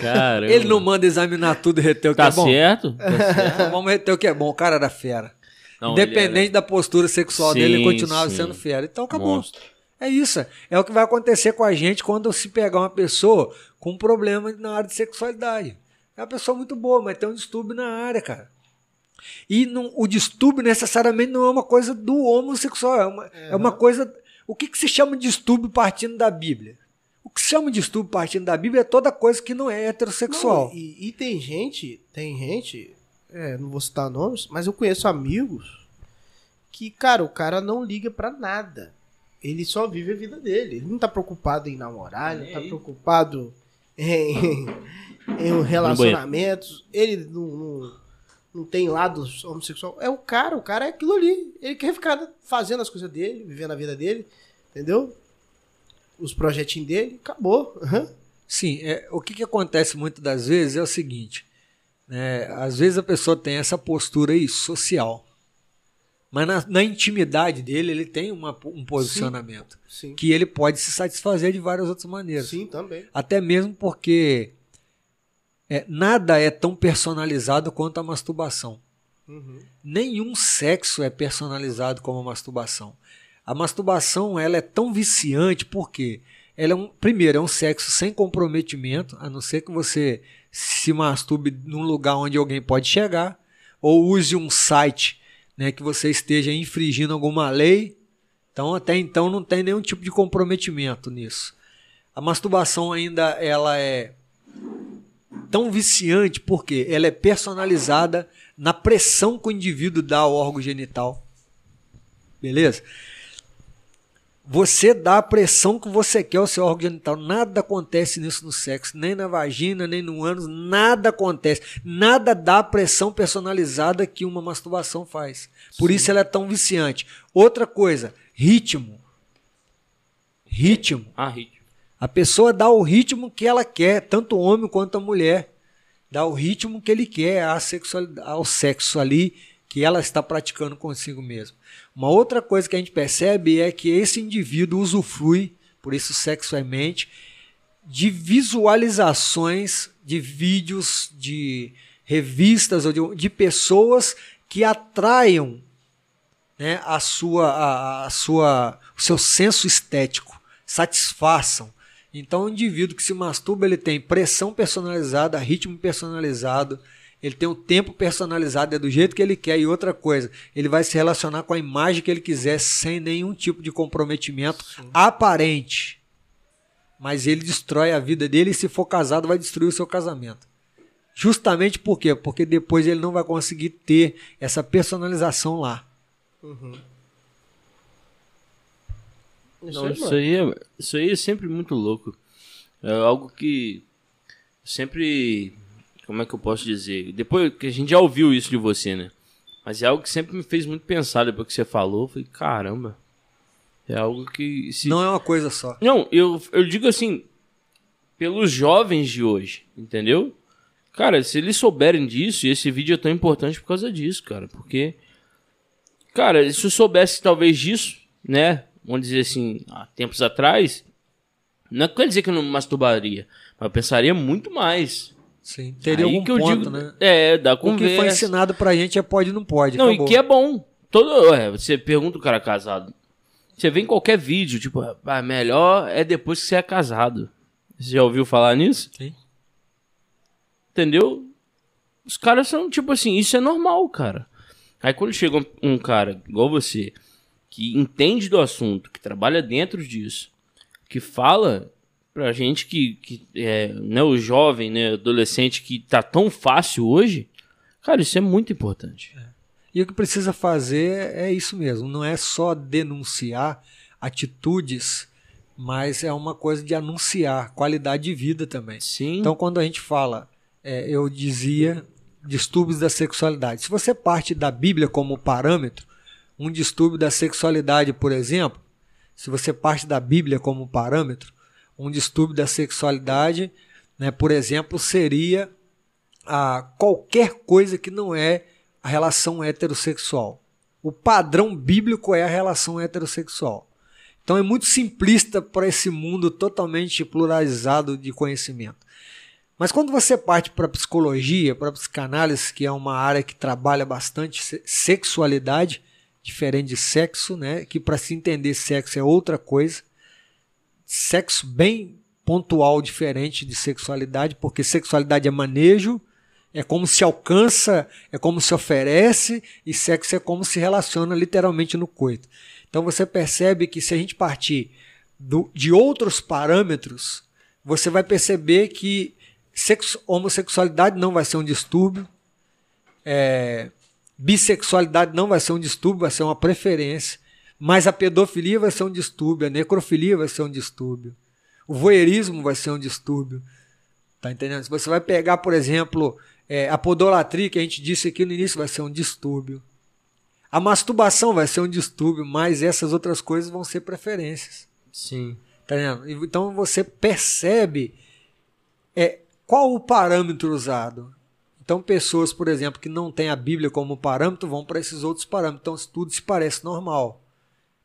Caramba. Ele não manda examinar tudo e reter o que Tá é bom. certo? Tá certo. Vamos reter o que é bom. O cara era fera. Não, Independente ele da postura sexual Sim, dele, ele continuava sim. sendo fera. Então acabou. Monstro. É isso. É o que vai acontecer com a gente quando se pegar uma pessoa com um problema na área de sexualidade. É uma pessoa muito boa, mas tem um distúrbio na área, cara. E não- o distúrbio necessariamente não é uma coisa do homossexual, é uma, é uma coisa. O que, que se chama de distúrbio partindo da Bíblia? O que se chama de distúrbio partindo da Bíblia é toda coisa que não é heterossexual. Não, e, e tem gente, tem gente, é, não vou citar nomes, mas eu conheço amigos que, cara, o cara não liga pra nada. Ele só vive a vida dele. Ele não tá preocupado em namorar, ele não tá preocupado em, em relacionamentos. Ele não, não, não tem lado homossexual. É o cara, o cara é aquilo ali. Ele quer ficar fazendo as coisas dele, vivendo a vida dele, entendeu? Os projetinhos dele, acabou. Aham. Sim, é, o que, que acontece muitas das vezes é o seguinte: né, às vezes a pessoa tem essa postura aí social, mas na, na intimidade dele ele tem uma- um posicionamento Sim. que ele pode se satisfazer de várias outras maneiras. Sim, também. Até mesmo porque é, nada é tão personalizado quanto a masturbação. Uhum. Nenhum sexo é personalizado como a masturbação. A masturbação ela é tão viciante porque ela é um, primeiro é um sexo sem comprometimento, a não ser que você se masturbe num lugar onde alguém pode chegar ou use um site, né, que você esteja infringindo alguma lei, Então até então não tem nenhum tipo de comprometimento nisso. A masturbação ainda ela é tão viciante porque ela é personalizada na pressão que o indivíduo dá ao órgão genital. Beleza? Você dá a pressão que você quer ao seu órgão genital. Nada acontece nisso no sexo, nem na vagina, nem no ânus, nada acontece. Nada dá a pressão personalizada que uma masturbação faz. Por Sim. isso ela é tão viciante. Outra coisa, ritmo. Ritmo. Ah, ritmo. A pessoa dá o ritmo que ela quer, tanto o homem quanto a mulher. Dá o ritmo que ele quer ao sexo ali que ela está praticando consigo mesmo. Uma outra coisa que a gente percebe é que esse indivíduo usufrui, por isso sexualmente, de visualizações de vídeos, de revistas ou de, de pessoas que atraiam né, a sua, a, a, sua, o seu senso estético, satisfaçam. Então, o indivíduo que se masturba ele tem pressão personalizada, ritmo personalizado, ele tem o tempo personalizado, é do jeito que ele quer. E outra coisa, ele vai se relacionar com a imagem que ele quiser, sem nenhum tipo de comprometimento Sim. aparente. Mas ele destrói a vida dele e, se for casado, vai destruir o seu casamento. Justamente por quê? Porque depois ele não vai conseguir ter essa personalização lá. Uhum. Não, isso, aí é, isso aí é sempre muito louco. É algo que sempre como é que eu posso dizer? Depois que a gente já ouviu isso de você, né? Mas é algo que sempre me fez muito pensar depois que você falou. Eu falei, caramba. É algo que. Se... Não é uma coisa só. Não, eu, eu digo assim, pelos jovens de hoje, entendeu? Cara, se eles souberem disso, e esse vídeo é tão importante por causa disso, cara. Porque. Cara, se eu soubesse talvez disso, né? Vamos dizer assim, há tempos atrás. Não quer dizer que eu não masturbaria, mas eu pensaria muito mais. Sim, teria Aí algum que eu ponto, digo, né? É, da conversa. O que foi ensinado pra gente é pode não pode. Não, acabou. e que é bom. Todo, é, você pergunta o cara casado. Você vê em qualquer vídeo, tipo, ah, melhor é depois que você é casado. Você já ouviu falar nisso? Sim. Entendeu? Os caras são tipo assim, isso é normal, cara. Aí quando chega um, um cara igual você, que entende do assunto, que trabalha dentro disso, que fala, pra gente que, que é, né, o jovem, né, adolescente que tá tão fácil hoje, cara, isso é muito importante. É. E o que precisa fazer é isso mesmo, não é só denunciar atitudes, mas é uma coisa de anunciar qualidade de vida também. Sim. Então, quando a gente fala, é, eu dizia distúrbios da sexualidade. Se você parte da Bíblia como parâmetro, um distúrbio da sexualidade, por exemplo, se você parte da Bíblia como parâmetro, um distúrbio da sexualidade, né, por exemplo, seria a qualquer coisa que não é a relação heterossexual. O padrão bíblico é a relação heterossexual. Então é muito simplista para esse mundo totalmente pluralizado de conhecimento. Mas quando você parte para a psicologia, para a psicanálise, que é uma área que trabalha bastante sexualidade, diferente de sexo, né? que para se entender sexo é outra coisa, sexo bem pontual diferente de sexualidade, porque sexualidade é manejo, é como se alcança, é como se oferece, e sexo é como se relaciona literalmente no coito. Então você percebe que se a gente partir do, de outros parâmetros, você vai perceber que sexo, homossexualidade não vai ser um distúrbio, é, bissexualidade não vai ser um distúrbio, vai ser uma preferência. Mas a pedofilia vai ser um distúrbio, a necrofilia vai ser um distúrbio, o voyeurismo vai ser um distúrbio. Tá entendendo? Se você vai pegar, por exemplo, é, a podolatria, que a gente disse aqui no início, vai ser um distúrbio. A masturbação vai ser um distúrbio, mas essas outras coisas vão ser preferências. Sim. Tá entendendo? Então você percebe é, qual o parâmetro usado. Então, pessoas, por exemplo, que não têm a Bíblia como parâmetro, vão para esses outros parâmetros. Então, tudo se parece normal.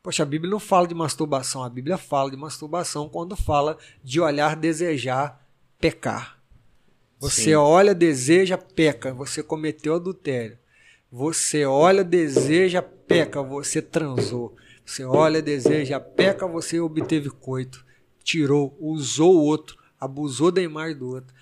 Poxa, a Bíblia não fala de masturbação, a Bíblia fala de masturbação quando fala de olhar, desejar, pecar. Você Sim. olha, deseja, peca, você cometeu adultério. Você olha, deseja, peca, você transou. Você olha, deseja, peca, você obteve coito, tirou, usou o outro, abusou da imagem do outro.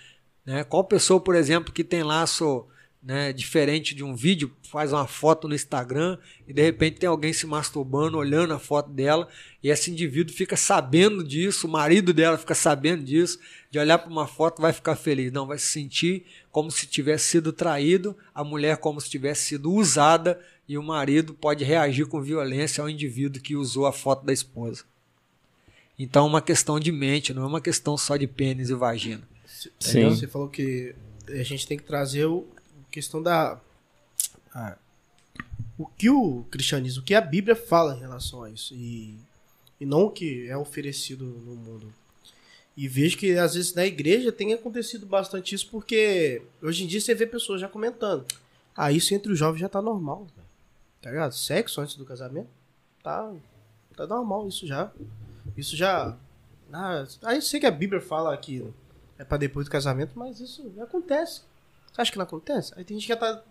Né? Qual pessoa, por exemplo, que tem laço né, diferente de um vídeo, faz uma foto no Instagram e de repente tem alguém se masturbando, olhando a foto dela, e esse indivíduo fica sabendo disso, o marido dela fica sabendo disso, de olhar para uma foto vai ficar feliz, não, vai se sentir como se tivesse sido traído, a mulher como se tivesse sido usada e o marido pode reagir com violência ao indivíduo que usou a foto da esposa. Então é uma questão de mente, não é uma questão só de pênis e vagina. Sim. Você falou que a gente tem que trazer o questão da. o que o cristianismo, o que a Bíblia fala em relação a isso. E, e não o que é oferecido no mundo. E vejo que às vezes na igreja tem acontecido bastante isso, porque hoje em dia você vê pessoas já comentando. Ah, isso entre os jovens já tá normal. Tá ligado? Sexo antes do casamento. Tá, tá normal isso já. Isso já. Ah, aí sei que a Bíblia fala que é pra depois do casamento, mas isso acontece. Você acha que não acontece? Aí tem gente que já tá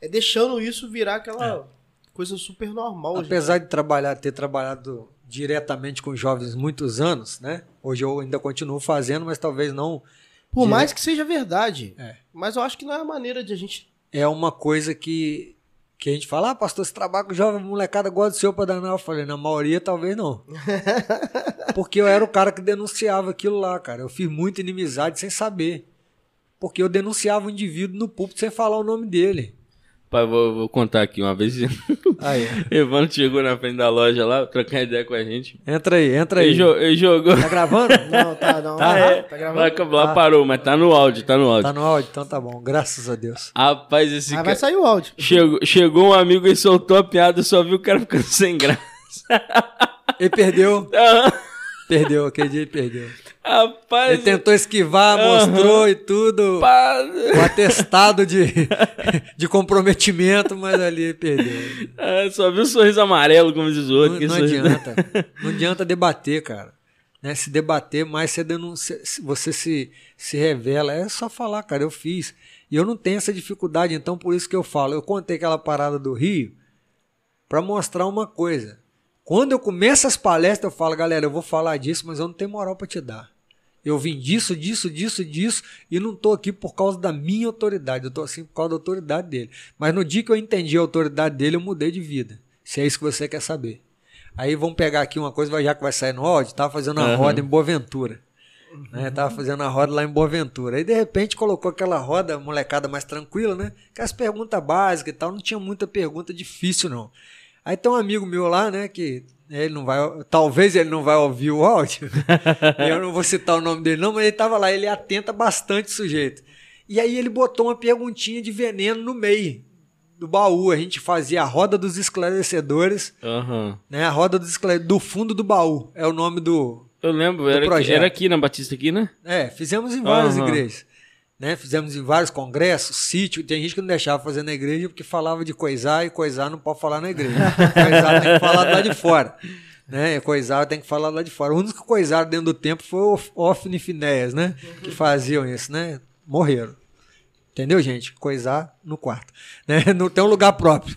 é, deixando isso virar aquela coisa super normal. Apesar de trabalhar, ter trabalhado diretamente com jovens muitos anos, né? Hoje eu ainda continuo fazendo, mas talvez não. Por dire- mais que seja verdade. É. Mas eu acho que não é a maneira de a gente. É uma coisa que, que a gente fala, ah, pastor, você trabalha com jovem, molecada gosta do senhor para danar. Eu falei, na maioria talvez não. Porque eu era o cara que denunciava aquilo lá, cara. Eu fiz muita inimizade sem saber. Porque eu denunciava o indivíduo no púlpito sem falar o nome dele. Pai, vou, vou contar aqui uma vez. Aí, Evandro chegou na frente da loja lá, trocar ideia com a gente. entra aí, entra aí. Ele, jo- ele jogou. Tá gravando? Não, tá, não. Tá, tá, É, tá lá, gravando. lá parou, mas tá no áudio, tá no áudio. Tá no áudio? Então tá bom, graças a Deus. Rapaz, esse Mas cara. vai sair o áudio. Chegou, chegou um amigo e soltou a piada, só vi o cara ficando sem graça. Ele perdeu, perdeu, aquele dia ele perdeu. Rapaz, Ele tentou esquivar, mostrou e tudo. O atestado de, de comprometimento, mas ali perdeu. ah, só vi o sorriso amarelo, como diz o outro. Não, não sorriso- adianta. Não adianta debater, cara. Né? Se debater, mais você, denuncia, se- você se, se revela. É só falar, cara, eu fiz. E eu não tenho essa dificuldade, então por isso que eu falo. Eu contei aquela parada do Rio para mostrar uma coisa. Quando eu começo as palestras, eu falo, galera, eu vou falar disso, mas eu não tenho moral para te dar. Eu vim disso, disso, disso, disso, e não estou aqui por causa da minha autoridade, eu estou assim por causa da autoridade dele. Mas no dia que eu entendi a autoridade dele, eu mudei de vida. Se é isso que você quer saber. Aí vamos pegar aqui uma coisa, vai- já que vai sair no áudio, tava fazendo uma Aham. roda em Boaventura. Né? Tava fazendo a roda lá em Boaventura. Aí de repente colocou aquela roda, molecada mais tranquila, né? Aquelas perguntas básicas e tal, não tinha muita pergunta difícil, não. Aí tem um amigo meu lá, né, que ele não vai, talvez ele não vai ouvir o áudio. eu não vou citar o nome dele não, mas ele tava lá, ele atenta bastante o sujeito. E aí ele botou uma perguntinha de veneno no meio do baú. A gente fazia a roda dos esclarecedores, Aham. né? A roda dos esclarecedores do fundo do baú. É o nome do, Eu lembro, era aqui, projeto. era aqui na Batista aqui, né? é, fizemos em várias Aham. igrejas. Né? Fizemos em vários congressos, sítio. Tem gente que não deixava fazer na igreja porque falava de coisar e coisar não pode falar na igreja. coisar tem que falar lá de fora. Né? Coisar tem que falar lá de fora. O único que coisaram dentro do tempo foi o Ofni e Finéias, né? Que faziam isso, né? Morreram. Entendeu, gente? Coisar no quarto. Né? Não tem um lugar próprio.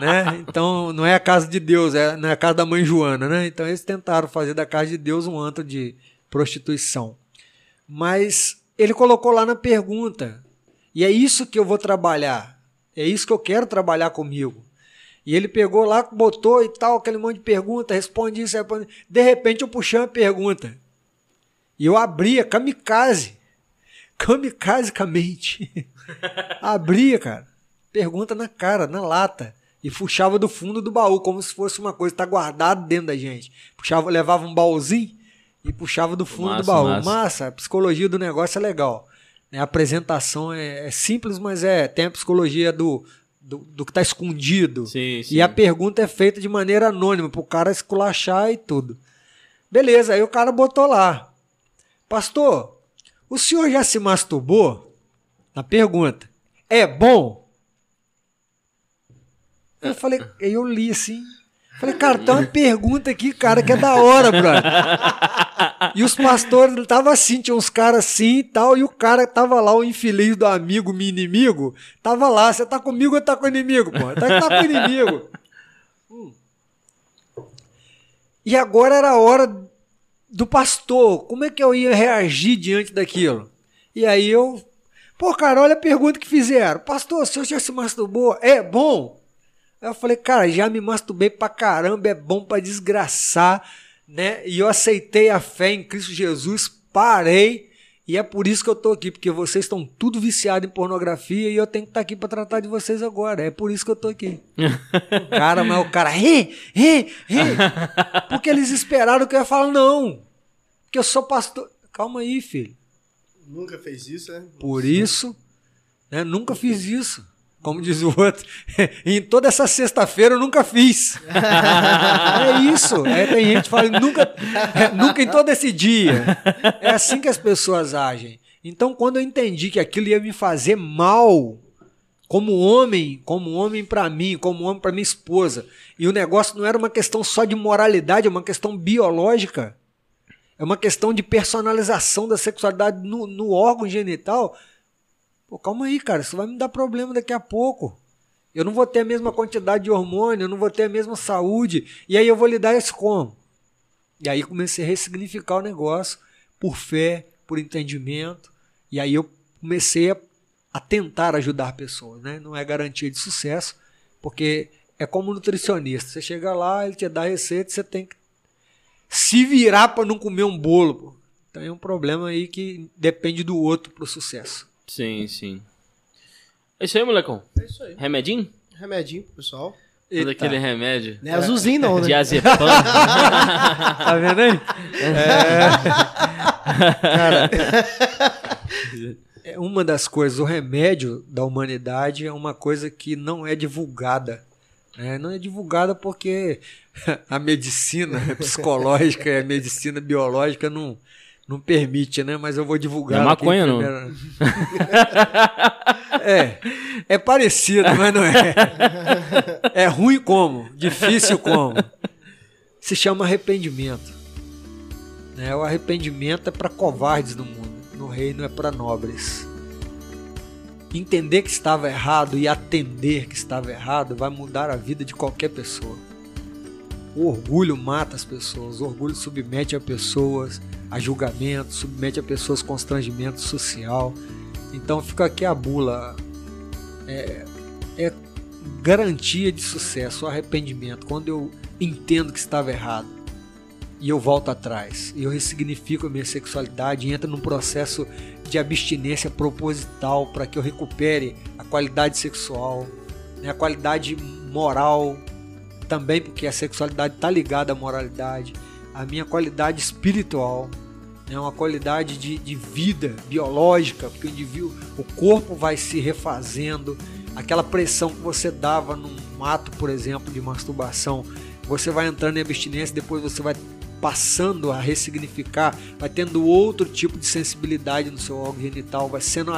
né? Então, não é a casa de Deus, é, não é a casa da mãe Joana. Né? Então, eles tentaram fazer da casa de Deus um antro de prostituição. Mas ele colocou lá na pergunta. E é isso que eu vou trabalhar. É isso que eu quero trabalhar comigo. E ele pegou lá, botou e tal, aquele monte de pergunta, responde isso, responde. De repente eu puxei uma pergunta. E eu abria, kamikaze. Kamikazecamente. abria, cara. Pergunta na cara, na lata. E puxava do fundo do baú, como se fosse uma coisa que tá guardada dentro da gente. Puxava, levava um baúzinho e puxava do fundo Massa, do baú. massa. Massa, a psicologia do negócio é legal. né? A apresentação é, é simples, mas é tem a psicologia do, do, do que está escondido. Sim, sim. E a pergunta é feita de maneira anônima, para o cara esculachar e tudo. Beleza, aí o cara botou lá. Pastor, o senhor já se masturbou? Na pergunta. É bom? Eu falei, eu li assim. Falei, cara, tem uma pergunta aqui, cara, que é da hora, brother. E os pastores estavam assim, tinha uns caras assim e tal, e o cara tava lá, o infeliz do amigo, meu inimigo, tava lá, você tá comigo ou tá com o inimigo, pô? Tá, tá com o inimigo. Hum. E agora era a hora do pastor, como é que eu ia reagir diante daquilo? E aí eu, Pô, cara, olha a pergunta que fizeram. Pastor, o senhor já se masturbou? É bom? Aí eu falei, cara, já me masturbei pra caramba, é bom pra desgraçar, né? E eu aceitei a fé em Cristo Jesus, parei, e é por isso que eu tô aqui, porque vocês estão tudo viciados em pornografia e eu tenho que estar tá aqui para tratar de vocês agora. É por isso que eu tô aqui. cara, mas o cara, ri, ri, ri. Porque eles esperaram que eu ia falar, não. Porque eu sou pastor. Calma aí, filho. Nunca fez isso, né? Por isso, né, nunca fiz isso. Como diz o outro, em toda essa sexta-feira eu nunca fiz. é isso. É, tem gente que fala, nunca, é, nunca em todo esse dia. É assim que as pessoas agem. Então, quando eu entendi que aquilo ia me fazer mal, como homem, como homem para mim, como homem para minha esposa, e o negócio não era uma questão só de moralidade, é uma questão biológica. É uma questão de personalização da sexualidade no, no órgão genital. Pô, calma aí, cara, isso vai me dar problema daqui a pouco. Eu não vou ter a mesma quantidade de hormônio, eu não vou ter a mesma saúde. E aí eu vou lidar isso como? E aí comecei a ressignificar o negócio por fé, por entendimento. E aí eu comecei a, a tentar ajudar pessoas. Né? Não é garantia de sucesso, porque é como nutricionista. Você chega lá, ele te dá a receita, você tem que se virar para não comer um bolo. Pô. Então é um problema aí que depende do outro para o sucesso. Sim, sim. É isso aí, molecão. É isso aí. Remedinho? Remedinho pro pessoal. Todo aquele remédio. Não é azulzinho, não, né? Diazepam. tá vendo aí? É... Cara, é uma das coisas, o remédio da humanidade é uma coisa que não é divulgada. Né? Não é divulgada porque a medicina psicológica e a medicina biológica não, não permite, né? Mas eu vou divulgar. É maconha, não. é, é parecido, mas não é. É ruim como, difícil como. Se chama arrependimento. Né? O arrependimento é para covardes no mundo. No reino é para nobres. Entender que estava errado e atender que estava errado vai mudar a vida de qualquer pessoa. O orgulho mata as pessoas, o orgulho submete a pessoas a julgamento, submete a pessoas a constrangimento social. Então fica aqui a bula. É, é garantia de sucesso, arrependimento. Quando eu entendo que estava errado e eu volto atrás, e eu ressignifico a minha sexualidade e entro num processo de abstinência proposital para que eu recupere a qualidade sexual, né, a qualidade moral também, porque a sexualidade está ligada à moralidade, a minha qualidade espiritual, né, uma qualidade de, de vida biológica, porque o indivíduo, o corpo vai se refazendo, aquela pressão que você dava num ato, por exemplo, de masturbação, você vai entrando em abstinência, depois você vai passando a ressignificar, vai tendo outro tipo de sensibilidade no seu órgão genital, vai sendo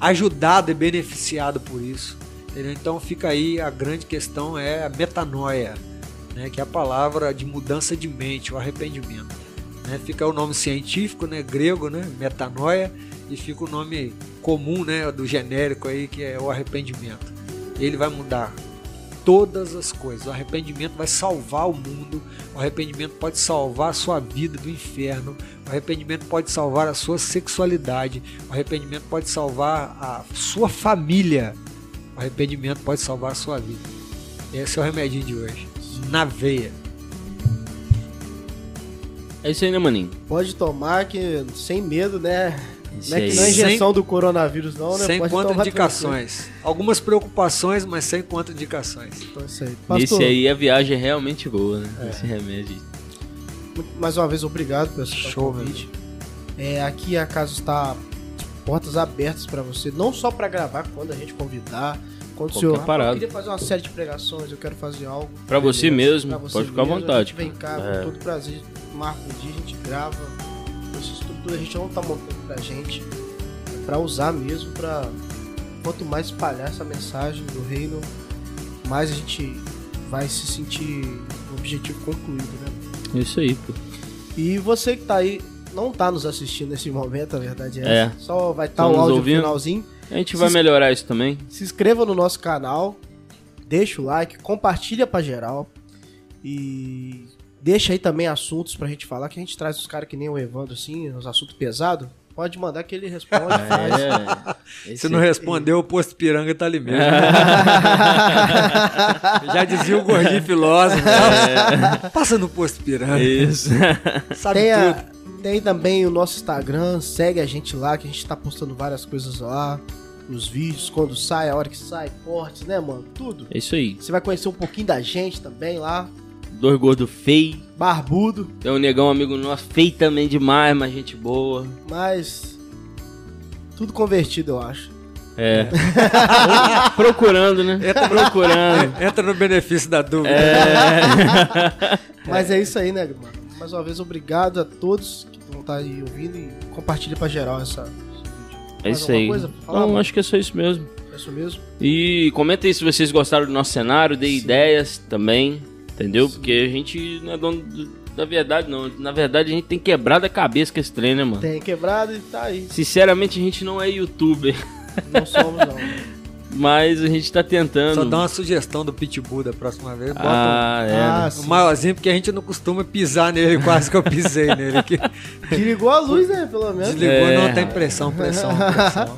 ajudado e beneficiado por isso. Entendeu? Então fica aí a grande questão é a metanoia, né, que é a palavra de mudança de mente, o arrependimento. Né? Fica o nome científico, né, grego, né, metanoia, e fica o nome comum, né, do genérico aí que é o arrependimento. Ele vai mudar todas as coisas. O arrependimento vai salvar o mundo, o arrependimento pode salvar a sua vida do inferno, o arrependimento pode salvar a sua sexualidade, o arrependimento pode salvar a sua família, o arrependimento pode salvar a sua vida. Esse é o remedinho de hoje. Na veia. É isso aí, né, maninho? Pode tomar que sem medo, né? Não é que não é injeção sem, do coronavírus, não, né? Sem contraindicações. Algumas preocupações, mas sem contraindicações. Então é isso aí. Pastor, Nesse aí a viagem é realmente boa, né? É. Esse remédio. Mais uma vez, obrigado pelo Show, convite. É, aqui a casa está portas abertas para você, não só para gravar quando a gente convidar. Quando o senhor parado. eu queria fazer uma série de pregações, eu quero fazer algo. Para você mesmo, pra você pode ficar mesmo, à vontade. Vem cá, é. com todo prazer, marca um dia, a gente grava a gente não tá montando pra gente, é pra usar mesmo, pra quanto mais espalhar essa mensagem do reino, mais a gente vai se sentir o objetivo concluído, né? Isso aí, pô. E você que tá aí, não tá nos assistindo nesse momento, a verdade é, é. Só vai estar tá o áudio ouvindo. finalzinho. A gente se vai melhorar isso também. Se inscreva no nosso canal, deixa o like, compartilha pra geral. E Deixa aí também assuntos pra gente falar, que a gente traz os caras que nem o Evandro, assim, uns assuntos pesados. Pode mandar que ele responde. É, Se não respondeu, o posto Piranga tá ali mesmo. Já dizia o gordinho filósofo. né? Passa no posto Piranga. Isso. Sabe Tem, a- tudo. Tem também o nosso Instagram, segue a gente lá, que a gente tá postando várias coisas lá. Os vídeos, quando sai, a hora que sai, cortes, né, mano? Tudo. É isso aí. Você vai conhecer um pouquinho da gente também lá. Dois gordos feios. Barbudo, Tem um negão amigo nosso, feio também demais, mas gente boa. mas. Tudo convertido, eu acho. É. Procurando, né? Procurando. Entra no benefício da dúvida. Mas é isso aí, né, mano? Mais uma vez, obrigado a todos que vão estar aí ouvindo e compartilha pra geral essa, esse vídeo. É isso aí. coisa pra falar, Não, mano? acho que é só isso mesmo. É isso mesmo? E comenta aí se vocês gostaram do nosso cenário, dê Sim. ideias também, entendeu? Porque a gente não é dono do- da verdade, não. Na verdade, a gente tem quebrado a cabeça com esse trem, né, mano? Tem quebrado e tá aí. Sinceramente, a gente não é youtuber, Não somos, não. mas a gente tá tentando. Só dá uma sugestão do Pitbull da próxima vez. Bota Ah, é. Ah, um, um maiorzinho, porque a gente não costuma pisar nele, quase que eu pisei nele aqui. Desligou a luz, né? Pelo menos. Desligou, É. não tem pressão, pressão, pressão.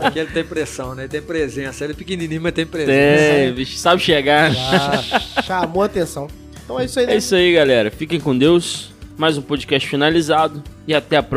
Aqui ele tem pressão, né? Ele tem presença. Ele é pequenininho, mas tem presença. Tem, bicho, sabe chegar. Ah, chamou a atenção. Então é isso aí, né? É isso aí, galera. Fiquem com Deus. Mais um podcast finalizado. E até a próxima.